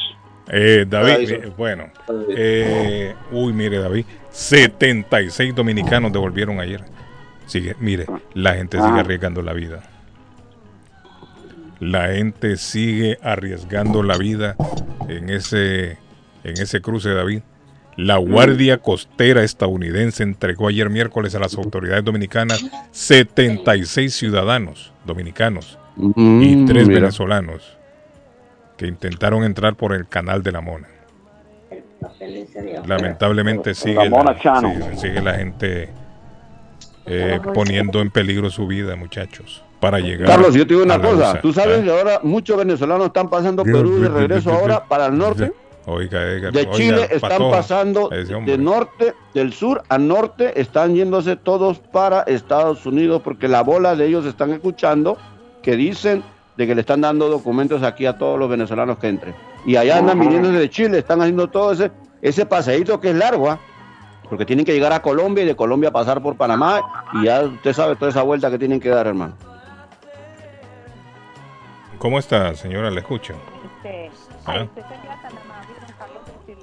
Eh, David, eh, bueno, eh, uy, mire, David, 76 dominicanos devolvieron ayer. Sigue, mire, la gente sigue Ah. arriesgando la vida. La gente sigue arriesgando la vida en ese, en ese cruce, David. La Guardia Costera estadounidense entregó ayer miércoles a las autoridades dominicanas 76 ciudadanos dominicanos y Mm, tres mira. venezolanos que intentaron entrar por el canal de la Mona. Lamentablemente sigue La sigue- sigue la gente eh, poniendo en peligro su vida, muchachos, para llegar. Carlos, yo te digo una cosa. USA. Tú sabes Ah. que ahora muchos venezolanos están pasando Perú de regreso ahora para el norte. Oiga, Edgar, De oiga, Chile están Patojo, pasando de norte, del sur a norte, están yéndose todos para Estados Unidos porque la bola de ellos están escuchando que dicen de que le están dando documentos aquí a todos los venezolanos que entren. Y allá andan viniendo de Chile, están haciendo todo ese, ese paseíto que es largo, ¿ah? porque tienen que llegar a Colombia y de Colombia pasar por Panamá y ya usted sabe toda esa vuelta que tienen que dar, hermano. ¿Cómo está, señora? Le escucho. Este, Ah.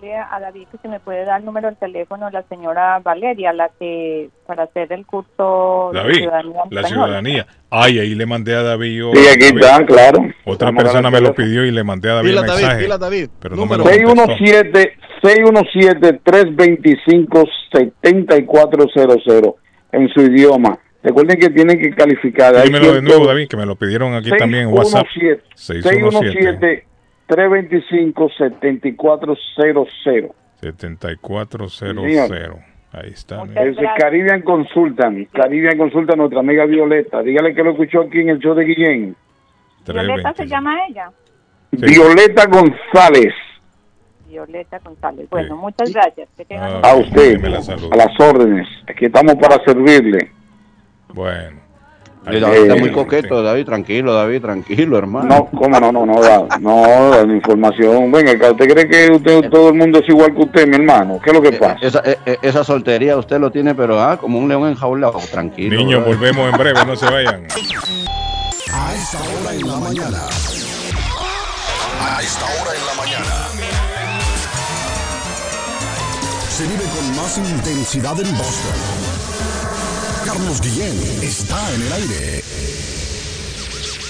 Decirle a David que se me puede dar el número del teléfono de la señora Valeria, la que para hacer el curso de David, ciudadanía la española. ciudanía. Ay, ahí le mandé a David. yo- Sí, aquí David. está, claro. Otra Vamos a persona me lo pidió y le mandé a David Pila, el David, mensaje. pila, David. Pero no me lo contestó. 617 617 325 7400 en su idioma. Recuerden que tienen que calificar. Dímelo de nuevo, David, que me lo pidieron aquí también en WhatsApp. 617 325 7400 7400. Ahí está. Es Caribbean Consultan. Caribbean Consultan, nuestra amiga Violeta. Dígale que lo escuchó aquí en el show de Guillén. Violeta se llama ella. Violeta González. Violeta González. Bueno, muchas gracias. Que un- A usted, me la saluda. a las órdenes. Aquí estamos para servirle. Bueno. David está Eh, muy coqueto, David, tranquilo, David, tranquilo, hermano. No, ¿cómo no? No, no, da, no, la información. Venga, ¿usted cree que usted, todo el mundo es igual que usted, mi hermano? ¿Qué es lo que pasa? Esa, eh, eh, esa soltería usted lo tiene, pero ah, como un león enjaulado, tranquilo. Niños, volvemos en breve, no se vayan. A esta hora en la mañana. A esta hora en la mañana. se vive con más intensidad en Boston. Carlos Guillén está en el aire.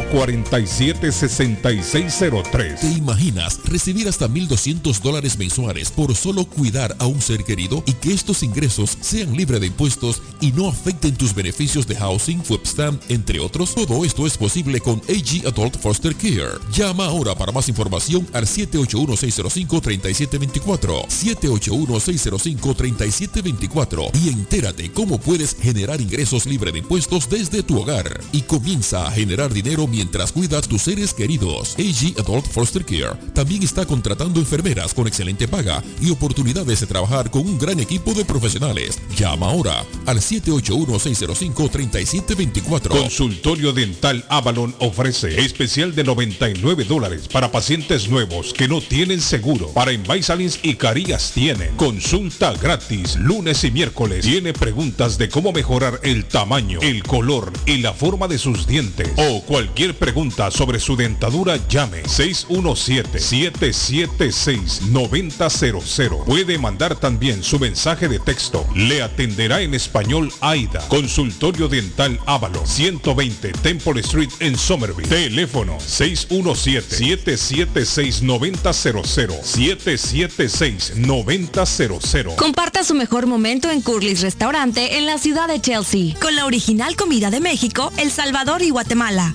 447-6603. ¿Te imaginas recibir hasta 1.200 dólares mensuales por solo cuidar a un ser querido y que estos ingresos sean libres de impuestos y no afecten tus beneficios de housing, webstamp, entre otros? Todo esto es posible con AG Adult Foster Care. Llama ahora para más información al 781-605-3724. 781-605-3724 y entérate cómo puedes generar ingresos libres de impuestos desde tu hogar y comienza a generar dinero mientras cuidas tus seres queridos. AG Adult Foster Care también está contratando enfermeras con excelente paga y oportunidades de trabajar con un gran equipo de profesionales. Llama ahora al 781-605-3724. Consultorio Dental Avalon ofrece especial de 99 dólares para pacientes nuevos que no tienen seguro. Para Invisalins y Carías tienen consulta gratis lunes y miércoles. Tiene preguntas de cómo mejorar el tamaño, el color y la forma de sus dientes o cualquier pregunta sobre su dentadura, llame 617-776-9000. Puede mandar también su mensaje de texto. Le atenderá en español AIDA. Consultorio Dental Ávalo, 120 Temple Street en Somerville. Teléfono 617-776-9000. 776-9000. Comparta su mejor momento en Curly's Restaurante en la ciudad de Chelsea, con la original comida de México, El Salvador y Guatemala.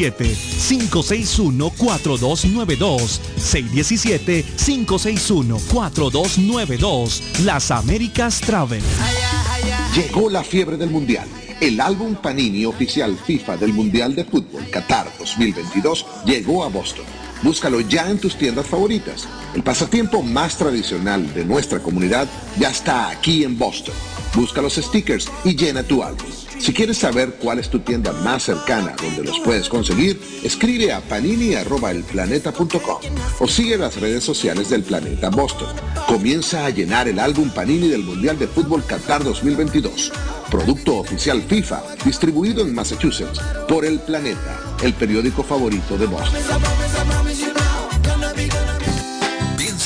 617-561-4292. 617-561-4292. Las Américas Travel. Llegó la fiebre del Mundial. El álbum Panini oficial FIFA del Mundial de Fútbol Qatar 2022 llegó a Boston. Búscalo ya en tus tiendas favoritas. El pasatiempo más tradicional de nuestra comunidad ya está aquí en Boston. Busca los stickers y llena tu álbum. Si quieres saber cuál es tu tienda más cercana donde los puedes conseguir, escribe a panini.elplaneta.com o sigue las redes sociales del Planeta Boston. Comienza a llenar el álbum Panini del Mundial de Fútbol Qatar 2022. Producto oficial FIFA, distribuido en Massachusetts por El Planeta, el periódico favorito de Boston.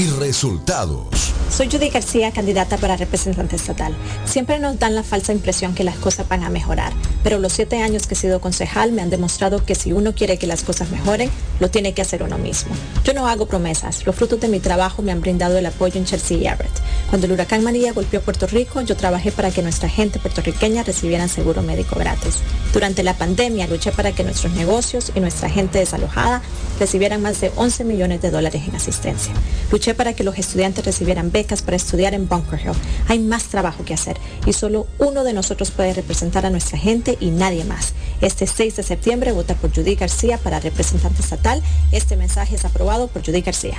y resultados. Soy Judy García, candidata para representante estatal. Siempre nos dan la falsa impresión que las cosas van a mejorar, pero los siete años que he sido concejal me han demostrado que si uno quiere que las cosas mejoren, lo tiene que hacer uno mismo. Yo no hago promesas, los frutos de mi trabajo me han brindado el apoyo en Chelsea y Everett. Cuando el huracán María golpeó Puerto Rico, yo trabajé para que nuestra gente puertorriqueña recibieran seguro médico gratis. Durante la pandemia luché para que nuestros negocios y nuestra gente desalojada recibieran más de 11 millones de dólares en asistencia. Luché para que los estudiantes recibieran becas para estudiar en Bunker Hill. Hay más trabajo que hacer y solo uno de nosotros puede representar a nuestra gente y nadie más. Este 6 de septiembre vota por Judy García para representante estatal. Este mensaje es aprobado por Judy García.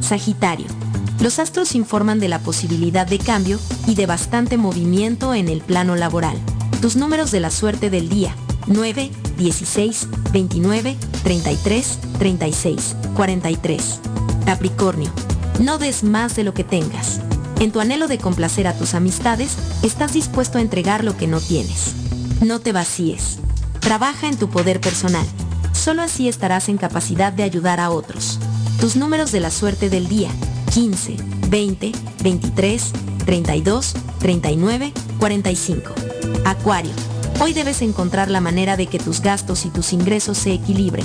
Sagitario. Los astros informan de la posibilidad de cambio y de bastante movimiento en el plano laboral. Tus números de la suerte del día. 9, 16, 29, 33, 36, 43. Capricornio. No des más de lo que tengas. En tu anhelo de complacer a tus amistades, estás dispuesto a entregar lo que no tienes. No te vacíes. Trabaja en tu poder personal. Solo así estarás en capacidad de ayudar a otros. Tus números de la suerte del día. 15, 20, 23, 32, 39, 45. Acuario. Hoy debes encontrar la manera de que tus gastos y tus ingresos se equilibren.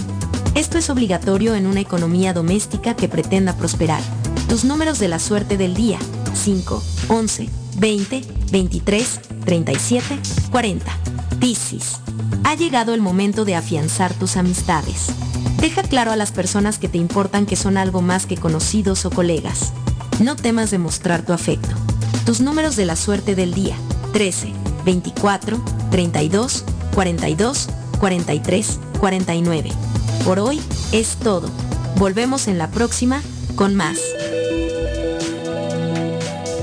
Esto es obligatorio en una economía doméstica que pretenda prosperar. Tus números de la suerte del día. 5, 11, 20, 23, 37, 40. Piscis. Ha llegado el momento de afianzar tus amistades. Deja claro a las personas que te importan que son algo más que conocidos o colegas. No temas demostrar tu afecto. Tus números de la suerte del día. 13, 24, 32, 42, 43, 49. Por hoy es todo. Volvemos en la próxima con más.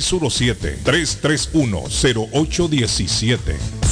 617-331-0817.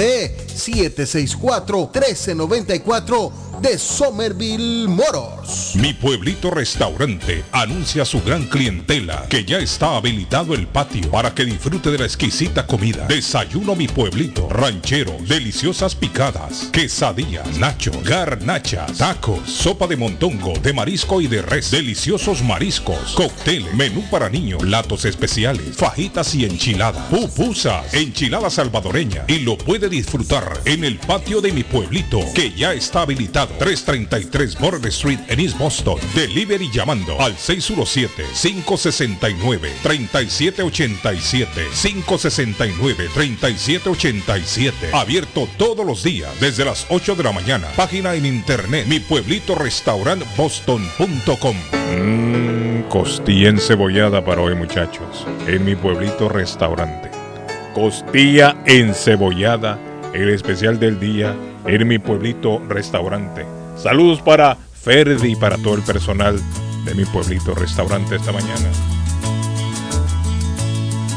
617-764-1394 de Somerville Motors. Mi pueblito restaurante anuncia a su gran clientela que ya está habilitado el patio para que disfrute de la exquisita comida. Desayuno mi pueblito, ranchero, deliciosas picadas, quesadillas, nacho, garnachas, tacos, sopa de montongo, de marisco y de res, deliciosos mariscos, cóctel, menú para niños, platos especiales, fajitas y enchiladas, pupusas, enchilada salvadoreña y lo puede disfrutar en el patio de mi pueblito que ya está habilitado 333 Border Street en East Boston. Delivery llamando al 617-569-3787. 569-3787. Abierto todos los días desde las 8 de la mañana. Página en internet mi pueblito restaurant boston.com. Mmm, costilla encebollada para hoy muchachos. En mi pueblito restaurante. Costilla encebollada. El especial del día en mi pueblito restaurante. Saludos para Ferdi y para todo el personal de mi pueblito restaurante esta mañana.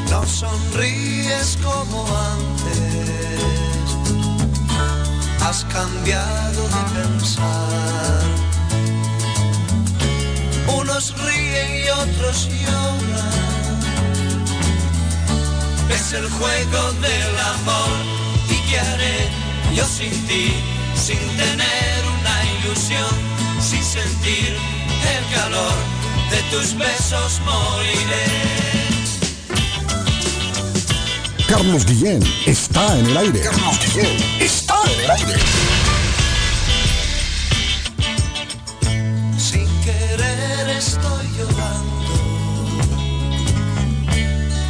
No sonríes como antes, has cambiado de pensar. Unos ríen y otros lloran. Es el juego del amor y qué haré yo sin ti, sin tener una ilusión, sin sentir el calor de tus besos moriré. Carlos Guillén está en el aire. Carlos Guillén está en el aire. Sin querer estoy llorando.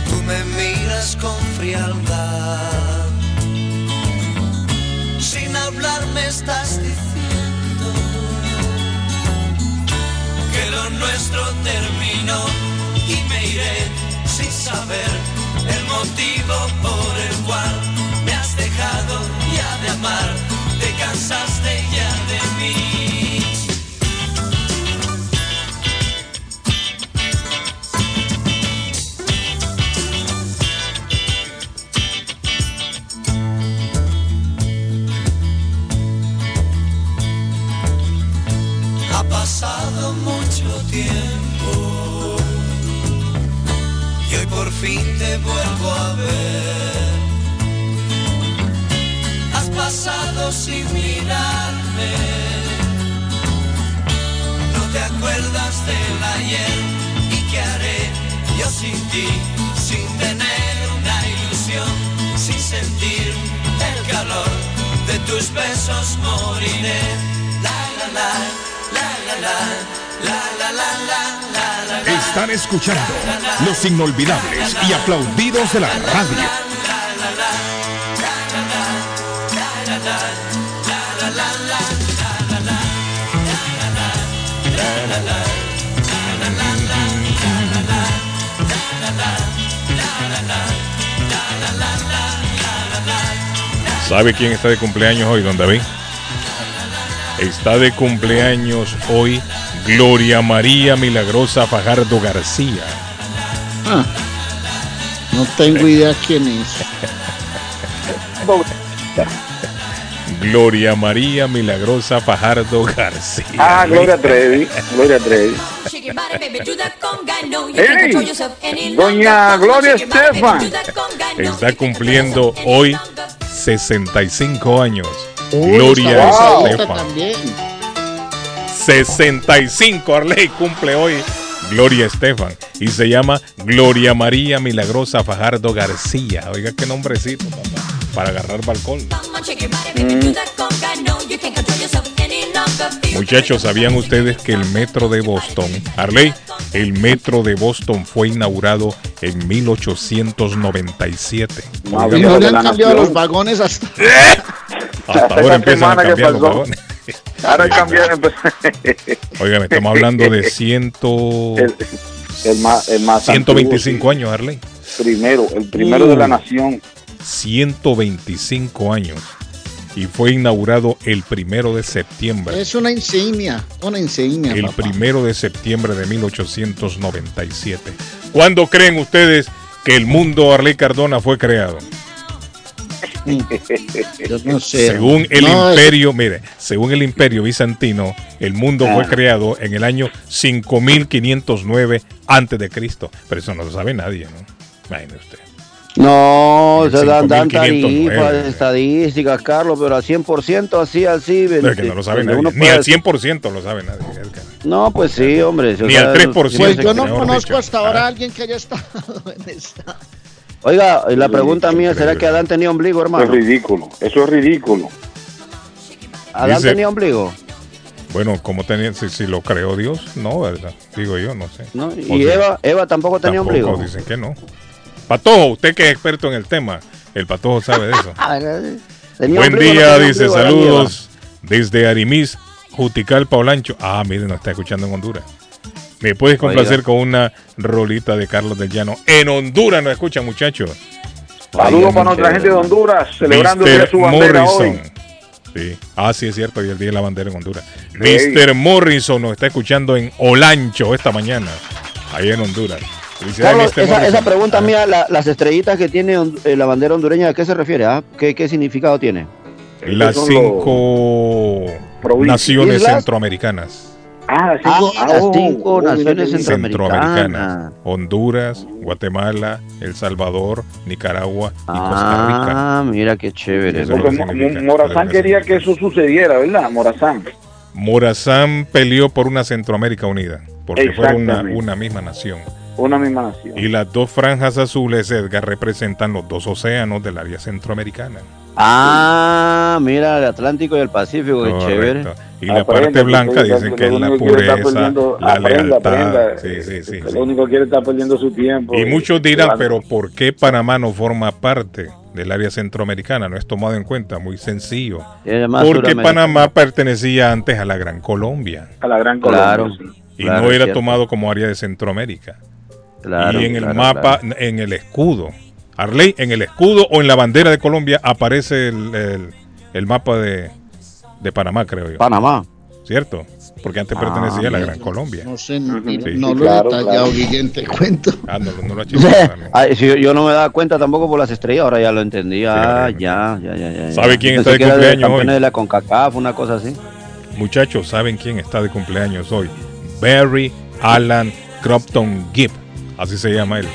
Tú me miras con frialdad. Me estás diciendo que lo nuestro terminó y me iré sin saber el motivo por el cual me has dejado ya de amar. Te cansaste ya de mí. Fin te vuelvo a ver. Has pasado sin mirarme, no te acuerdas del ayer y qué haré yo sin ti, sin tener una ilusión, sin sentir el calor de tus besos moriré. La la la, la la la, la la la. Están escuchando los inolvidables y aplaudidos de la radio. ¿Sabe quién está de cumpleaños hoy, don David? Está de cumpleaños hoy Gloria María Milagrosa Fajardo García. Ah, no tengo idea quién es. Gloria María Milagrosa Fajardo García. Ah, Gloria Trevi. Gloria Trevi. Ey, Doña Gloria Estefan. Está cumpliendo hoy 65 años. Uy, Gloria bonita Estefan. También. 65 Arley cumple hoy Gloria Estefan y se llama Gloria Milagrosa Fajardo García. Oiga qué nombrecito, papá, para agarrar balcón. Muchachos, ¿sabían ustedes que el metro de Boston, Arley, el metro de Boston fue inaugurado en 1897? Y no le han cambiado los vagones hasta. *laughs* Hasta ahora empiezan a semana que cambiar los vagones. Ahora cambiaron. Oigan, *laughs* estamos hablando de ciento, El, el más, el más 125 años, Arley. primero, el primero de la nación. 125 años. Y fue inaugurado el primero de septiembre. Es una insignia, una insignia. El papá. primero de septiembre de 1897. ¿Cuándo creen ustedes que el mundo Arley Cardona fue creado? *laughs* Yo no sé. Según el No, imperio, mire, según el imperio bizantino, el mundo fue Ah. creado en el año 5509 antes de Cristo. Pero eso no lo sabe nadie, ¿no? Imagine usted. No, se dan, dan 5.509. tarifas, estadísticas, Carlos, pero al 100% así, así. No, es que no lo sabe nadie. Ni puede- al 100% lo sabe nadie. No, pues sí, hombre. Ni al 3%. Pues yo no conozco dicho. hasta ahora a alguien que haya estado *laughs* en esta. Oiga, y la pregunta mía, ¿será que Adán tenía ombligo, Eso es hermano? ridículo. Eso es ridículo. ¿Adán Dice- tenía ombligo? Bueno, como tenía, si, si lo creó Dios, no, ¿verdad? Digo yo, no sé. ¿No? ¿Y sea, Eva, Eva tampoco tenía tampoco, ombligo? dicen que no. Patojo, usted que es experto en el tema, el Patojo sabe de eso. *laughs* ¿Tenía Buen ombligo o no día, dice, ombligo, saludos desde Arimis, Juticalpa, Olancho. Ah, miren, nos está escuchando en Honduras. Me puedes complacer Oiga. con una rolita de Carlos del Llano. En Honduras nos escuchan, muchachos. Saludos para nuestra gente de Honduras, celebrando el día de su bandera hoy. Morrison. Sí. Ah, sí, es cierto, es el día de la bandera en Honduras. Sí. Mr. Morrison nos está escuchando en Olancho esta mañana, ahí en Honduras. Carlos, esa, pregunta mía, la- las estrellitas que tiene eh, la bandera hondureña, ¿a qué se refiere? ah? ¿Qué, qué significado tiene? Las cinco naciones ¿Islas? centroamericanas. Ah, Ah, cinco, las oh, cinco oh, naciones mira, centroamericanas. Centroamericanas. Honduras, Guatemala, El Salvador, Nicaragua y Costa Rica. Ah, mira qué chévere. Morazán quería que eso sucediera, ¿verdad? Morazán. Morazán peleó por una Centroamérica unida, porque fueron una, una misma nación. Una misma nación. Y las dos franjas azules, Edgar, representan los dos océanos del área centroamericana. Ah, mira, el Atlántico y el Pacífico, qué Correcto. chévere. Y la Aprenda, parte blanca dicen que es la pureza, perdiendo- la aprenda, lealtad. aprenda. Sí, sí, sí, Lo único que quiere estar perdiendo su tiempo. Y muchos dirán, Claro. pero ¿por qué Panamá no forma parte del área centroamericana? No es tomado en cuenta, muy sencillo. Porque. Panamá pertenecía antes a la Gran Colombia A la Gran Claro. Colombia. sí. y Claro, no era cierto. tomado como área de Centroamérica. Claro, y en el claro, mapa, claro. en el escudo, Arley, en el escudo o en la bandera de Colombia aparece el, el- el mapa de, de Panamá, creo yo. Panamá. ¿Cierto? Porque antes Ah, pertenecía a la. Gran Colombia. No sé, no, Sí. no lo Claro, he detallado, claro. Guillén, te cuento. *laughs* Ah, no, no lo ¿no? *laughs* Ay, si yo, yo no me daba cuenta tampoco por las estrellas, ahora ya lo entendí. Ah, Sí, ya, ya, ya, ya. ¿Sabe quién Pensé está de cumpleaños campeones hoy? de la CONCACAF, una cosa así. Muchachos, ¿saben quién está de cumpleaños hoy? Barry Alan Cropton Gibb. Así se llama él.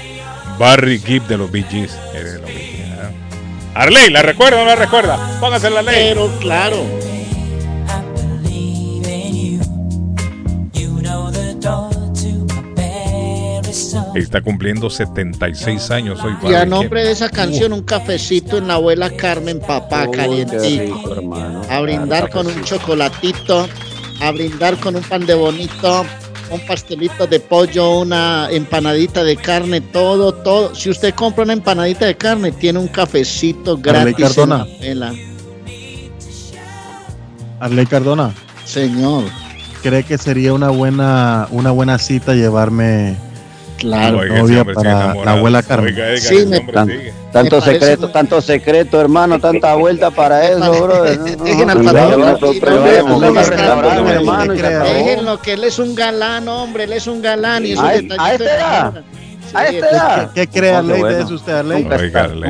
Barry Gibb de los Bee Gees. Eh, de los Bee Gees, ah. Arley, ¿la recuerda o no la recuerda? Póngase la ley. Pero claro, Está cumpliendo 76 años hoy. y a nombre de esa canción, un cafecito en la abuela Carmen, papá, rico, hermano. A brindar con un chocolatito, a brindar con un pan de bonito, un pastelito de pollo, una empanadita de carne, todo, todo. Si usted compra una empanadita de carne, tiene un cafecito gratis en Cardona. la. Arley Cardona, Señor, ¿cree que sería una buena, una buena cita llevarme claro. Oiga, novia para la abuela Carmen? Oiga, oiga, Sí, me- Tan-. Tanto secreto, muy- tanto secreto, hermano, tanta vuelta para eso, acabó. Déjenlo, que él es un galán, hombre, él es un galán y A- a esta edad. A esta edad. ¿Qué, qué cree Oh, qué Arley de usted, Arley?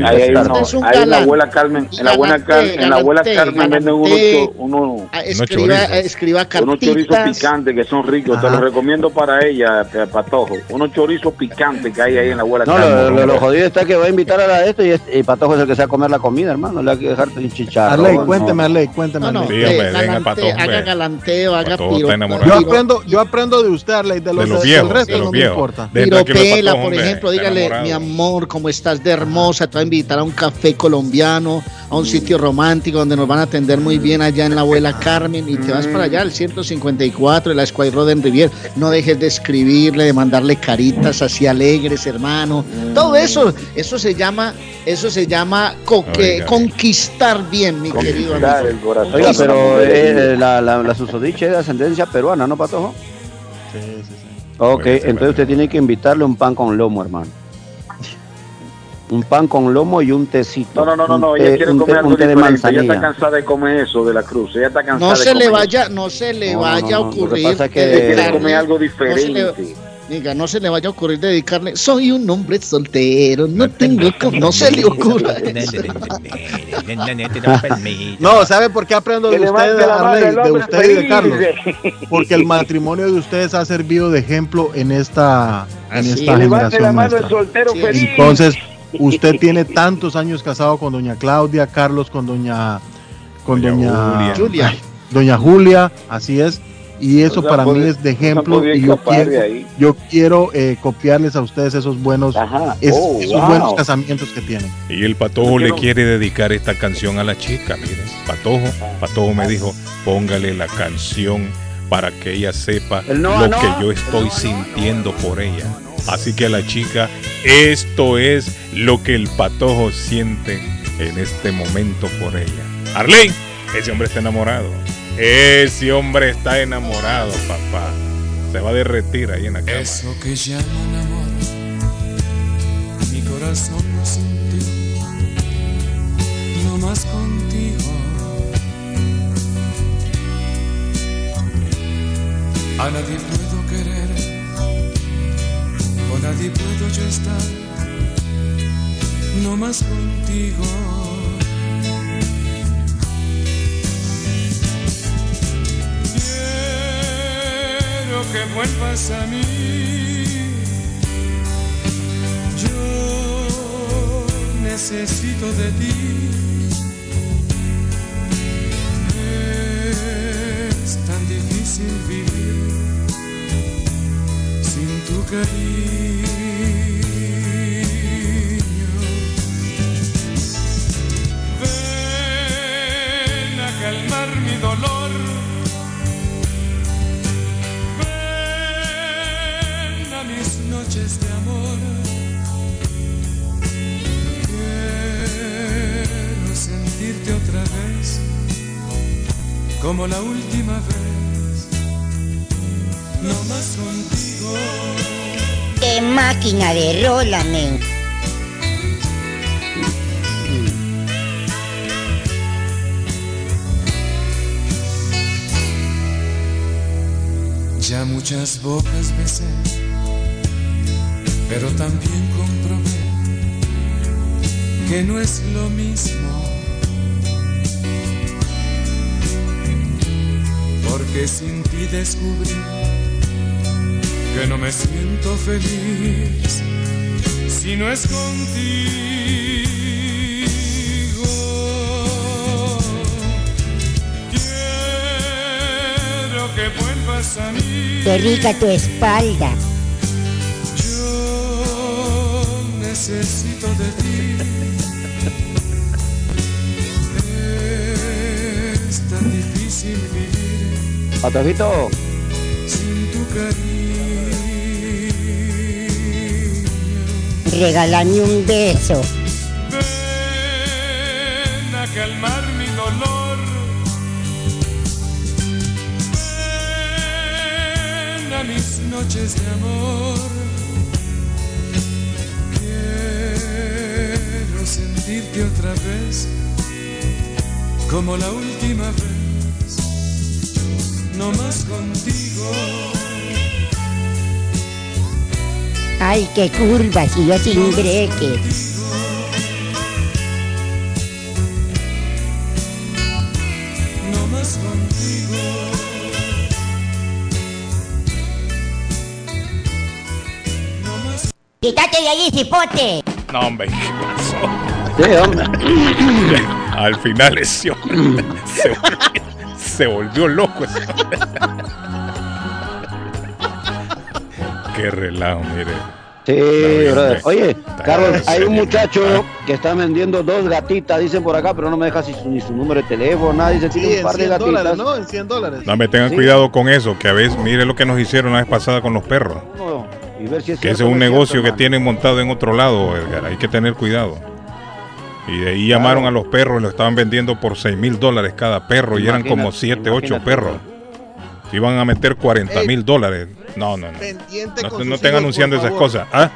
Ahí, hay uno- la abuela Carmen, en la abuela Carmen, en la abuela Carmen venden unos, Ah, chorizos. Escriba, escriba unos chorizos picantes que son ricos. Te los recomiendo para ella, eh, Patojo. Unos chorizos picantes que hay ahí en la abuela No, Carmen. lo, lo, jodido está que va a invitar a la esto y, este- y Patojo es el que se va a comer la comida, hermano. Le hay que dejarte un chicharrón. Arley, cuénteme, Arley, cuénteme. No, venga, haga galanteo, haga piro-. Yo aprendo, yo aprendo de usted, Arley, de los, De del resto de no me importa. De- Pato, por hombre, ejemplo, dígale, enamorado. mi amor, como estás de hermosa, te voy a invitar a un café colombiano, a un sitio romántico donde nos van a atender muy bien allá en la abuela Carmen y te vas para allá al 154 de la Square Road en Rivier. No dejes de escribirle, de mandarle caritas así alegres, hermano. Todo eso, eso se llama, eso se llama conquistar bien, mi querido amigo. el corazón. Oiga, pero mujer. eh, la, la, la susodicha es de ascendencia peruana, ¿no, Patojo? Sí, sí. Ok, entonces usted tiene que invitarle un pan con lomo, hermano. Un pan con lomo y un tecito. No, no, no, no, ella quiere comer algo un té de diferente. Ella está cansada de comer eso de la cruz. Ella está cansada No de se le vaya, no se le No, vaya no, a no, lo que ocurrir pasa es que- quiere comer algo diferente. Diga, no se le vaya a ocurrir dedicarle. Soy un hombre soltero, no tengo. No se le ocurra. *laughs* No, ¿sabe por qué aprendo de Que usted, levante la mano Arley, de hombre usted y de. Carlos? Porque el matrimonio de ustedes ha servido de ejemplo en esta, en Así esta la generación mano el nuestra. soltero Sí, feliz. Entonces, usted tiene tantos años casado con doña Claudia, Carlos con doña con Doña doña Julia. Julia. Ay, doña Julia, así es. Y eso No se para mí puede- es de no ejemplo y yo quiero, yo quiero eh, copiarles a ustedes esos buenos Ajá. es- Oh, esos wow. buenos casamientos que tienen. Y el patojo Yo le quiero- quiere dedicar esta canción a la chica, mire. Patojo, Patojo me dijo, póngale la canción para que ella sepa El no, lo no. que yo estoy sintiendo por ella. Así que la chica, esto es lo que el patojo siente en este momento por ella. Arley, ese hombre está enamorado. Ese hombre está enamorado, papá. Se va a derretir ahí en la cama. Eso que llaman amor, mi corazón lo sintió, no más contigo. A nadie puedo querer, con nadie puedo yo estar, no más contigo. Quiero que vuelvas a mí. Yo necesito de ti. Es tan difícil vivir sin tu cariño. Ven a calmar mi dolor. Noches de amor. Quiero sentirte otra vez, como la última vez. No más contigo. ¡Qué máquina de rola, men! Ya muchas bocas besé, pero también comprobé que no es lo mismo. Porque sin ti descubrí que no me siento feliz si no es contigo. Quiero que vuelvas a mí. ¡Qué rica tu espalda! Necesito de ti. Es tan difícil vivir Patojito, sin tu cariño. Regálame un beso. Ven a calmar mi dolor. Ven a mis noches de amor. Sentirte otra vez, como la última vez, no más contigo. Ay, qué curvas y yo sin breque. No más contigo. Quítate de allí, cipote. No, hombre, ¿qué pasó? Sí, hombre. *laughs* Al final ese hombre se, volvió, se volvió loco. ese hombre. Qué relajo, mire. Sí, brother. Oye, Carlos, hay un muchacho que está vendiendo dos gatitas, dicen por acá, pero no me deja si su- ni su número de teléfono, nada. Dice, Sí, tiene un en par de 100 gatitas. dólares, ¿no? En 100 dólares. No me tengan Sí. cuidado con eso, que a veces, mire lo que nos hicieron la vez pasada con los perros. No, y ver si es Que ese es un negocio cierto, que hermano. tienen montado en otro lado, Edgar. Hay que tener cuidado. Y de ahí llamaron a los perros lo estaban vendiendo por 6 mil dólares cada perro y eran como Imagínate, 7, 8 imagínate, perros. Se iban a meter 40 mil dólares. No, no, no. Pendiente No, no estén anunciando esas cosas. ¿Ah?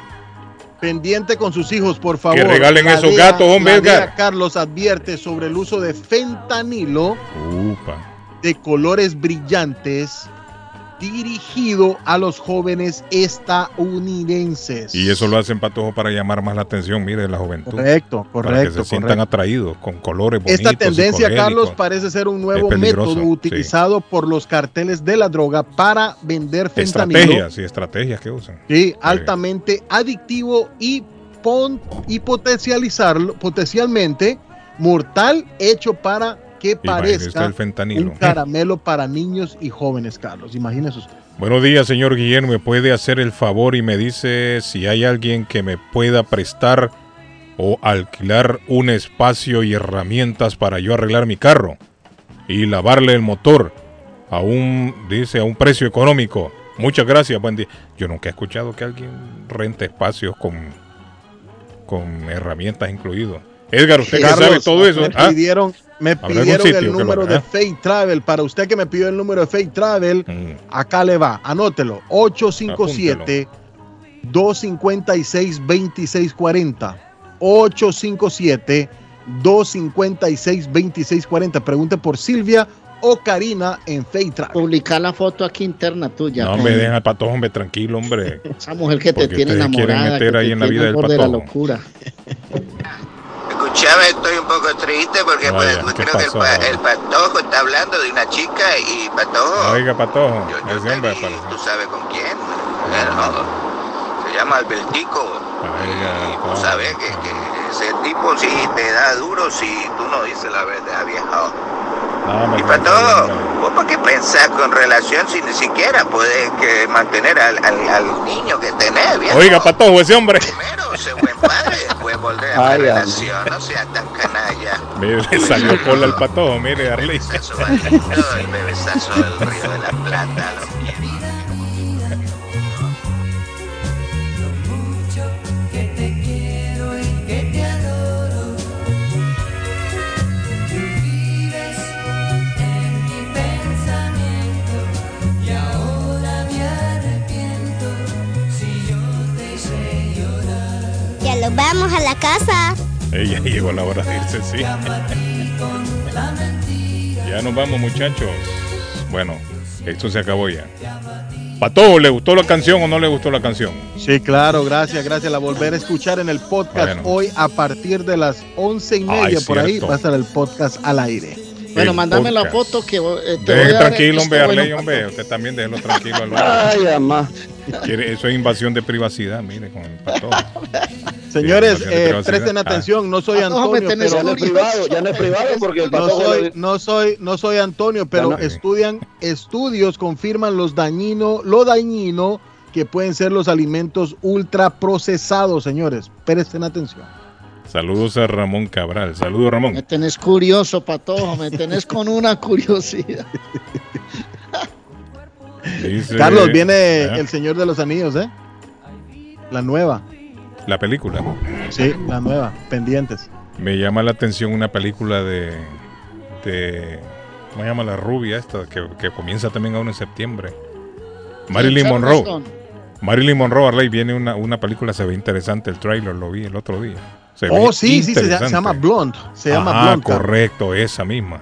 Pendiente con sus hijos, por favor. Que regalen La esos DEA gatos, hombre, Edgar. Carlos advierte sobre el uso de fentanilo Upa. de colores brillantes dirigido a los jóvenes estadounidenses. Y eso lo hacen patojo para llamar más la atención, mire, de la juventud. Correcto, Para que correcto, se sientan correcto. atraídos con colores bonitos. Esta tendencia. Carlos, parece ser un nuevo método sí. utilizado por los carteles de la droga para vender fentanilo. Estrategias, sí, estrategias que usan. Sí, altamente adictivo y, pon- y potencializarlo, potencialmente mortal, hecho para que parezca el fentanilo. un caramelo para niños y jóvenes, Carlos. Imagínese usted. Buenos días, señor Guillermo. ¿Me puede hacer el favor y me dice si hay alguien que me pueda prestar o alquilar un espacio y herramientas para yo arreglar mi carro y lavarle el motor a un, dice, a un precio económico? Muchas gracias, buen día. Yo nunca he escuchado que alguien rente espacios con, con herramientas incluido. Edgar, usted que sabe Carlos, todo eso. Me ¿ah? pidieron, me ¿Habrá algún pidieron el lo número de haga? Fake Travel. Para usted que me pidió el número de Fake Travel, Mm. acá le va. Anótelo. 857 256 2640. 857 256 2640. Pregunte por Silvia o Karina en Fake Travel. Publicar la foto aquí interna tuya. No, hombre, deja al patojo, hombre, tranquilo, hombre. Esa mujer que te Porque tiene ustedes quieren enamorada. meter que ahí te en la vida del borde de la patojo. locura. *laughs* Escuchame, estoy un poco triste porque Vaya, pues, ¿qué creo que el, el patojo está hablando de una chica y patojo, Oiga, patojo, ese hombre apareció. tú sabes con quién. Se llama Albertico. Y tú sabes que, que ese tipo sí te da duro si tú no dices la verdad, viejo. No, me Y patojo, ¿vos por qué pensás con relación si ni siquiera puedes que mantener al, al, al niño que tenés, viejo? Oiga, patojo, ese hombre. Primero sé buen padre, después volver a la Ay, hombre. relación, no seas tan canalla. Mire, le salió cola al patojo, mire, Arley. Bebesazo maldito, el bebesazo del río de la Plata, lo llorar. Ya lo vamos a la casa. Ella *laughs* llegó la hora de irse, sí. Ya nos vamos, muchachos. Bueno, esto se acabó ya. Patojo, ¿le gustó la canción o no le gustó la canción? Sí, claro, gracias, gracias. La volver a escuchar en el podcast Bueno. hoy a partir de las once y media Ay, por ahí va a estar el podcast al aire. Bueno, El mándame la foto que eh, te voy a dar tranquilo, hombre, bueno, Arley, hombre. Usted también déjelo tranquilo. al. *laughs* Ay, amá. Quiere- Eso es invasión de privacidad, mire, con el patojo. Señores, Sí, eh, presten Ah. atención, no soy me Antonio, tenés pero Ya no es privado, ya no es privado porque el no patojo soy, le- no soy, no soy Antonio, pero no. estudian, estudios confirman los dañino, lo dañino que pueden ser los alimentos ultraprocesados, señores. Presten atención. Saludos a Ramón Cabral. Saludos, Ramón. Me tenés curioso, patojo, me tenés con una curiosidad. *laughs* Dice- Carlos, viene Ah, El Señor de los Anillos, ¿eh? La nueva. La película. Sí, la nueva. Pendientes. Me llama la atención una película de. de ¿Cómo se llama la rubia esta? Que, que comienza también ahora en septiembre. Marilyn Monroe. Stone. Marilyn Monroe, Arley, viene una, una película, se ve interesante. El trailer lo vi el otro día. Se Oh, sí, sí, se, llama Blonde. Se llama Ajá, Blonde. Correcto, esa misma.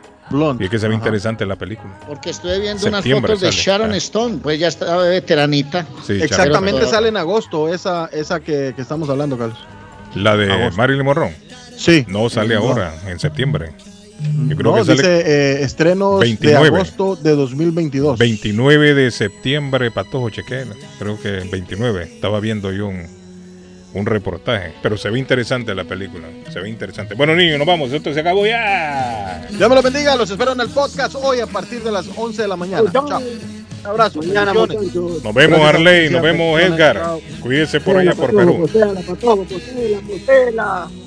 Y es que se ve interesante la película. Porque estuve viendo unas Septiembre fotos de sale. Sharon Ah. Stone, pues ya estaba veteranita. Sí, Exactamente Sharon. sale en agosto esa, esa que, que estamos hablando, Carlos. La de Agosto. Marilyn Monroe. Sí. No sale No. ahora, en septiembre. Yo creo No, que sale dice eh, estrenos 29. de agosto de 2022. 29 de septiembre, Patojo Chequera. Creo que 29. Estaba viendo yo un, un reportaje. Pero se ve interesante la película. Se ve interesante. Bueno, niños, nos vamos. Esto se acabó ya. Dios me lo bendiga, los espero en el podcast hoy a partir de las 11 de la mañana. Chao. Un abrazo. Mañana. Nos vemos, Gracias, Arley. Nos vemos. Edgar. Chao. Cuídese por allá, por Perú.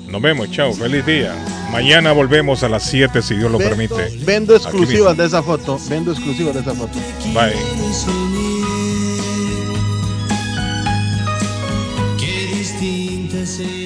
Nos vemos. Chao. Feliz día. Mañana volvemos a las 7 si Dios lo Vendo- permite. Vendo exclusivas de esa foto. Vendo exclusivas de esa foto. Bye. see.